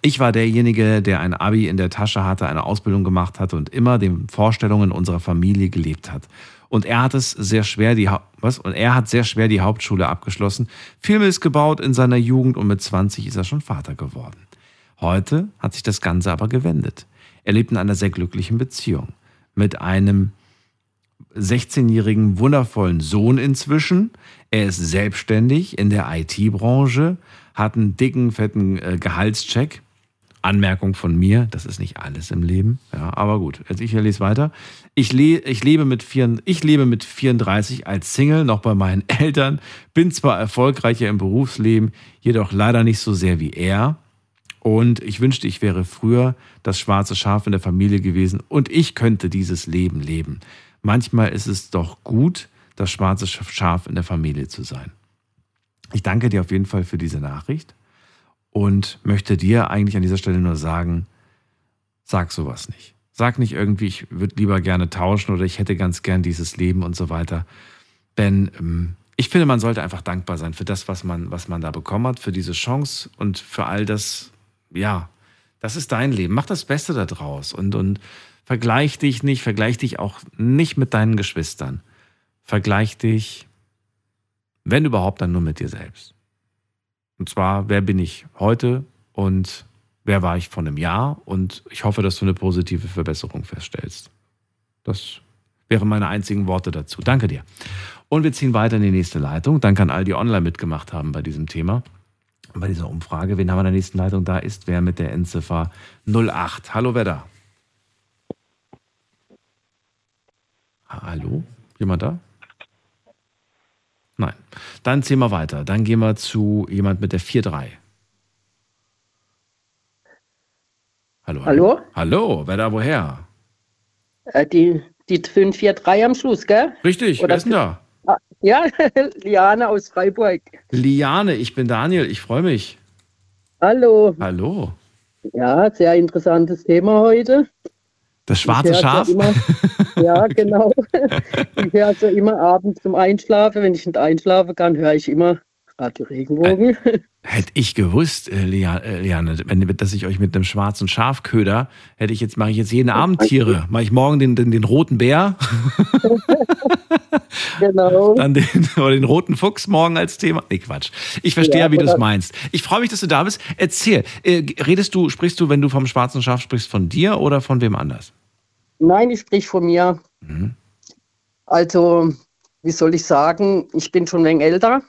Speaker 1: Ich war derjenige, der ein Abi in der Tasche hatte, eine Ausbildung gemacht hat und immer den Vorstellungen unserer Familie gelebt hat. Und er hat es sehr schwer, die was? Und er hat sehr schwer die Hauptschule abgeschlossen, viel Mist gebaut in seiner Jugend und mit 20 ist er schon Vater geworden. Heute hat sich das Ganze aber gewendet. Er lebt in einer sehr glücklichen Beziehung mit einem 16-jährigen wundervollen Sohn inzwischen. Er ist selbstständig in der IT-Branche, hat einen dicken, fetten äh, Gehaltscheck. Anmerkung von mir, das ist nicht alles im Leben. Ja, aber gut, jetzt ich lese weiter. Ich, le ich, lebe mit vier, ich lebe mit 34 als Single noch bei meinen Eltern, bin zwar erfolgreicher im Berufsleben, jedoch leider nicht so sehr wie er. Und ich wünschte, ich wäre früher das schwarze Schaf in der Familie gewesen und ich könnte dieses Leben leben. Manchmal ist es doch gut, das schwarze Schaf in der Familie zu sein. Ich danke dir auf jeden Fall für diese Nachricht und möchte dir eigentlich an dieser Stelle nur sagen, sag sowas nicht. Sag nicht irgendwie, ich würde lieber gerne tauschen oder ich hätte ganz gern dieses Leben und so weiter. Denn ähm, ich finde, man sollte einfach dankbar sein für das, was man, was man da bekommen hat, für diese Chance und für all das, ja, das ist dein Leben. Mach das Beste daraus und, und vergleich dich nicht, vergleich dich auch nicht mit deinen Geschwistern. Vergleich dich, wenn überhaupt, dann nur mit dir selbst. Und zwar, wer bin ich heute und wer war ich vor einem Jahr? Und ich hoffe, dass du eine positive Verbesserung feststellst. Das wären meine einzigen Worte dazu. Danke dir. Und wir ziehen weiter in die nächste Leitung. Danke an all die online mitgemacht haben bei diesem Thema, bei dieser Umfrage. Wen haben wir in der nächsten Leitung? Da ist wer mit der Endziffer 08. Hallo, wer da? Hallo? Jemand da? Nein. Dann ziehen wir weiter. Dann gehen wir zu jemand mit der 4-3. Hallo,
Speaker 11: Hallo?
Speaker 1: Hallo, wer da woher?
Speaker 11: Äh, die, die 543 am Schluss, gell?
Speaker 1: Richtig, wer ist denn da?
Speaker 11: Ah, Ja, Liane aus Freiburg.
Speaker 1: Liane, ich bin Daniel, ich freue mich.
Speaker 11: Hallo.
Speaker 1: Hallo.
Speaker 11: Ja, sehr interessantes Thema heute.
Speaker 1: Das schwarze Schaf?
Speaker 11: Ja, immer, ja, genau. Ich höre so immer abends zum Einschlafen. Wenn ich nicht einschlafen kann, höre ich immer Radio Regenbogen.
Speaker 1: Hätte ich gewusst, äh, Lia- äh, Liane, wenn, dass ich euch mit einem schwarzen Schafköder, hätte ich jetzt, mache ich jetzt jeden Abend Tiere. Mache ich morgen den, den, den roten Bär,
Speaker 11: genau.
Speaker 1: dann den, oder den roten Fuchs morgen als Thema. Nee, Quatsch. Ich verstehe ja, wie du es meinst. Ich freue mich, dass du da bist. Erzähl, äh, redest du, sprichst du, wenn du vom schwarzen Schaf sprichst, von dir oder von wem anders?
Speaker 11: Nein, ich sprich von mir.
Speaker 1: Mhm.
Speaker 11: Also, wie soll ich sagen, ich bin schon ein wenig älter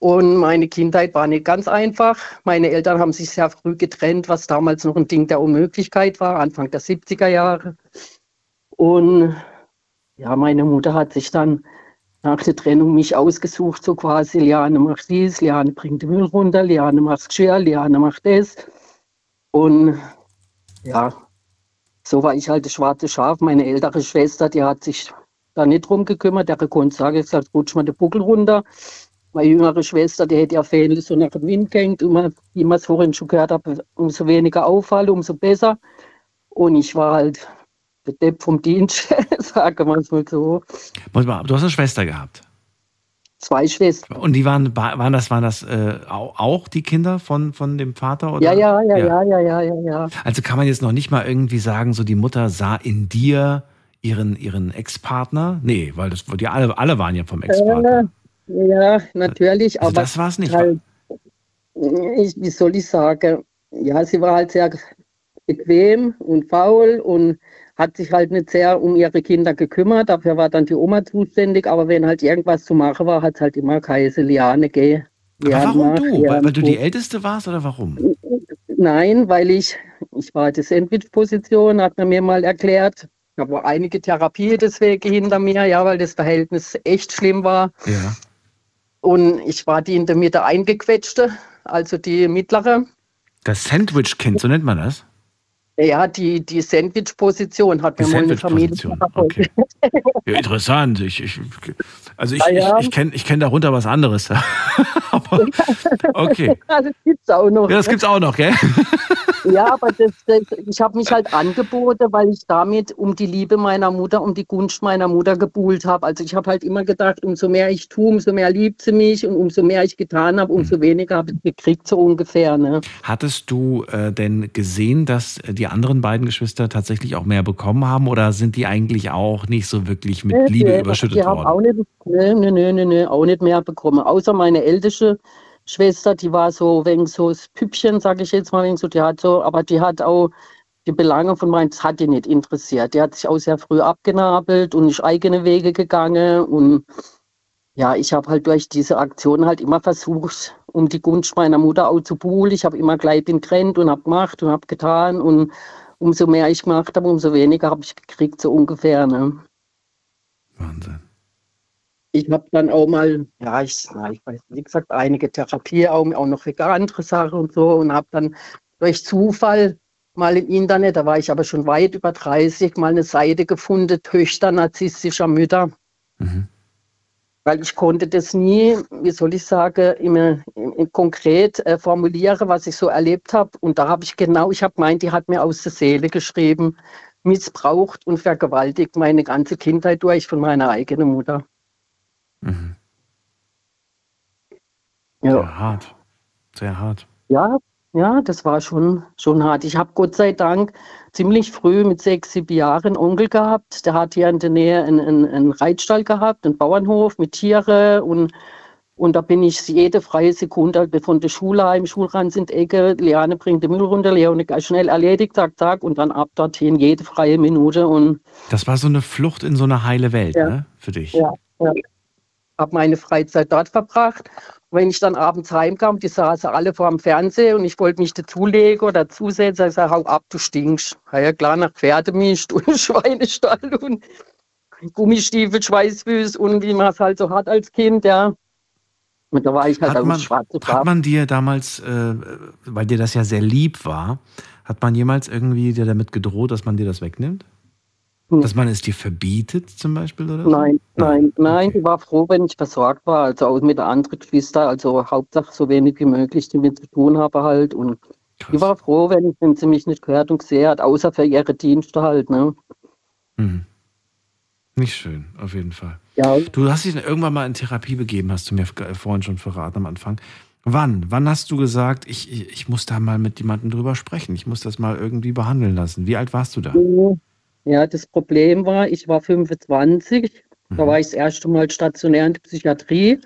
Speaker 11: und meine Kindheit war nicht ganz einfach. Meine Eltern haben sich sehr früh getrennt, was damals noch ein Ding der Unmöglichkeit war, Anfang der 70er Jahre. Und ja, meine Mutter hat sich dann nach der Trennung mich ausgesucht, so quasi, Liane macht dies, Liane bringt den Müll runter, Liane macht Geschirr, Liane macht das. Und ja, so war ich halt das schwarze Schaf. Meine ältere Schwester, die hat sich da nicht drum gekümmert. Der konnte sagen, gesagt, rutsch mal den Buckel runter. Meine jüngere Schwester, die hätte ja Fähnle so nach dem Wind gehängt. Und wie man es vorhin schon gehört hat, umso weniger Auffall, umso besser. Und ich war halt der Depp vom Dienst, sagen wir es mal so.
Speaker 1: Du hast eine Schwester gehabt.
Speaker 11: Zwei Schwestern.
Speaker 1: Und die waren, waren das, waren das äh, au- auch die Kinder von, von dem Vater? Oder?
Speaker 11: Ja, ja, ja, ja, ja, ja, ja, ja.
Speaker 1: Also kann man jetzt noch nicht mal irgendwie sagen, so die Mutter sah in dir ihren, ihren Ex-Partner? Nee, weil das, die alle, alle waren ja vom Ex-Partner.
Speaker 11: Äh, ja, natürlich.
Speaker 1: Also
Speaker 11: aber
Speaker 1: das war's nicht.
Speaker 11: Halt, ich, wie soll ich sagen? Ja, sie war halt sehr bequem und faul und hat sich halt nicht sehr um ihre Kinder gekümmert. Dafür war dann die Oma zuständig. Aber wenn halt irgendwas zu machen war, hat es halt immer geheißen, Liane, geh. Liane,
Speaker 1: warum du? Weil, weil du die Älteste warst oder warum?
Speaker 11: Nein, weil ich, ich war die Sandwich-Position, hat man mir mal erklärt. Ich habe einige Therapie deswegen hinter mir, ja, weil das Verhältnis echt schlimm war.
Speaker 1: Ja.
Speaker 11: Und ich war die in der Mitte eingequetschte, also die mittlere.
Speaker 1: Das Sandwich-Kind, so nennt man das?
Speaker 11: Ja, die, die Sandwich-Position hat
Speaker 1: Die
Speaker 11: mir mal eine Familie
Speaker 1: Sandwich-Position, Ja, interessant. Ich, ich, also ich,
Speaker 11: Ah, ja.
Speaker 1: ich, ich kenne ich kenn darunter was anderes. Okay.
Speaker 11: Ja, das gibt's auch noch.
Speaker 1: Ja, das gibt's auch noch, gell?
Speaker 11: Ja, aber das, das, ich habe mich halt angeboten, weil ich damit um die Liebe meiner Mutter, um die Gunst meiner Mutter gebuhlt habe. Also ich habe halt immer gedacht, umso mehr ich tue, umso mehr liebt sie mich und umso mehr ich getan habe, umso
Speaker 1: Mhm.
Speaker 11: weniger habe ich gekriegt, so ungefähr. Ne?
Speaker 1: Hattest du äh, denn gesehen, dass die anderen beiden Geschwister tatsächlich auch mehr bekommen haben oder sind die eigentlich auch nicht so wirklich mit
Speaker 11: Nee,
Speaker 1: Liebe
Speaker 11: nee,
Speaker 1: überschüttet
Speaker 11: die haben
Speaker 1: worden?
Speaker 11: auch nicht, nee, nee, nee, nee, auch nicht mehr bekommen. Außer meine älteste Schwester, die war so wegen so das Püppchen, sage ich jetzt mal, wegen so, die hat so, aber die hat auch die Belange von meinem, das hat die nicht interessiert. Die hat sich auch sehr früh abgenabelt und ist eigene Wege gegangen und ja, ich habe halt durch diese Aktion halt immer versucht, um die Gunst meiner Mutter auch zu buhlen. Ich habe immer gleich bin gerannt und habe gemacht und habe getan und umso mehr ich gemacht habe, umso weniger habe ich gekriegt, so ungefähr. Ne?
Speaker 1: Wahnsinn.
Speaker 11: Ich habe dann auch mal, ja, ich, ich weiß, wie gesagt, einige Therapie, auch, auch noch andere Sachen und so und habe dann durch Zufall mal im Internet, da war ich aber schon weit über 30, mal eine Seite gefunden, Töchter narzisstischer Mütter. Weil ich konnte das nie, wie soll ich sagen, immer, im- konkret äh, formulieren, was ich so erlebt habe. Und da habe ich genau, ich habe gemeint, die hat mir aus der Seele geschrieben, missbraucht und vergewaltigt meine ganze Kindheit durch von meiner eigenen Mutter.
Speaker 1: Sehr hart. Sehr hart.
Speaker 11: Ja, ja, das war schon, schon hart. Ich habe Gott sei Dank ziemlich früh mit sechs, sieben Jahren einen Onkel gehabt. Der hat hier in der Nähe einen, einen, einen Reitstall gehabt, einen Bauernhof mit Tiere und und da bin ich jede freie Sekunde von der Schule heim, Schulrand sind Ecke, Leane bringt den Müll runter, Leone schnell erledigt, zack, zack, und dann ab dorthin jede freie Minute und
Speaker 1: Das war so eine Flucht in so eine heile Welt,
Speaker 11: Ja.
Speaker 1: ne? Für dich.
Speaker 11: ja, ja. Habe meine Freizeit dort verbracht. Und wenn ich dann abends heimkam, die saßen alle vor dem Fernseher und ich wollte mich dazulegen oder zusetzen, ich sage, hau ab, du stinkst. Ja, klar, nach Pferdemist und Schweinestall und Gummistiefel, Schweißfüß und wie man es halt so hat als Kind, ja. Und da war ich halt
Speaker 1: Hat man,
Speaker 11: schwarze
Speaker 1: hat man dir damals, äh, weil dir das ja sehr lieb war, hat man jemals irgendwie dir damit gedroht, dass man dir das wegnimmt? Dass man es dir verbietet zum Beispiel oder so?
Speaker 11: Nein, nein, nein, die war froh, wenn ich versorgt war, also auch mit anderen Geschwistern, also Hauptsache so wenig wie möglich, die mit zu tun habe halt und die war froh, wenn, wenn sie mich nicht gehört und gesehen hat, außer für ihre Dienste halt, ne.
Speaker 1: Mhm. Nicht schön, auf jeden Fall.
Speaker 11: Ja.
Speaker 1: Du hast dich irgendwann mal in Therapie begeben, hast du mir vorhin schon verraten am Anfang. Wann? Wann hast du gesagt, ich, ich, ich muss da mal mit jemandem drüber sprechen? Ich muss das mal irgendwie behandeln lassen. Wie alt warst du da?
Speaker 11: Ja, das Problem war, ich war 25, da war ich das erste Mal stationär in der Psychiatrie.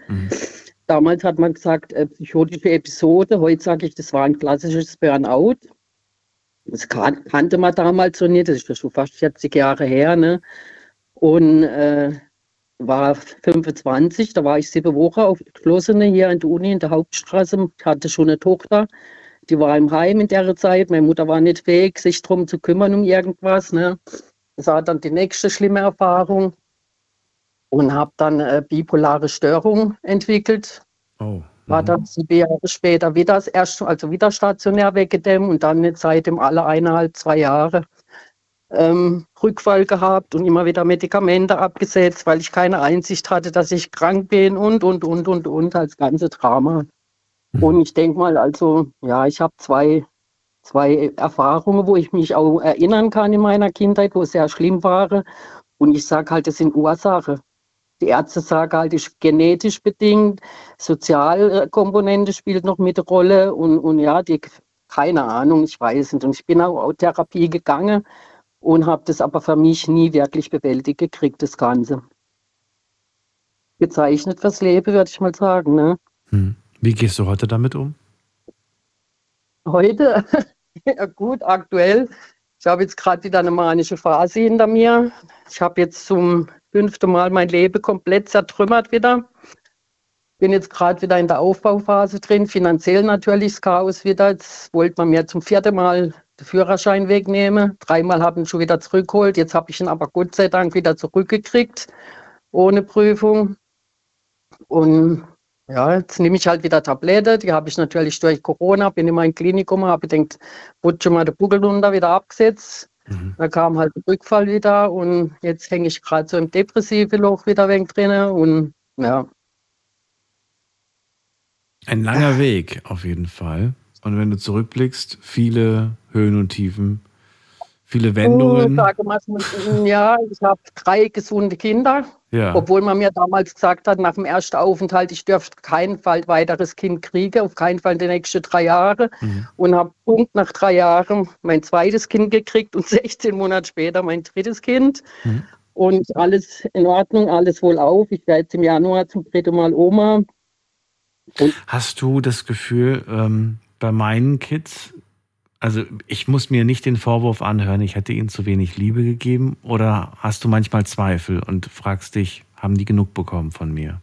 Speaker 11: Damals hat man gesagt, äh, psychotische Episode, heute sage ich, das war ein klassisches Burnout. Das kan kannte man damals so nicht, das ist ja schon fast 40 Jahre her. Ne? Und äh, war 25, da war ich sieben Wochen auf Geschlossene hier in der Uni in der Hauptstraße, hatte schon eine Tochter, die war im Heim in der Zeit. Meine Mutter war nicht fähig, sich darum zu kümmern um irgendwas. Ne? Das war dann die nächste schlimme Erfahrung und habe dann äh, bipolare Störung entwickelt.
Speaker 1: Oh.
Speaker 11: War dann sieben Jahre später wieder das erste, also wieder stationär weggedämmt und dann eine Zeit im alle eineinhalb, zwei Jahre ähm, Rückfall gehabt und immer wieder Medikamente abgesetzt, weil ich keine Einsicht hatte, dass ich krank bin und, und, und, und, und, als ganze Drama. Und ich denke mal, also, ja, ich habe zwei, zwei Erfahrungen, wo ich mich auch erinnern kann in meiner Kindheit, wo es sehr schlimm war. Und ich sage halt, das sind Ursachen. Die Ärzte sagen halt, ist genetisch bedingt, Sozialkomponente spielt noch mit Rolle und, und ja, die, keine Ahnung, ich weiß nicht. Und ich bin auch auf Therapie gegangen und habe das aber für mich nie wirklich bewältigt gekriegt, das Ganze. Gezeichnet fürs Leben, würde ich mal sagen. Ne?
Speaker 1: Hm. Wie gehst du heute damit um?
Speaker 11: Heute, ja gut, aktuell. Ich habe jetzt gerade wieder eine manische Phase hinter mir. Ich habe jetzt zum fünften Mal mein Leben komplett zertrümmert wieder. Bin jetzt gerade wieder in der Aufbauphase drin, finanziell natürlich das Chaos wieder. Jetzt wollte man mir zum vierten Mal den Führerschein wegnehmen. Dreimal habe ich ihn schon wieder zurückgeholt. Jetzt habe ich ihn aber Gott sei Dank wieder zurückgekriegt, ohne Prüfung. Und ja, jetzt nehme ich halt wieder Tablette, die habe ich natürlich durch Corona, bin in mein Klinikum, habe gedacht, rutsche mal den Buckel runter, wieder abgesetzt. Da kam halt der Rückfall wieder und jetzt hänge ich gerade so im depressiven Loch wieder weg drin und ja.
Speaker 1: Ein langer Weg auf jeden Fall. Und wenn du zurückblickst, viele Höhen und Tiefen, viele Wendungen.
Speaker 11: Oh, sage mal, ja, ich habe drei gesunde Kinder.
Speaker 1: Ja.
Speaker 11: Obwohl man mir damals gesagt hat, nach dem ersten Aufenthalt, ich dürfte kein Fall weiteres Kind kriegen, auf keinen Fall die nächsten drei Jahre.
Speaker 1: Mhm.
Speaker 11: Und habe Punkt nach drei Jahren mein zweites Kind gekriegt und 16 Monate später mein drittes Kind.
Speaker 1: Mhm.
Speaker 11: Und alles in Ordnung, alles wohl auf. Ich werde jetzt im Januar zum dritten Mal Oma.
Speaker 1: Hast du das Gefühl, ähm, bei meinen Kids, also ich muss mir nicht den Vorwurf anhören, ich hätte ihnen zu wenig Liebe gegeben, oder hast du manchmal Zweifel und fragst dich, haben die genug bekommen von mir?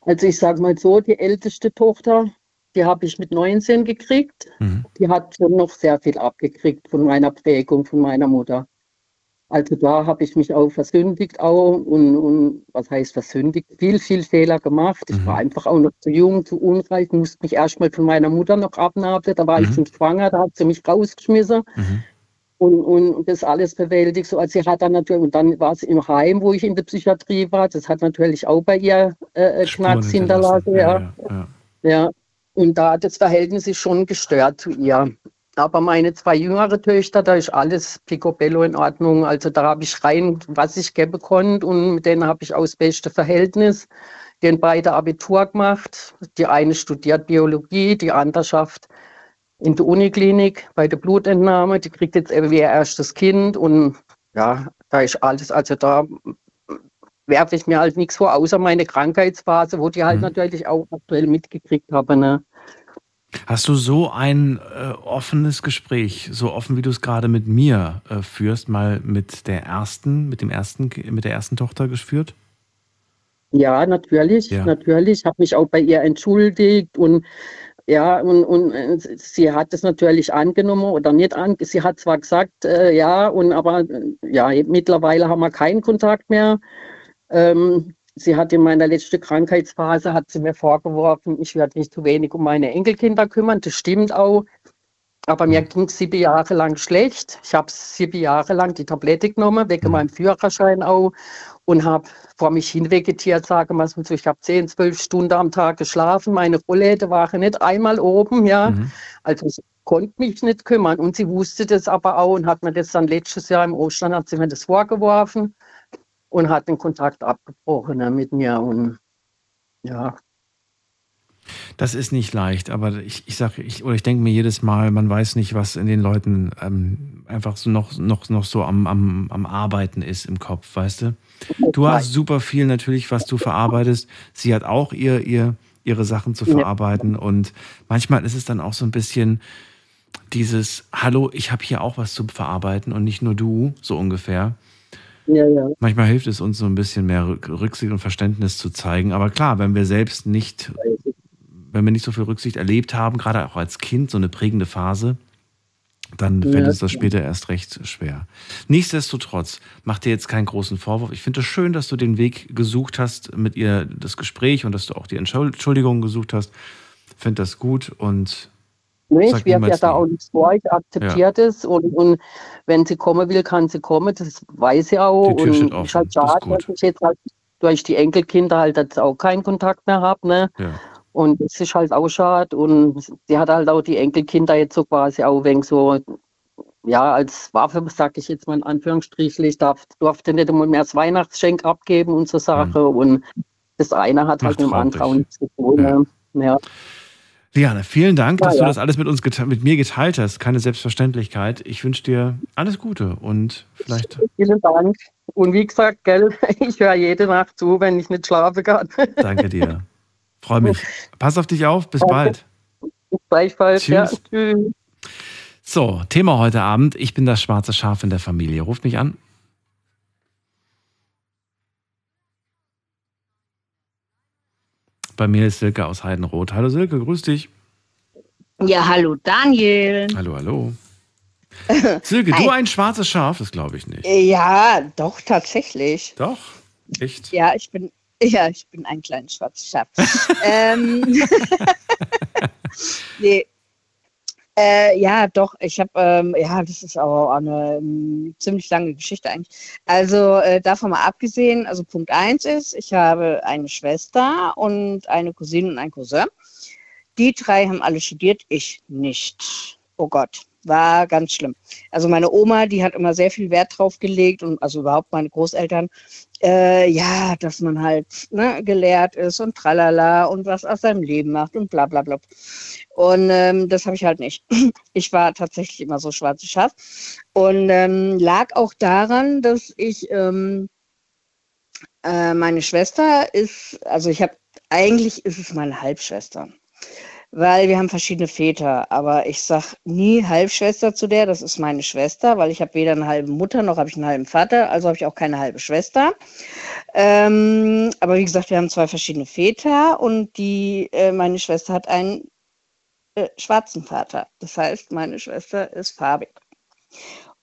Speaker 11: Also ich sage mal so, die älteste Tochter, die habe ich mit 19 gekriegt.
Speaker 1: Mhm.
Speaker 11: Die hat schon noch sehr viel abgekriegt von meiner Prägung, von meiner Mutter. Also da habe ich mich auch versündigt auch und, und was heißt versündigt? Viel, viel Fehler gemacht. Ich war einfach auch noch zu jung, zu unreif, musste mich erstmal von meiner Mutter noch abnabeln. Da war ich schon schwanger, da hat sie mich rausgeschmissen. Und, und das alles bewältigt. So, also sie hat dann natürlich, und dann war sie im Heim, wo ich in der Psychiatrie war. Das hat natürlich auch bei ihr äh, Knacks hinterlassen. Ja.
Speaker 1: Ja.
Speaker 11: Ja, und da das Verhältnis ist schon gestört zu ihr. Aber meine zwei jüngere Töchter, da ist alles picobello in Ordnung. Also da habe ich rein, was ich geben konnte und mit denen habe ich auch das beste Verhältnis. Die haben beide Abitur gemacht. Die eine studiert Biologie, die andere schafft in der Uniklinik bei der Blutentnahme. Die kriegt jetzt ihr erstes Kind und ja, da ist alles, also da werfe ich mir halt nichts vor, außer meine Krankheitsphase, wo die halt natürlich auch aktuell mitgekriegt haben. Ne?
Speaker 1: Hast du so ein äh, offenes Gespräch, so offen wie du es gerade mit mir äh, führst, mal mit der ersten, mit dem ersten, mit der ersten Tochter geführt?
Speaker 11: Ja, natürlich,
Speaker 1: Ja.
Speaker 11: natürlich. Ich habe mich auch bei ihr entschuldigt und ja, und, und äh, sie hat es natürlich angenommen oder nicht an. Sie hat zwar gesagt, äh, ja, und aber äh, ja, mittlerweile haben wir keinen Kontakt mehr. Ähm, sie hat in meiner letzten Krankheitsphase hat sie mir vorgeworfen, ich werde mich zu wenig um meine Enkelkinder kümmern. Das stimmt auch. Aber mir ging es sieben Jahre lang schlecht. Ich habe sieben Jahre lang die Tablette genommen, wegen meinem Führerschein auch, und habe vor mich hin vegetiert, sagen wir es mal so. Ich habe zehn, zwölf Stunden am Tag geschlafen. Meine Rollläden waren nicht einmal oben, ja. Also ich konnte mich nicht kümmern. Und sie wusste das aber auch und hat mir das dann letztes Jahr im Ostern, hat sie mir das vorgeworfen und hat den Kontakt abgebrochen ne, mit mir. Und ja,
Speaker 1: Das ist nicht leicht, aber ich, ich sage, ich, oder ich denke mir jedes Mal, man weiß nicht, was in den Leuten ähm, einfach so noch, noch, noch so am, am, am Arbeiten ist im Kopf, weißt du? Du hast super viel natürlich, was du verarbeitest. Sie hat auch ihr, ihr, ihre Sachen zu
Speaker 11: Ja.
Speaker 1: verarbeiten und manchmal ist es dann auch so ein bisschen dieses, hallo, ich habe hier auch was zu verarbeiten und nicht nur du, so ungefähr.
Speaker 11: Ja, ja.
Speaker 1: Manchmal hilft es uns so ein bisschen mehr Rück- Rücksicht und Verständnis zu zeigen. Aber klar, wenn wir selbst nicht, wenn wir nicht so viel Rücksicht erlebt haben, gerade auch als Kind, so eine prägende Phase, dann
Speaker 11: Ja,
Speaker 1: fällt uns das später erst recht schwer. Nichtsdestotrotz, mach dir jetzt keinen großen Vorwurf. Ich finde es schön, dass du den Weg gesucht hast mit ihr, das Gespräch und dass du auch die Entschuldigung gesucht hast. Finde das gut und Sag
Speaker 11: ich wirf ja da auch nichts vor, ich akzeptiere das und, und wenn sie kommen will, kann sie kommen, das weiß sie auch.
Speaker 1: Die Tür steht
Speaker 11: und
Speaker 1: offen,
Speaker 11: ist halt
Speaker 1: ist
Speaker 11: schade,
Speaker 1: gut.
Speaker 11: dass ich jetzt halt durch die Enkelkinder halt jetzt auch keinen Kontakt mehr habe. Ne?
Speaker 1: Ja.
Speaker 11: Und das ist halt auch schade. Und sie hat halt auch die Enkelkinder jetzt so quasi auch wenig so, ja, als Waffe, sag ich jetzt mal in Anführungsstrichen, ich darf, durfte nicht einmal mehr das Weihnachtsgeschenk abgeben und so Sache. Und das eine hat halt mit dem anderen nichts zu tun. Ne? Ja.
Speaker 1: Liane, vielen Dank,
Speaker 11: Ja,
Speaker 1: dass du
Speaker 11: ja.
Speaker 1: das alles mit uns mit mir geteilt hast. Keine Selbstverständlichkeit. Ich wünsche dir alles Gute und vielleicht
Speaker 11: Vielen Dank. Und wie gesagt, gell, ich höre jede Nacht zu, wenn ich nicht schlafen kann.
Speaker 1: danke dir. Freue mich. Pass auf dich auf. Bis
Speaker 11: Danke.
Speaker 1: bald.
Speaker 11: Gleichfalls. Ja.
Speaker 1: Tschüss.
Speaker 11: Tschüss.
Speaker 1: So, Thema heute Abend. Ich bin das schwarze Schaf in der Familie. Ruft mich an. Bei mir ist Silke aus Heidenroth. Hallo Silke, grüß dich.
Speaker 12: Ja, hallo Daniel.
Speaker 1: Hallo, hallo. Silke, du ein schwarzes Schaf? Das glaube ich nicht.
Speaker 12: Ja, doch, tatsächlich.
Speaker 1: Doch? Echt?
Speaker 12: Ja, ich bin, ja, ich bin ein kleines schwarzes Schaf. ähm, nee. Äh, ja, doch, ich habe, ähm, ja, das ist aber auch eine ähm, ziemlich lange Geschichte eigentlich. Also äh, davon mal abgesehen, also Punkt eins ist, ich habe eine Schwester und eine Cousine und einen Cousin. Die drei haben alle studiert, ich nicht. Oh Gott, war ganz schlimm. Also meine Oma, die hat immer sehr viel Wert drauf gelegt und also überhaupt meine Großeltern, äh, ja, dass man halt ne, gelehrt ist und tralala und was aus seinem Leben macht und bla bla bla. Und ähm, das habe ich halt nicht. Ich war tatsächlich immer so schwarze Schaf und ähm, lag auch daran, dass ich ähm, äh, meine Schwester ist, also ich habe eigentlich ist es meine Halbschwester weil wir haben verschiedene Väter. Aber ich sag nie Halbschwester zu der, das ist meine Schwester, weil ich habe weder eine halbe Mutter noch habe ich einen halben Vater, also habe ich auch keine halbe Schwester. Ähm, aber wie gesagt, wir haben zwei verschiedene Väter und die, äh, meine Schwester hat einen äh, schwarzen Vater. Das heißt, meine Schwester ist farbig.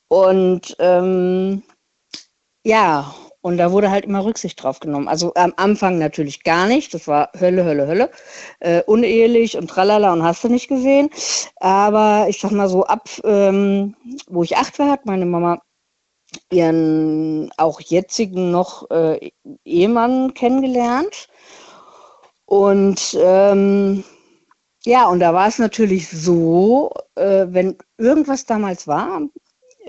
Speaker 12: Und ähm, ja, und da wurde halt immer Rücksicht drauf genommen. Also am Anfang natürlich gar nicht. Das war Hölle, Hölle, Hölle. Äh, unehelich und tralala und hast du nicht gesehen. Aber ich sag mal so, ab ähm, wo ich acht war, hat meine Mama ihren auch jetzigen noch äh, Ehemann kennengelernt. Und ähm, ja, und da war es natürlich so, äh, wenn irgendwas damals war,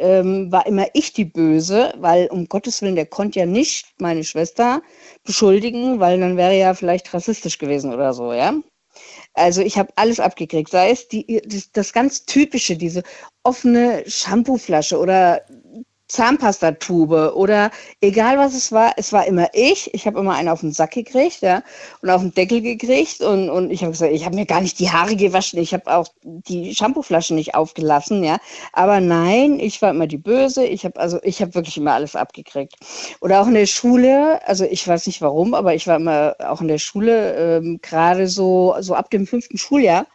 Speaker 12: ähm, war immer ich die Böse, weil um Gottes Willen, der konnte ja nicht meine Schwester beschuldigen, weil dann wäre ja vielleicht rassistisch gewesen oder so, ja. Also ich habe alles abgekriegt, sei es die, das, das ganz typische, diese offene Shampooflasche oder Zahnpastatube oder egal was es war, es war immer ich. Ich habe immer einen auf den Sack gekriegt, ja, und auf den Deckel gekriegt und, und ich habe gesagt, ich habe mir gar nicht die Haare gewaschen, ich habe auch die Shampooflasche nicht aufgelassen, ja. Aber nein, ich war immer die Böse. Ich habe also ich habe wirklich immer alles abgekriegt. Oder auch in der Schule, also ich weiß nicht warum, aber ich war immer auch in der Schule ähm, gerade so so ab dem fünften Schuljahr.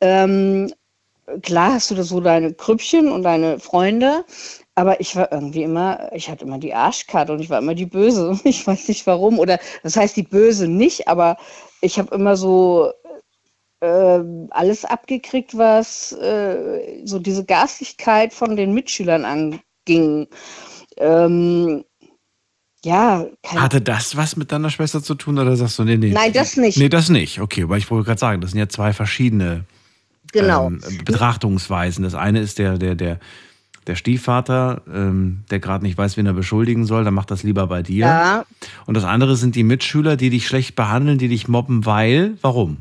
Speaker 12: Ähm, klar hast du da so deine Krüppchen und deine Freunde, aber ich war irgendwie immer, ich hatte immer die Arschkarte und ich war immer die Böse. Ich weiß nicht warum. Oder das heißt die Böse nicht, aber ich habe immer so äh, alles abgekriegt, was äh, so diese Garstigkeit von den Mitschülern anging. Ähm, ja,
Speaker 1: Hatte das was mit deiner Schwester zu tun oder sagst du, nee, nee?
Speaker 12: Nein, das nicht.
Speaker 1: Nee, das nicht. Okay, aber ich wollte gerade sagen, das sind ja zwei verschiedene
Speaker 12: genau.
Speaker 1: ähm, Betrachtungsweisen. Das eine ist der, der, der, der Stiefvater, ähm, der gerade nicht weiß, wen er beschuldigen soll, dann macht das lieber bei dir.
Speaker 12: Ja.
Speaker 1: Und das andere sind die Mitschüler, die dich schlecht behandeln, die dich mobben, weil, warum?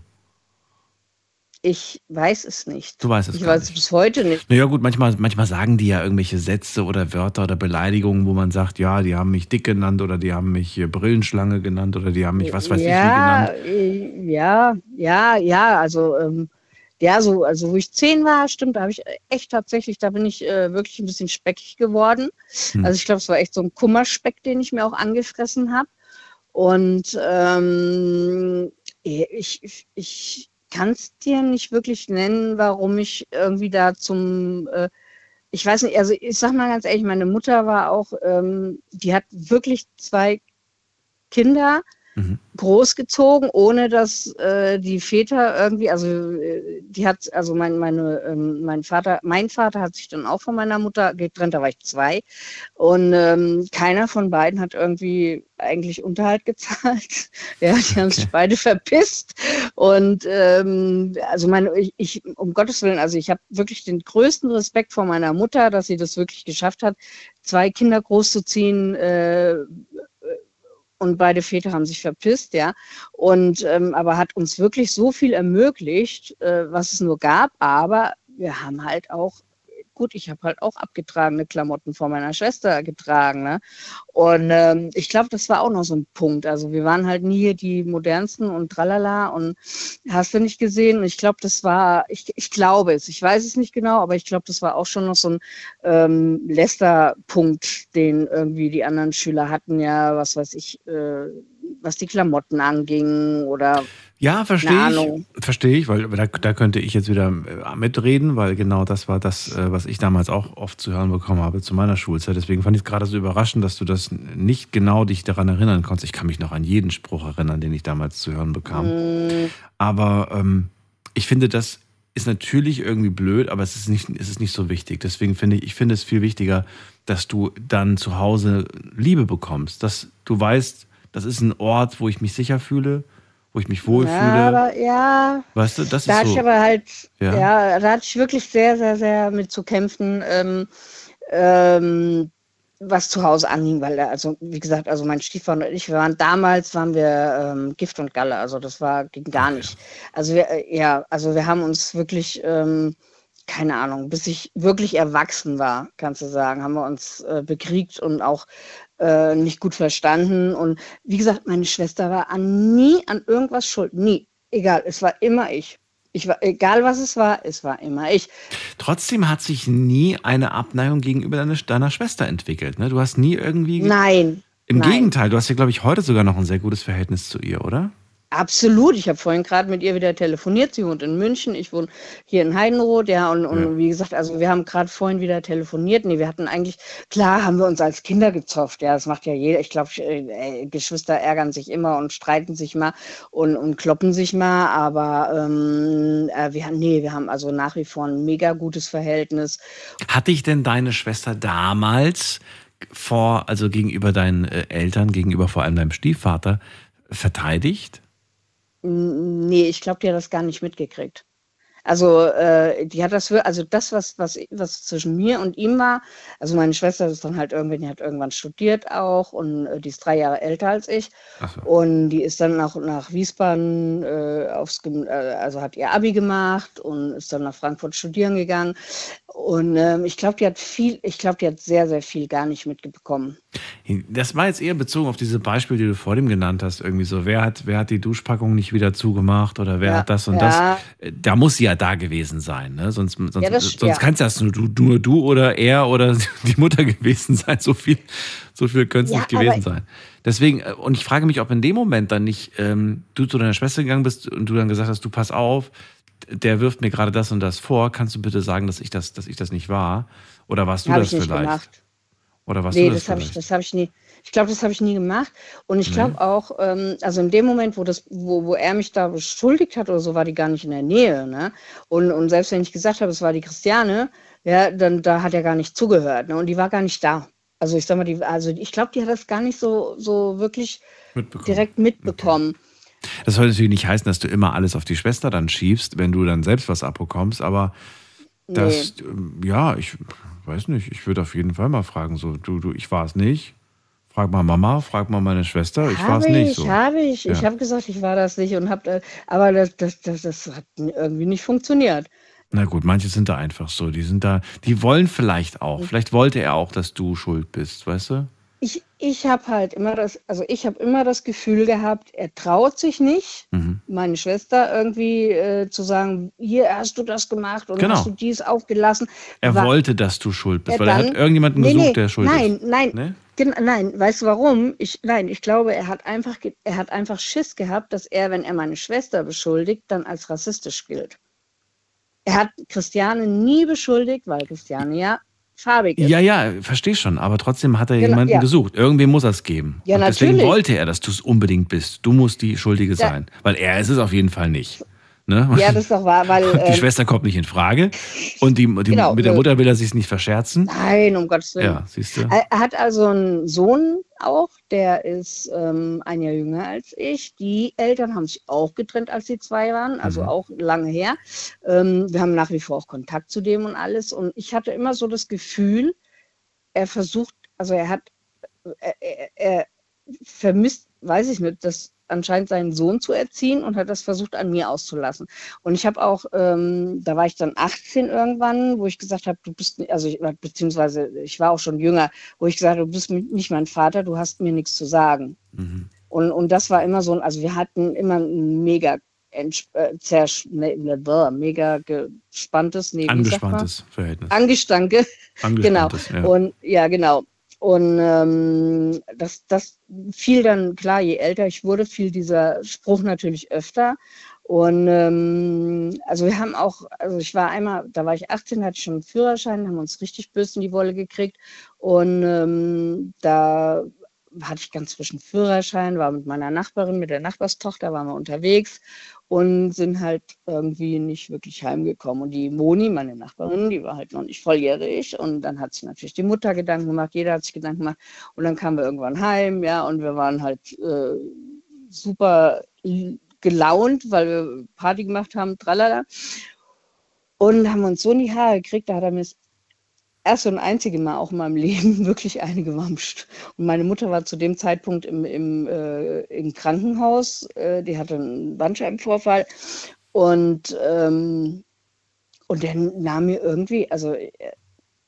Speaker 12: Ich weiß es nicht.
Speaker 1: Du weißt es
Speaker 12: Ich weiß es bis heute nicht.
Speaker 1: Naja gut, manchmal, manchmal sagen die ja irgendwelche Sätze oder Wörter oder Beleidigungen, wo man sagt, ja, die haben mich dick genannt oder die haben mich äh, Brillenschlange genannt oder die haben mich was weiß ich wie
Speaker 12: ja,
Speaker 1: genannt.
Speaker 12: äh, ja, ja, ja, also ähm, ja, so, also wo ich zehn war, stimmt, da habe ich echt tatsächlich, da bin ich äh, wirklich ein bisschen speckig geworden.
Speaker 13: Hm.
Speaker 12: Also ich glaube, es war echt so ein Kummerspeck, den ich mir auch angefressen habe. Und ähm, ich, ich, ich kann es dir nicht wirklich nennen, warum ich irgendwie da zum, äh, ich weiß nicht, also ich sag mal ganz ehrlich, meine Mutter war auch, ähm, die hat wirklich zwei Kinder großgezogen, ohne dass äh, die Väter irgendwie, also äh, die hat, also mein, meine, ähm, mein Vater, mein Vater hat sich dann auch von meiner Mutter getrennt, da war ich zwei. Und ähm, keiner von beiden hat irgendwie eigentlich Unterhalt gezahlt. ja, die haben sich beide verpisst. Und ähm, also meine, ich, ich, um Gottes Willen, also ich habe wirklich den größten Respekt vor meiner Mutter, dass sie das wirklich geschafft hat, zwei Kinder großzuziehen, äh, und beide Väter haben sich verpisst, ja. Und ähm, aber hat uns wirklich so viel ermöglicht, äh, was es nur gab. Aber wir haben halt auch gut, ich habe halt auch abgetragene Klamotten von meiner Schwester getragen. Ne? Und ähm, ich glaube, das war auch noch so ein Punkt. Also wir waren halt nie die modernsten und tralala und hast du nicht gesehen. Und ich glaube, das war, ich, ich glaube es, ich weiß es nicht genau, aber ich glaube, das war auch schon noch so ein ähm, Lästerpunkt, den irgendwie die anderen Schüler hatten, ja, was weiß ich, äh, was die Klamotten anging oder
Speaker 1: Ja, verstehe ich. Verstehe ich, weil da, da könnte ich jetzt wieder äh, mitreden, weil genau das war das, äh, was ich damals auch oft zu hören bekommen habe zu meiner Schulzeit. Deswegen fand ich es gerade so überraschend, dass du das nicht genau dich daran erinnern konntest. Ich kann mich noch an jeden Spruch erinnern, den ich damals zu hören bekam.
Speaker 12: Mm,
Speaker 1: Aber ähm, ich finde, das ist natürlich irgendwie blöd, aber es ist nicht, es ist nicht so wichtig. Deswegen finde ich, ich finde es viel wichtiger, dass du dann zu Hause Liebe bekommst, dass du weißt, das ist ein Ort, wo ich mich sicher fühle, wo ich mich wohlfühle.
Speaker 12: Ja, aber ja,
Speaker 1: weißt du, das
Speaker 12: da
Speaker 1: ist
Speaker 12: hatte
Speaker 1: so.
Speaker 12: ich aber halt,
Speaker 1: Ja.
Speaker 12: ja. da hatte ich wirklich sehr, sehr, sehr mit zu kämpfen, ähm, ähm, was zu Hause anging, weil er, also wie gesagt, also mein Stiefvater und ich, wir waren damals, waren wir ähm, Gift und Galle, also das war ging gar nicht. Also wir, äh, ja, also wir haben uns wirklich, ähm, keine Ahnung, bis ich wirklich erwachsen war, kannst du sagen, haben wir uns äh, bekriegt und auch äh, nicht gut verstanden. Und wie gesagt, meine Schwester war an nie an irgendwas schuld, nie. Egal, es war immer ich. Ich war, egal was es war, es war immer ich.
Speaker 1: Trotzdem hat sich nie eine Abneigung gegenüber deiner, deiner Schwester entwickelt. Ne? Du hast nie irgendwie.
Speaker 12: Nein.
Speaker 1: Im
Speaker 12: nein.
Speaker 1: Gegenteil, du hast ja, glaube ich, heute sogar noch ein sehr gutes Verhältnis zu ihr, oder?
Speaker 12: Absolut. Ich habe vorhin gerade mit ihr wieder telefoniert. Sie wohnt in München. Ich wohne hier in Heidenroth. Ja, und, und wie gesagt, also wir haben gerade vorhin wieder telefoniert. Nee, wir hatten eigentlich, klar, haben wir uns als Kinder gezofft. Ja, das macht ja jeder. Ich glaube, äh, Geschwister ärgern sich immer und streiten sich mal und, und kloppen sich mal. Aber ähm, äh, wir haben, nee, wir haben also nach wie vor ein mega gutes Verhältnis.
Speaker 1: Hat dich denn deine Schwester damals vor, also gegenüber deinen äh, Eltern, gegenüber vor allem deinem Stiefvater, verteidigt?
Speaker 12: Nee, ich glaube, die hat das gar nicht mitgekriegt. Also, äh, die hat das, also das, was, was, was zwischen mir und ihm war, also meine Schwester ist dann halt irgendwann, die hat irgendwann studiert auch und äh, die ist drei Jahre älter als ich. Und die ist dann nach, nach Wiesbaden äh, aufs, Gym- äh, also hat ihr Abi gemacht und ist dann nach Frankfurt studieren gegangen. Und ähm, ich glaube, die hat viel, ich glaube, die hat sehr, sehr viel gar nicht mitbekommen.
Speaker 1: Das war jetzt eher bezogen auf diese Beispiele, die du vor dem genannt hast. Irgendwie so, wer hat, wer hat die Duschpackung nicht wieder zugemacht oder wer
Speaker 12: Ja,
Speaker 1: hat das und
Speaker 12: ja.
Speaker 1: das? Äh, Da muss sie ja da gewesen sein. Ne? Sonst, sonst,
Speaker 12: Ja, das-
Speaker 1: sonst
Speaker 12: ja.
Speaker 1: kannst das nur du, nur du oder er oder die Mutter gewesen sein. So viel, so viel könnte es
Speaker 12: Ja,
Speaker 1: nicht gewesen sein. Deswegen, äh, und ich frage mich, ob in dem Moment dann nicht ähm, du zu deiner Schwester gegangen bist und du dann gesagt hast, du pass auf, der wirft mir gerade das und das vor. Kannst du bitte sagen, dass ich das, dass ich das nicht war? Oder warst du
Speaker 12: Habe
Speaker 1: das
Speaker 12: ich nicht
Speaker 1: vielleicht?
Speaker 12: gemacht.
Speaker 1: Oder warst
Speaker 12: nee,
Speaker 1: du das,
Speaker 12: das habe ich, das habe ich nie. Ich glaube, das habe ich nie gemacht. Und ich glaube auch, ähm, also in dem Moment, wo das, wo, wo er mich da beschuldigt hat oder so, war die gar nicht in der Nähe. Ne? Und, und selbst wenn ich gesagt habe, es war die Christiane, ja, dann da hat er gar nicht zugehört. Ne? Und die war gar nicht da. Also ich sag mal, die, also ich glaube, die hat das gar nicht so, so wirklich
Speaker 1: Mitbekommen.
Speaker 12: direkt mitbekommen.
Speaker 1: Das soll natürlich nicht heißen, dass du immer alles auf die Schwester dann schiebst, wenn du dann selbst was abbekommst, aber das, ähm, ja, ich weiß nicht, ich würde auf jeden Fall mal fragen, so, du, du, ich war es nicht. Frag mal Mama, frag mal meine Schwester, ich war es nicht.
Speaker 12: ich,
Speaker 1: So.
Speaker 12: habe ich. Ich
Speaker 1: Ja.
Speaker 12: habe gesagt, ich war das nicht und habe, aber das, das, das, das hat irgendwie nicht funktioniert.
Speaker 1: Na gut, manche sind da einfach so, die sind da, die wollen vielleicht auch, vielleicht wollte er auch, dass du schuld bist, weißt du?
Speaker 12: Ich, ich habe halt immer das, also ich habe immer das Gefühl gehabt, er traut sich nicht,
Speaker 1: Mhm.
Speaker 12: meine Schwester irgendwie äh, zu sagen, hier hast du das gemacht und
Speaker 1: Genau.
Speaker 12: hast du dies aufgelassen.
Speaker 1: Er
Speaker 12: War-
Speaker 1: wollte, dass du schuld bist,
Speaker 12: er
Speaker 1: weil er
Speaker 12: dann-
Speaker 1: hat irgendjemanden
Speaker 12: Nee,
Speaker 1: gesucht,
Speaker 12: nee,
Speaker 1: der schuld
Speaker 12: nein,
Speaker 1: ist.
Speaker 12: Nein,
Speaker 1: Ne?
Speaker 12: Gen- nein, weißt du warum? Ich, nein, ich glaube, er hat einfach, er hat einfach Schiss gehabt, dass er, wenn er meine Schwester beschuldigt, dann als rassistisch gilt. Er hat Christiane nie beschuldigt, weil Christiane ja farbig ist.
Speaker 1: Ja, ja, verstehe schon, aber trotzdem hat er
Speaker 12: Genau,
Speaker 1: jemanden
Speaker 12: ja.
Speaker 1: gesucht. Irgendwen muss er es geben.
Speaker 12: Ja,
Speaker 1: Und deswegen
Speaker 12: natürlich.
Speaker 1: wollte er, dass du es unbedingt bist. Du musst die Schuldige
Speaker 12: Ja.
Speaker 1: sein. Weil er ist es auf jeden Fall nicht. Ne?
Speaker 12: Ja, das ist doch wahr, weil.
Speaker 1: Die
Speaker 12: ähm,
Speaker 1: Schwester kommt nicht in Frage. Und die, die,
Speaker 12: Genau,
Speaker 1: mit der
Speaker 12: nö.
Speaker 1: Mutter will er sich nicht verscherzen.
Speaker 12: Nein, um Gottes Willen.
Speaker 1: Ja, siehst du.
Speaker 12: Er hat also einen Sohn auch, der ist ähm, ein Jahr jünger als ich. Die Eltern haben sich auch getrennt, als sie zwei waren, also
Speaker 1: Mhm.
Speaker 12: auch lange her. Ähm, wir haben nach wie vor auch Kontakt zu dem und alles. Und ich hatte immer so das Gefühl, er versucht, also er hat, er, er, er vermisst, weiß ich nicht, das anscheinend seinen Sohn zu erziehen und hat das versucht an mir auszulassen. Und ich habe auch, ähm, da war ich dann 18 irgendwann, wo ich gesagt habe, du bist, also ich, beziehungsweise ich war auch schon jünger, wo ich gesagt habe, du bist nicht mein Vater, du hast mir nichts zu sagen.
Speaker 1: Mhm.
Speaker 12: Und, und das war immer so, ein- also wir hatten immer ein mega äh, ne, ne, mega gespanntes, nee?
Speaker 1: Angespanntes Verhältnis.
Speaker 12: Angestanke. genau.
Speaker 1: Angespanntes, ja.
Speaker 12: Und ja, genau. Und ähm, das, das fiel dann, klar, je älter ich wurde, fiel dieser Spruch natürlich öfter. Und ähm, also wir haben auch, also ich war einmal, da war ich 18, hatte ich schon einen Führerschein, haben uns richtig böse in die Wolle gekriegt. Und ähm, da hatte ich ganz frischen Führerschein, war mit meiner Nachbarin, mit der Nachbarstochter, waren wir unterwegs und sind halt irgendwie nicht wirklich heimgekommen. Und die Moni, meine Nachbarin, die war halt noch nicht volljährig und dann hat sich natürlich die Mutter Gedanken gemacht, jeder hat sich Gedanken gemacht und dann kamen wir irgendwann heim, ja, und wir waren halt äh, super gelaunt, weil wir Party gemacht haben, tralala. Und haben uns so in die Haare gekriegt, da hat er mir das erste und einzige Mal auch in meinem Leben wirklich eine gewamscht. Und meine Mutter war zu dem Zeitpunkt im, im, äh, im Krankenhaus, äh, die hatte einen Bandscheibenvorfall und, ähm, und der nahm mir irgendwie, also äh,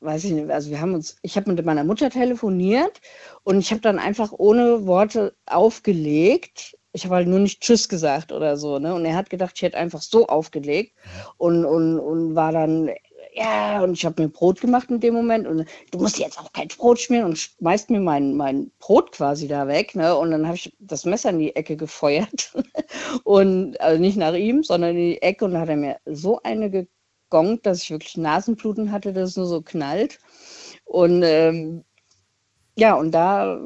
Speaker 12: weiß ich nicht, also wir haben uns, ich habe mit meiner Mutter telefoniert und ich habe dann einfach ohne Worte aufgelegt. Ich habe halt nur nicht Tschüss gesagt oder so, ne? Und er hat gedacht, ich hätte einfach so aufgelegt und, und, und war dann, ja, und ich habe mir Brot gemacht in dem Moment und du musst jetzt auch kein Brot schmieren und schmeißt mir mein, mein Brot quasi da weg, ne? Und dann habe ich das Messer in die Ecke gefeuert und also nicht nach ihm, sondern in die Ecke und dann hat er mir so eine gegongt, dass ich wirklich Nasenbluten hatte, dass es nur so knallt. Und ähm, ja, und da,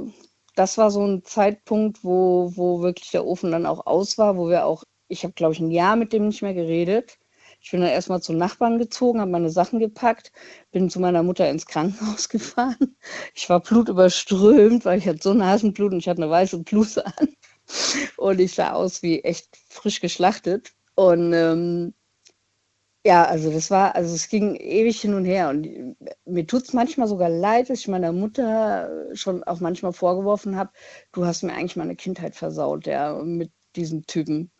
Speaker 12: das war so ein Zeitpunkt, wo, wo wirklich der Ofen dann auch aus war, wo wir auch, ich habe glaube ich ein Jahr mit dem nicht mehr geredet. Ich bin dann erstmal zum Nachbarn gezogen, habe meine Sachen gepackt, bin zu meiner Mutter ins Krankenhaus gefahren. Ich war blutüberströmt, weil ich hatte so Nasenblut und ich hatte eine weiße Bluse an. Und ich sah aus wie echt frisch geschlachtet. Und ähm, ja, also das war, also es ging ewig hin und her. Und mir tut es manchmal sogar leid, dass ich meiner Mutter schon auch manchmal vorgeworfen habe, du hast mir eigentlich meine Kindheit versaut, ja, mit diesem Typen.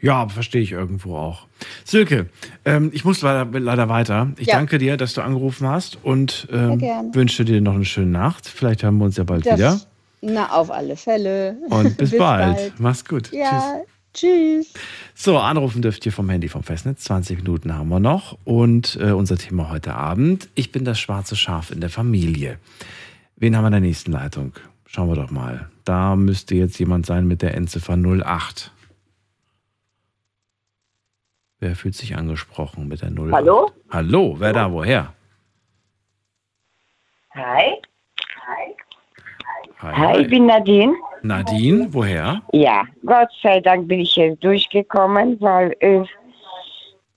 Speaker 1: Ja, verstehe ich irgendwo auch. Silke, ähm, ich muss leider, leider weiter. Ich
Speaker 12: Ja.
Speaker 1: danke dir, dass du angerufen hast und ähm, wünsche dir noch eine schöne Nacht. Vielleicht haben wir uns ja bald
Speaker 12: Das-
Speaker 1: wieder.
Speaker 12: Na, auf alle Fälle.
Speaker 1: Und bis, bald. Mach's gut.
Speaker 12: Ja, tschüss.
Speaker 1: So, anrufen dürft ihr vom Handy vom Festnetz. 20 Minuten haben wir noch. Und äh, unser Thema heute Abend: Ich bin das schwarze Schaf in der Familie. Wen haben wir in der nächsten Leitung? Schauen wir doch mal. Da müsste jetzt jemand sein mit der Endziffer 08. Wer fühlt sich angesprochen mit der 08?
Speaker 13: Hallo?
Speaker 1: Hallo, wer da, woher?
Speaker 13: Hi. Hi.
Speaker 1: Hi,
Speaker 13: Hi, ich bin Nadine.
Speaker 1: Nadine, woher?
Speaker 13: Ja, Gott sei Dank bin ich jetzt durchgekommen, weil äh,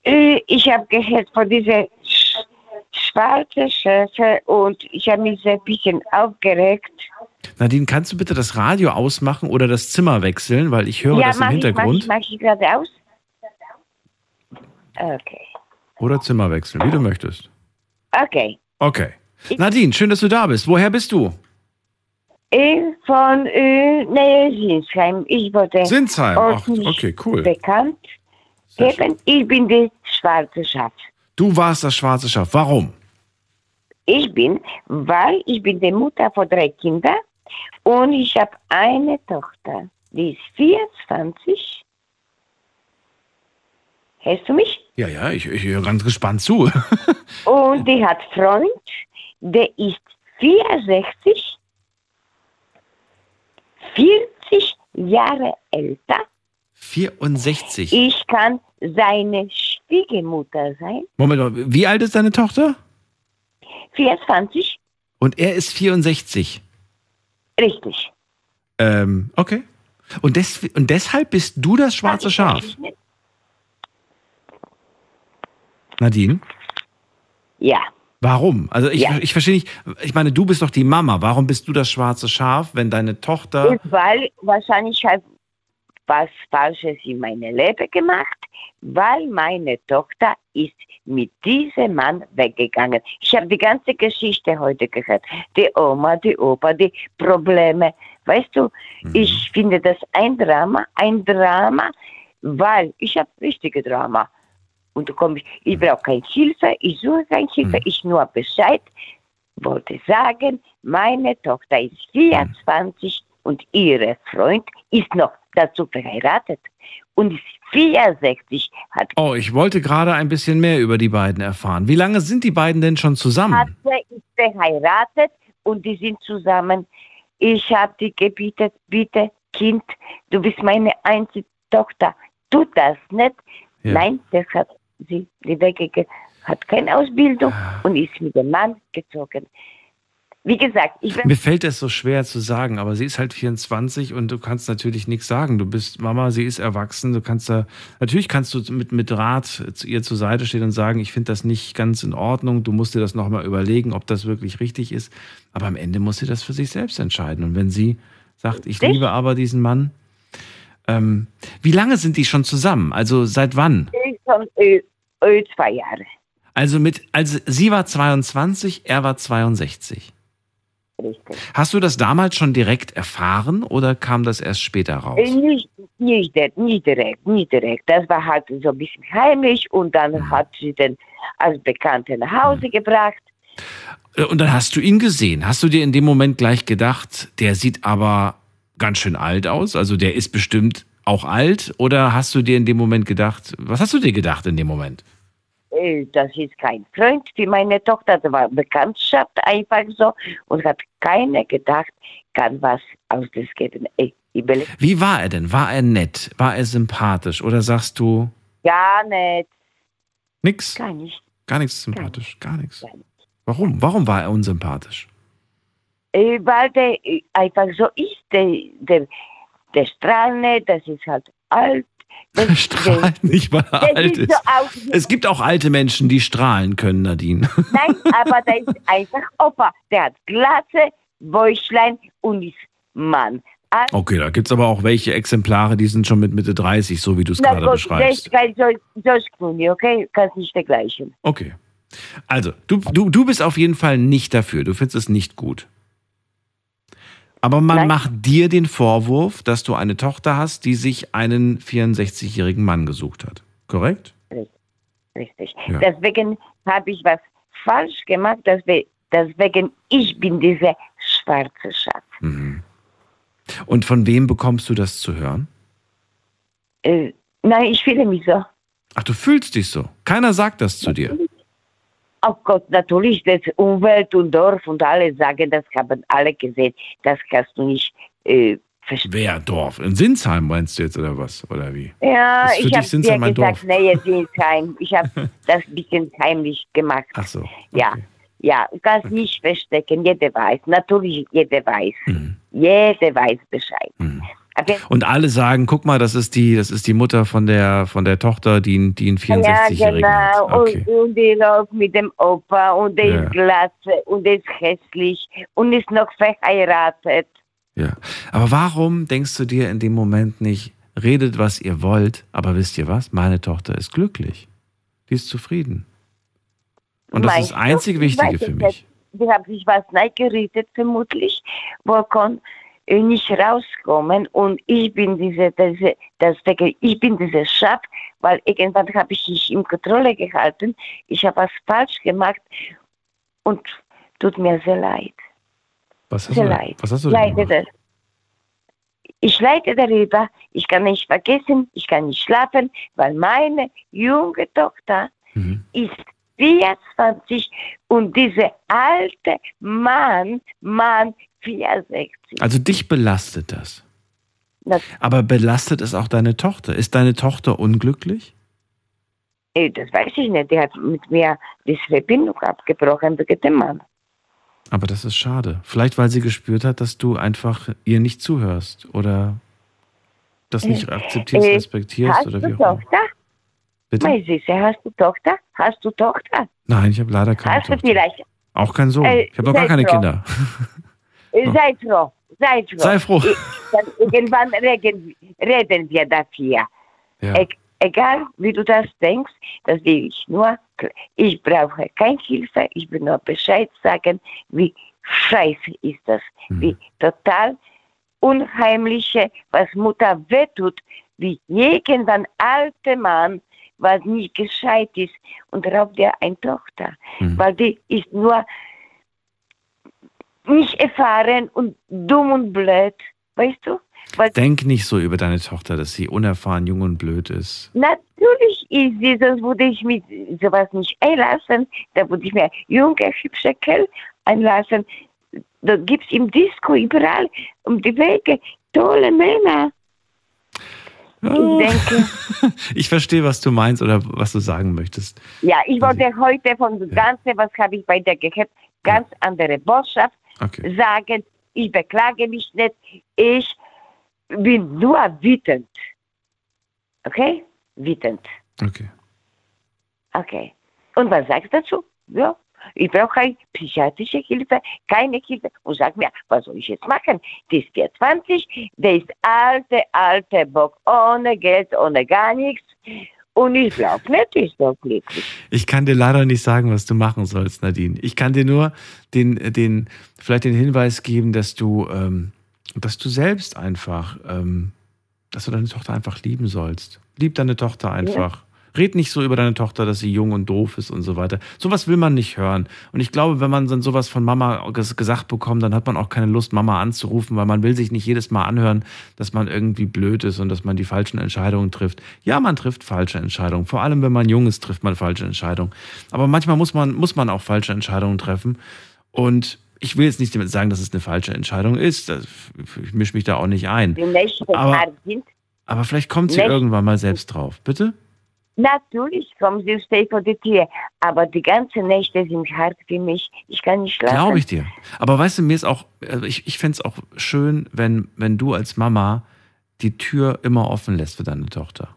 Speaker 13: äh, ich habe gehört von dieser sch schwarzen Schäfer und ich habe mich so ein bisschen aufgeregt.
Speaker 1: Nadine, kannst du bitte das Radio ausmachen oder das Zimmer wechseln, weil ich höre
Speaker 13: ja,
Speaker 1: das im
Speaker 13: mach ich, mach
Speaker 1: Hintergrund.
Speaker 13: ich, mach ich gerade aus. Okay.
Speaker 1: Oder Zimmer wechseln, wie du möchtest.
Speaker 13: Okay.
Speaker 1: Okay. Nadine, schön, dass du da bist. Woher bist du?
Speaker 13: Ich von äh, Nähe Sinsheim. Ich wurde
Speaker 1: Sinsheim. Ach, okay, cool.
Speaker 13: bekannt. Eben, ich bin die schwarze Schaf.
Speaker 1: Du warst das schwarze Schaf. Warum?
Speaker 13: Ich bin, weil ich bin die Mutter von drei Kindern und ich habe eine Tochter, die ist 24. Hörst du mich?
Speaker 1: Ja, ja, ich, ich höre ganz gespannt zu.
Speaker 13: Und die hat Freund, der ist 64, 40 Jahre älter.
Speaker 1: 64.
Speaker 13: Ich kann seine Schwiegermutter sein.
Speaker 1: Moment mal, wie alt ist deine Tochter?
Speaker 13: 24,
Speaker 1: Und er ist 64.
Speaker 13: richtig.
Speaker 1: Ähm, okay. Und, des, und deshalb bist du das schwarze Schaf. Nadine?
Speaker 13: Ja.
Speaker 1: Warum? Also ich,
Speaker 13: Ja.
Speaker 1: ich verstehe nicht, ich meine, du bist doch die Mama. Warum bist du das schwarze Schaf, wenn deine Tochter...
Speaker 13: Weil wahrscheinlich habe was Falsches in meinem Leben gemacht, weil meine Tochter ist mit diesem Mann weggegangen. Ich habe die ganze Geschichte heute gehört. Die Oma, die Opa, die Probleme. Weißt du, ich finde das ein Drama, ein Drama, weil ich habe richtige Drama. Und du kommst, ich brauche keine Hilfe, ich suche keine Hilfe, ich nur Bescheid wollte sagen, meine Tochter ist 24 und ihre Freund ist noch dazu verheiratet und ist 64, hat,
Speaker 1: Oh, ich wollte gerade ein bisschen mehr über die beiden erfahren. Wie lange sind die beiden denn schon zusammen?
Speaker 13: hat sie ist verheiratet und die sind zusammen. Ich habe die gebietet, bitte, Kind, du bist meine einzige Tochter, tu das nicht.
Speaker 1: Ja.
Speaker 13: Nein, das hat sie, die weggege hat keine Ausbildung
Speaker 1: Ah.
Speaker 13: und ist mit dem Mann gezogen. Wie gesagt, ich bin
Speaker 1: Mir fällt das so schwer zu sagen, aber sie ist halt 24 und du kannst natürlich nichts sagen. Du bist Mama, sie ist erwachsen. Du kannst da, natürlich kannst du mit, mit Rat zu ihr zur Seite stehen und sagen, ich finde das nicht ganz in Ordnung. Du musst dir das nochmal überlegen, ob das wirklich richtig ist. Aber am Ende muss sie das für sich selbst entscheiden. Und wenn sie sagt, ich
Speaker 13: Richtig.
Speaker 1: liebe aber diesen Mann, Ähm, wie lange sind die schon zusammen? Also seit wann?
Speaker 13: Zwei Jahre.
Speaker 1: Also mit, also sie war 22, er war 62.
Speaker 13: Richtig.
Speaker 1: Hast du das damals schon direkt erfahren oder kam das erst später raus?
Speaker 13: Äh, Nicht, nicht, nicht direkt, nicht direkt. Das war halt so ein bisschen heimlich und dann
Speaker 1: Mhm.
Speaker 13: hat sie den als Bekannte nach Hause gebracht.
Speaker 1: Äh, Und dann hast du ihn gesehen. Hast du dir in dem Moment gleich gedacht, der sieht aber ganz schön alt aus? Also der ist bestimmt auch alt? Oder hast du dir in dem Moment gedacht, was hast du dir gedacht in dem Moment?
Speaker 13: Das ist kein Freund für meine Tochter, das war Bekanntschaft einfach so und hat keiner gedacht, kann was aus das geben.
Speaker 1: Wie war er denn? War er nett? War er sympathisch? Oder sagst du
Speaker 13: gar nicht.
Speaker 1: nix?
Speaker 13: Gar nicht.
Speaker 1: Gar nichts sympathisch? Gar nichts. Warum? Warum war er unsympathisch?
Speaker 13: Äh, Weil der äh, einfach so ist, der, der, der Strahl nicht, das ist halt alt.
Speaker 1: Strahlt nicht, weil er alt
Speaker 13: ist so
Speaker 1: Es gibt auch alte Menschen, die strahlen können, Nadine.
Speaker 13: Nein, aber der ist einfach Opa. Der hat Glatze, Bäuchlein und ist Mann. Also,
Speaker 1: Okay, da gibt es aber auch welche Exemplare, die sind schon mit Mitte 30, so wie du es gerade beschreibst.
Speaker 13: Kein George Clooney, okay? Kannst nicht vergleichen.
Speaker 1: Okay. Also, du, du, du bist auf jeden Fall nicht dafür. Du findest es nicht gut. Aber man macht dir den Vorwurf, dass du eine Tochter hast, die sich einen 64-jährigen Mann gesucht hat. Korrekt?
Speaker 13: Richtig.
Speaker 1: Ja.
Speaker 13: Deswegen habe ich was falsch gemacht. Deswegen, deswegen ich bin dieser schwarze Schatz.
Speaker 1: Mhm. Und von wem bekommst du das zu hören?
Speaker 13: Äh, nein, ich fühle mich so.
Speaker 1: Ach, du fühlst dich so. Keiner sagt das zu dir.
Speaker 13: Oh Gott, natürlich, das Umwelt und Dorf und alle sagen, das haben alle gesehen. Das kannst du nicht äh, verstehen.
Speaker 1: Wer Dorf? In Sinsheim meinst du jetzt oder was? Oder wie?
Speaker 13: Ja, ich habe dir gesagt,
Speaker 1: Dorf.
Speaker 13: nee, Sinsheim. Ich habe das ein bisschen heimlich gemacht.
Speaker 1: Ach so.
Speaker 13: Ja, ja, du kannst nicht verstecken. Jeder weiß, natürlich, jeder weiß.
Speaker 1: Mhm.
Speaker 13: Jeder weiß Bescheid. Aber
Speaker 1: Und alle sagen, guck mal, das ist die, das ist die Mutter von der, von der Tochter, die, die einen 64-Jährigen
Speaker 13: ja,
Speaker 1: hat.
Speaker 13: genau.
Speaker 1: Okay.
Speaker 13: Und, und die läuft mit dem Opa und der
Speaker 1: Ja.
Speaker 13: ist glatze und der ist hässlich und ist noch verheiratet.
Speaker 1: Ja. Aber warum denkst du dir in dem Moment nicht, redet, was ihr wollt, aber wisst ihr was? Meine Tochter ist glücklich. Die ist zufrieden. Und das ist
Speaker 13: Meinst
Speaker 1: das
Speaker 13: du?
Speaker 1: einzig
Speaker 13: Ich
Speaker 1: Wichtige für mich.
Speaker 13: Die haben sich was neigeredet, vermutlich, äh, nicht rauskommen. Und ich bin diese, diese, deswegen, ich bin dieser Schaf, weil irgendwann habe ich mich in Kontrolle gehalten. Ich habe was falsch gemacht und tut mir sehr leid.
Speaker 1: Was hast
Speaker 13: Sehr
Speaker 1: du,
Speaker 13: leid.
Speaker 1: was hast du denn
Speaker 13: leide das. Ich leide darüber, ich kann nicht vergessen, ich kann nicht schlafen, weil meine junge Tochter
Speaker 1: Mhm.
Speaker 13: ist 24 und dieser alte Mann, Mann 64.
Speaker 1: Also dich belastet das.
Speaker 13: Das,
Speaker 1: Aber belastet es auch deine Tochter? Ist deine Tochter unglücklich?
Speaker 13: äh, das weiß ich nicht, die hat mit mir die Verbindung abgebrochen wegen dem Mann.
Speaker 1: Aber das ist schade. Vielleicht, weil sie gespürt hat, dass du einfach ihr nicht zuhörst oder das nicht akzeptierst,
Speaker 13: Äh,
Speaker 1: respektierst
Speaker 13: hast
Speaker 1: oder
Speaker 13: du
Speaker 1: wie auch immer.
Speaker 13: Tochter?
Speaker 1: Bitte?
Speaker 13: Meine Süße, hast du Tochter? Hast du Tochter?
Speaker 1: Nein, ich habe leider keine
Speaker 13: hast du
Speaker 1: Tochter.
Speaker 13: vielleicht?
Speaker 1: Auch keinen Sohn.
Speaker 13: Äh,
Speaker 1: ich habe noch gar keine. Kinder.
Speaker 13: Äh, Sei froh, sei froh.
Speaker 1: Sei froh.
Speaker 13: Ich, irgendwann reden, reden wir dafür.
Speaker 1: Ja.
Speaker 13: E egal, wie du das denkst, das will ich nur. Ich brauche keine Hilfe, ich will nur Bescheid sagen, wie scheiße ist das.
Speaker 1: Mhm.
Speaker 13: Wie total unheimliche, was Mutter wehtut, wie irgendwann alte Mann, was nicht gescheit ist und raubt dir eine Tochter.
Speaker 1: Mhm.
Speaker 13: Weil die ist nur nicht erfahren und dumm und blöd, weißt du? Weil
Speaker 1: Denk nicht so über deine Tochter, dass sie unerfahren, jung und blöd ist.
Speaker 13: natürlich ist sie, sonst würde ich mich sowas nicht einlassen. Da würde ich mir junge, hübsche Kerl einlassen. Da gibt es im Disco überall um die Wege tolle Männer. Ich denke,
Speaker 1: Ich verstehe, was du meinst oder was du sagen möchtest.
Speaker 13: ja, ich wollte heute von dem Ganzen, was habe ich bei dir gehört, ganz andere Botschaft
Speaker 1: Okay.
Speaker 13: sagen. Ich beklage mich nicht. Ich bin nur wütend. Okay? Wütend.
Speaker 1: Okay.
Speaker 13: Okay. Und was sagst du dazu? Ja. Ich brauche psychiatrische Hilfe, keine Hilfe. Und sag mir, was soll ich jetzt machen? Die ist 24, der ist alte, alte Bock, ohne Geld, ohne gar nichts. Und ich glaube nicht, ich doch glücklich.
Speaker 1: Ich kann dir leider nicht sagen, was du machen sollst, Nadine. Ich kann dir nur den, den, vielleicht den Hinweis geben, dass du, ähm, dass du selbst einfach, ähm, dass du deine Tochter einfach lieben sollst. Lieb deine Tochter einfach. Ja. Red nicht so über deine Tochter, dass sie jung und doof ist und so weiter. Sowas will man nicht hören. Und ich glaube, wenn man dann sowas von Mama gesagt bekommt, dann hat man auch keine Lust, Mama anzurufen, weil man will sich nicht jedes Mal anhören, dass man irgendwie blöd ist und dass man die falschen Entscheidungen trifft. Ja, man trifft falsche Entscheidungen. Vor allem, wenn man jung ist, trifft man falsche Entscheidungen. Aber manchmal muss man, muss man auch falsche Entscheidungen treffen. Und ich will jetzt nicht damit sagen, dass es eine falsche Entscheidung ist. Ich mische mich da auch nicht ein. Aber, aber vielleicht kommt sie irgendwann mal selbst drauf. Bitte?
Speaker 13: Natürlich kommen sie stay vor die Tür, aber die ganzen Nächte sind hart für mich. Ich kann nicht schlafen.
Speaker 1: Glaube ich dir. Aber weißt du, mir ist auch, also ich, ich fände es auch schön, wenn, wenn du als Mama die Tür immer offen lässt für deine Tochter.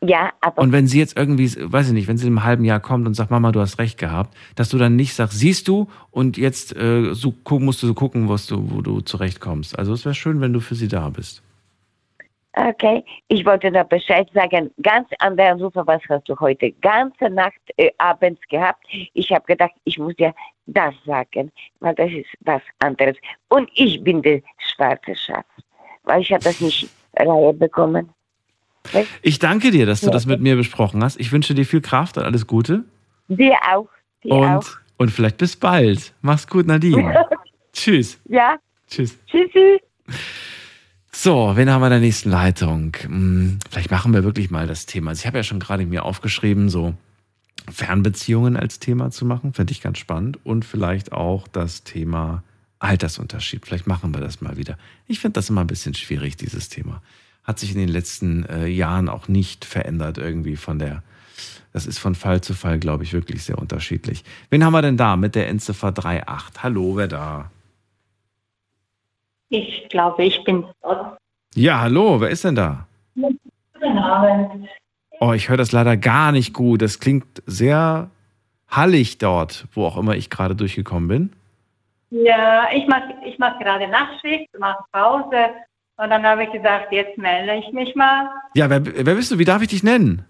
Speaker 13: Ja, aber.
Speaker 1: Und wenn sie jetzt irgendwie, weiß ich nicht, wenn sie im halben Jahr kommt und sagt, Mama, du hast recht gehabt, dass du dann nicht sagst, siehst du, und jetzt äh, so, musst du so gucken, was du, wo du zurechtkommst. Also es wäre schön, wenn du für sie da bist.
Speaker 13: Okay, ich wollte da Bescheid sagen. Ganz andere Anrufe, was hast du heute ganze Nacht äh, abends gehabt? Ich habe gedacht, ich muss dir das sagen, weil das ist was anderes. Und ich bin der schwarze Schaf, weil ich habe das nicht Reihe bekommen.
Speaker 1: Weißt? Ich danke dir, dass du ja. das mit mir besprochen hast. Ich wünsche dir viel Kraft und alles Gute.
Speaker 13: Dir auch. Dir
Speaker 1: und,
Speaker 13: auch.
Speaker 1: und vielleicht bis bald. Mach's gut, Nadine. Tschüss.
Speaker 13: Ja.
Speaker 1: Tschüss.
Speaker 13: Tschüssi.
Speaker 1: So, wen haben wir in der nächsten Leitung? Hm, vielleicht machen wir wirklich mal das Thema. Also ich habe ja schon gerade mir aufgeschrieben, so Fernbeziehungen als Thema zu machen. Fände ich ganz spannend. Und vielleicht auch das Thema Altersunterschied. Vielleicht machen wir das mal wieder. Ich finde das immer ein bisschen schwierig, dieses Thema. Hat sich in den letzten äh, Jahren auch nicht verändert irgendwie von der. Das ist von Fall zu Fall, glaube ich, wirklich sehr unterschiedlich. Wen haben wir denn da mit der Endziffer 38? Hallo, wer da?
Speaker 14: Ich glaube, ich bin
Speaker 1: Ja, hallo, wer ist denn da?
Speaker 14: Guten Abend.
Speaker 1: Oh, ich höre das leider gar nicht gut. Das klingt sehr hallig dort, wo auch immer ich gerade durchgekommen bin.
Speaker 14: Ja, ich mache ich mach gerade Nachtschicht, mache Pause und dann habe ich gesagt, jetzt melde ich mich mal.
Speaker 1: Ja, wer, wer bist du? Wie darf ich dich nennen?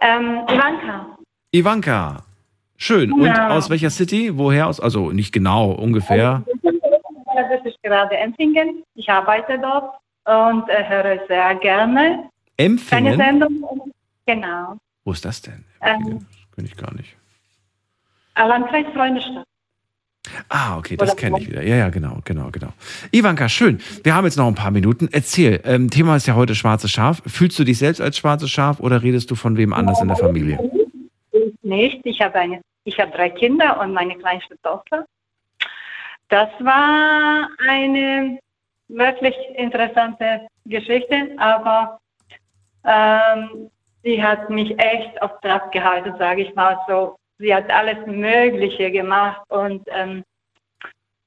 Speaker 14: Ähm, Ivanka.
Speaker 1: Ivanka. Schön. Und ja. aus welcher City? Woher aus? Also nicht genau, ungefähr.
Speaker 14: Also, das ist gerade Empfingen. Ich arbeite dort und äh, höre sehr gerne.
Speaker 1: Empfingen?
Speaker 14: Keine Sendung. Genau.
Speaker 1: Wo ist das denn? Ähm, Kenne ich gar nicht.
Speaker 14: Landkreis Freundestadt.
Speaker 1: Ah, okay, das kenne ich wieder. Ja, ja, genau, genau, genau. Ivanka, schön. Wir haben jetzt noch ein paar Minuten. Erzähl, ähm, Thema ist ja heute schwarzes Schaf. Fühlst du dich selbst als schwarzes Schaf oder redest du von wem anders in der Familie?
Speaker 14: Nicht. Ich habe eine, ich habe drei Kinder und meine kleinste Tochter. Das war eine wirklich interessante Geschichte, aber ähm, sie hat mich echt auf Trab gehalten, sage ich mal so. Sie hat alles Mögliche gemacht und ähm,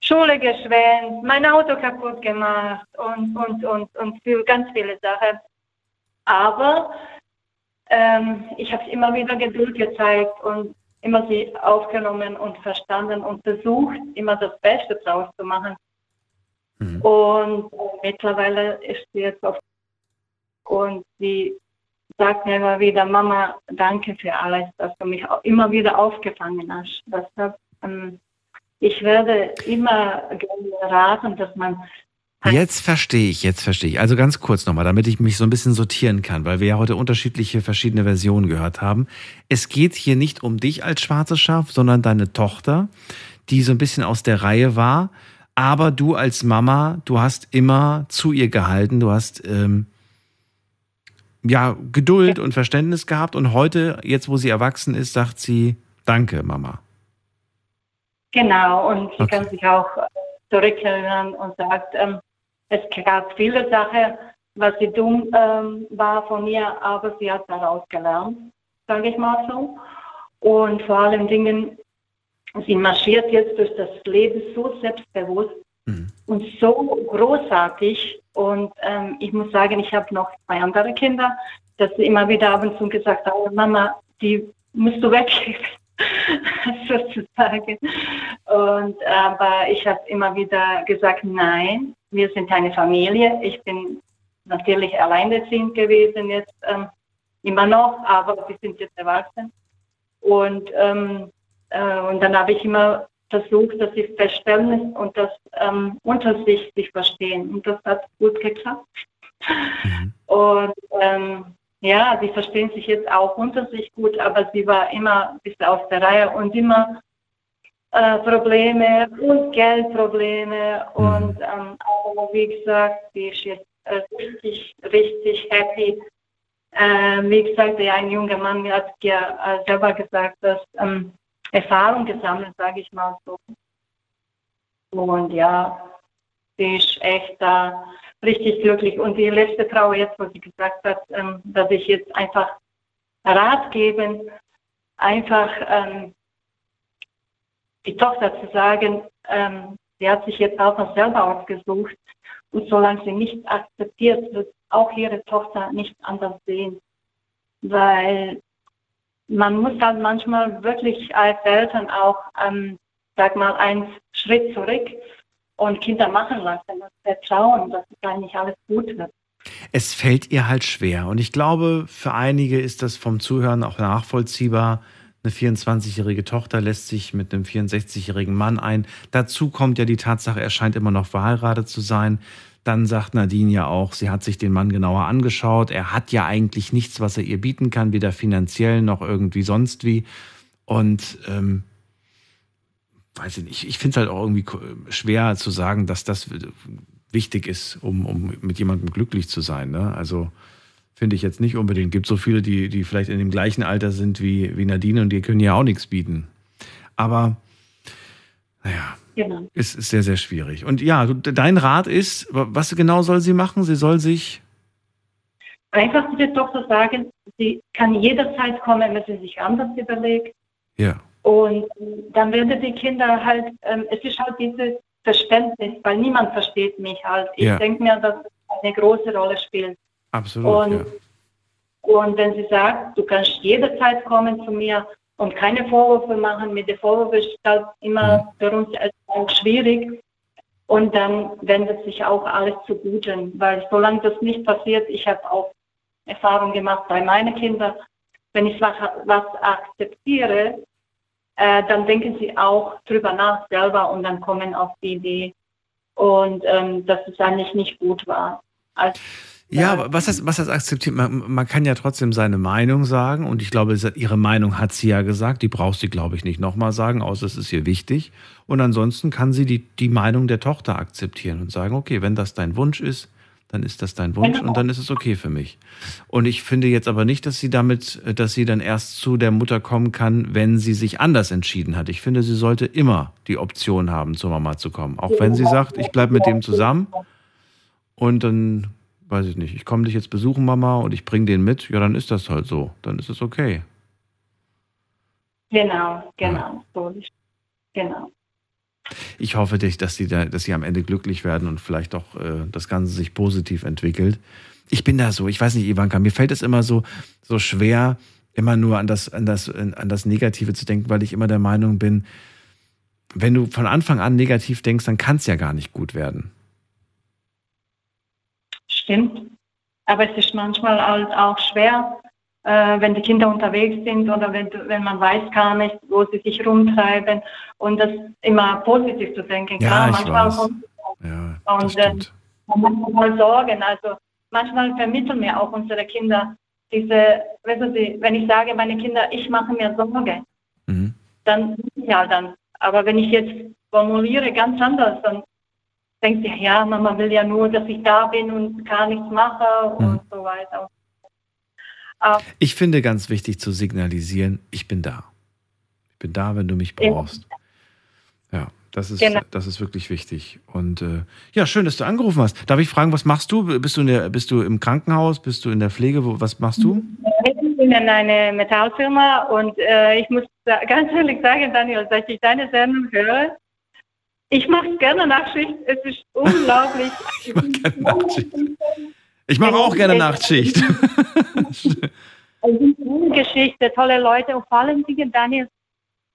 Speaker 14: Schule geschwänzt, mein Auto kaputt gemacht und, und, und, und viel, ganz viele Sachen. Aber ähm, ich habe immer wieder Geduld gezeigt und immer sie aufgenommen und verstanden und versucht, immer das Beste draus zu machen. Mhm. Und mittlerweile ist sie jetzt auf und sie sagt mir immer wieder, Mama, danke für alles, dass du mich immer wieder aufgefangen hast. Deshalb, ähm, ich werde immer gerne raten, dass man
Speaker 1: Jetzt verstehe ich, jetzt verstehe ich. Also ganz kurz nochmal, damit ich mich so ein bisschen sortieren kann, weil wir ja heute unterschiedliche verschiedene Versionen gehört haben. Es geht hier nicht um dich als schwarzes Schaf, sondern deine Tochter, die so ein bisschen aus der Reihe war. Aber du als Mama, du hast immer zu ihr gehalten, du hast ähm, ja Geduld und Verständnis gehabt und heute, jetzt wo sie erwachsen ist, sagt sie Danke, Mama.
Speaker 14: Genau, und sie okay. kann sich auch zurückerinnern und sagt, ähm, es gab viele Sachen, was sie dumm ähm, war von mir, aber sie hat daraus gelernt, sage ich mal so. Und vor allen Dingen, sie marschiert jetzt durch das Leben so selbstbewusst mhm. und so großartig. Und ähm, ich muss sagen, ich habe noch zwei andere Kinder, dass sie immer wieder ab und zu gesagt haben, Mama, die musst du weggeben. sozusagen. Und aber ich habe immer wieder gesagt, nein, wir sind eine Familie. Ich bin natürlich alleinerziehend gewesen jetzt ähm, immer noch, aber wir sind jetzt erwachsen. Und ähm, äh, und dann habe ich immer versucht, dass sie Verständnis und das ähm, unter sich sich verstehen. Und das hat gut geklappt. Mhm. Und ähm, ja, sie verstehen sich jetzt auch unter sich gut, aber sie war immer ein bisschen aus der Reihe und immer äh, Probleme und Geldprobleme. Mhm. Und ähm, aber wie gesagt, sie ist jetzt äh, richtig, richtig happy. Äh, wie gesagt, der ein junger Mann hat ja äh, selber gesagt, dass ähm, Erfahrung gesammelt, sage ich mal so. Und ja, sie ist echt da richtig glücklich. Und die letzte Frau jetzt, wo sie gesagt hat, ähm, dass ich jetzt einfach Rat geben, einfach ähm, die Tochter zu sagen, ähm, sie hat sich jetzt auch noch selber ausgesucht. Und solange sie nicht akzeptiert, wird auch ihre Tochter nicht anders sehen. Weil man muss halt manchmal wirklich als Eltern auch, ähm, sag mal, einen Schritt zurück und Kinder machen lassen und vertrauen, dass es eigentlich alles gut wird.
Speaker 1: Es fällt ihr halt schwer. Und ich glaube, für einige ist das vom Zuhören auch nachvollziehbar. Eine 24-jährige Tochter lässt sich mit einem 64-jährigen Mann ein. Dazu kommt ja die Tatsache, er scheint immer noch verheiratet zu sein. Dann sagt Nadine ja auch, sie hat sich den Mann genauer angeschaut. Er hat ja eigentlich nichts, was er ihr bieten kann, weder finanziell noch irgendwie sonst wie. Und ähm, weiß ich nicht, ich finde es halt auch irgendwie schwer zu sagen, dass das wichtig ist, um, um mit jemandem glücklich zu sein. Ne? Also finde ich jetzt nicht unbedingt. Es Gibt so viele, die, die vielleicht in dem gleichen Alter sind wie, wie Nadine und die können ja auch nichts bieten. Aber naja, Genau. Ist, ist sehr, sehr schwierig. Und ja, dein Rat ist, was genau soll sie machen? Sie soll sich.
Speaker 14: Einfach der Tochter sagen, sie kann jederzeit kommen, wenn sie sich anders überlegt.
Speaker 1: Ja.
Speaker 14: Und dann werden die Kinder halt, ähm, es ist halt dieses Verständnis, weil niemand versteht mich halt. Ich ja. denke mir, dass es eine große Rolle spielt.
Speaker 1: Absolut.
Speaker 14: Und, ja. und wenn sie sagt, du kannst jederzeit kommen zu mir, und keine Vorwürfe machen. Mit den Vorwürfen ist halt immer mhm. für uns auch schwierig. Und dann wendet sich auch alles zugute, weil solange das nicht passiert, ich habe auch Erfahrung gemacht bei meinen Kindern, wenn ich was, was akzeptiere, äh, dann denken sie auch drüber nach selber und dann kommen auf die Idee und ähm, dass es eigentlich nicht gut war. Also,
Speaker 1: ja, was heißt, was heißt akzeptiert? Man, man kann ja trotzdem seine Meinung sagen und ich glaube, ihre Meinung hat sie ja gesagt. Die braucht sie, glaube ich, nicht nochmal sagen, außer es ist ihr wichtig. Und ansonsten kann sie die, die Meinung der Tochter akzeptieren und sagen, okay, wenn das dein Wunsch ist, dann ist das dein Wunsch und dann ist es okay für mich. Und ich finde jetzt aber nicht, dass sie damit, dass sie dann erst zu der Mutter kommen kann, wenn sie sich anders entschieden hat. Ich finde, sie sollte immer die Option haben, zur Mama zu kommen. Auch wenn sie sagt, ich bleibe mit dem zusammen und dann weiß ich nicht, ich komme dich jetzt besuchen, Mama, und ich bringe den mit, ja, dann ist das halt so. Dann ist es okay.
Speaker 14: Genau, genau, ja. genau.
Speaker 1: Ich hoffe, dass sie, da, dass sie am Ende glücklich werden und vielleicht auch äh, das Ganze sich positiv entwickelt. Ich bin da so, ich weiß nicht, Ivanka, mir fällt es immer so, so schwer, immer nur an das, an, das, an das Negative zu denken, weil ich immer der Meinung bin, wenn du von Anfang an negativ denkst, dann kann es ja gar nicht gut werden
Speaker 14: stimmt. Aber es ist manchmal halt auch schwer, äh, wenn die Kinder unterwegs sind oder wenn, wenn man weiß gar nicht, wo sie sich rumtreiben und das immer positiv zu denken.
Speaker 1: Ja, Klar, manchmal weiß. kommt ja,
Speaker 14: und äh, man muss mal sorgen. Also manchmal vermitteln mir auch unsere Kinder diese, wissen Sie, wenn ich sage, meine Kinder, ich mache mir Sorge, mhm. dann ja dann. Aber wenn ich jetzt formuliere ganz anders, dann denkt sich, ja, Mama will ja nur, dass ich da bin und gar nichts mache und mhm. so weiter.
Speaker 1: Aber ich finde ganz wichtig zu signalisieren, ich bin da. Ich bin da, wenn du mich brauchst. Ja, das ist, genau. das ist wirklich wichtig. Und äh, ja, schön, dass du angerufen hast. Darf ich fragen, was machst du? Bist du, in der, bist du im Krankenhaus? Bist du in der Pflege? Wo, was machst du?
Speaker 14: Ich bin in einer Metallfirma und äh, ich muss ganz ehrlich sagen, Daniel, dass ich deine Sendung höre, ich mache gerne Nachtschicht. Es ist unglaublich. ich mache gerne Nachtschicht.
Speaker 1: Ich mache auch gerne Nachtschicht.
Speaker 14: Ist eine Geschichte, tolle Leute und vor allem Dingen, Daniel,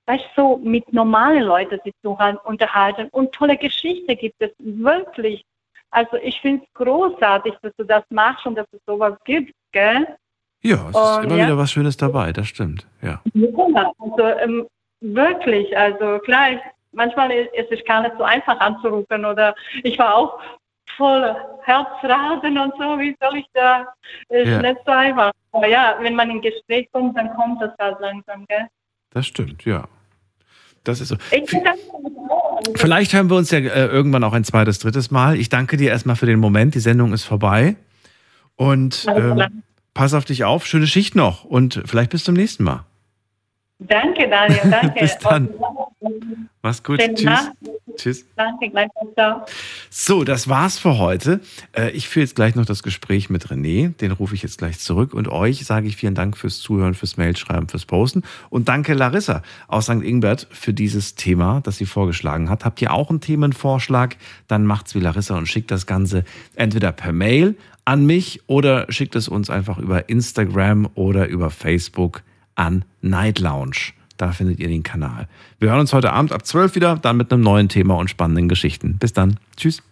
Speaker 14: weißt du, so mit normalen Leuten sich zu halt unterhalten und tolle Geschichten gibt es wirklich. Also ich finde es großartig, dass du das machst und dass es sowas gibt, gell?
Speaker 1: Ja, es ist
Speaker 14: Und
Speaker 1: immer
Speaker 14: ja.
Speaker 1: wieder was Schönes dabei, das stimmt. Ja.
Speaker 14: Ja, also ähm, wirklich, also klar, manchmal ist es gar nicht so einfach anzurufen oder ich war auch voll Herzrasen und so, wie soll ich da, ist
Speaker 1: Ja.
Speaker 14: nicht so einfach. Aber ja, wenn man in Gespräch kommt, dann kommt das halt langsam, gell?
Speaker 1: Das stimmt, ja. Das ist so.
Speaker 14: Ich.
Speaker 1: Vielleicht hören wir uns ja äh, irgendwann auch ein zweites, drittes Mal. Ich danke dir erstmal für den Moment. Die Sendung ist vorbei. Und ähm, pass auf dich auf. Schöne Schicht noch. Und vielleicht bis zum nächsten Mal.
Speaker 14: Danke, Daniel, danke.
Speaker 1: Bis dann. Mach's gut.
Speaker 14: schönen
Speaker 1: Tschüss.
Speaker 14: Abend.
Speaker 1: Tschüss.
Speaker 14: Danke, gleichfalls. Ciao.
Speaker 1: So, das war's für heute. Äh, Ich führe jetzt gleich noch das Gespräch mit René. Den rufe ich jetzt gleich zurück. Und euch sage ich vielen Dank fürs Zuhören, fürs Mailschreiben, fürs Posten. Und danke Larissa aus St. Ingbert für dieses Thema, das sie vorgeschlagen hat. Habt ihr auch einen Themenvorschlag? Dann macht's wie Larissa und schickt das Ganze entweder per Mail an mich oder schickt es uns einfach über Instagram oder über Facebook an Night Lounge. Da findet ihr den Kanal. Wir hören uns heute Abend ab 12 wieder, dann mit einem neuen Thema und spannenden Geschichten. Bis dann. Tschüss.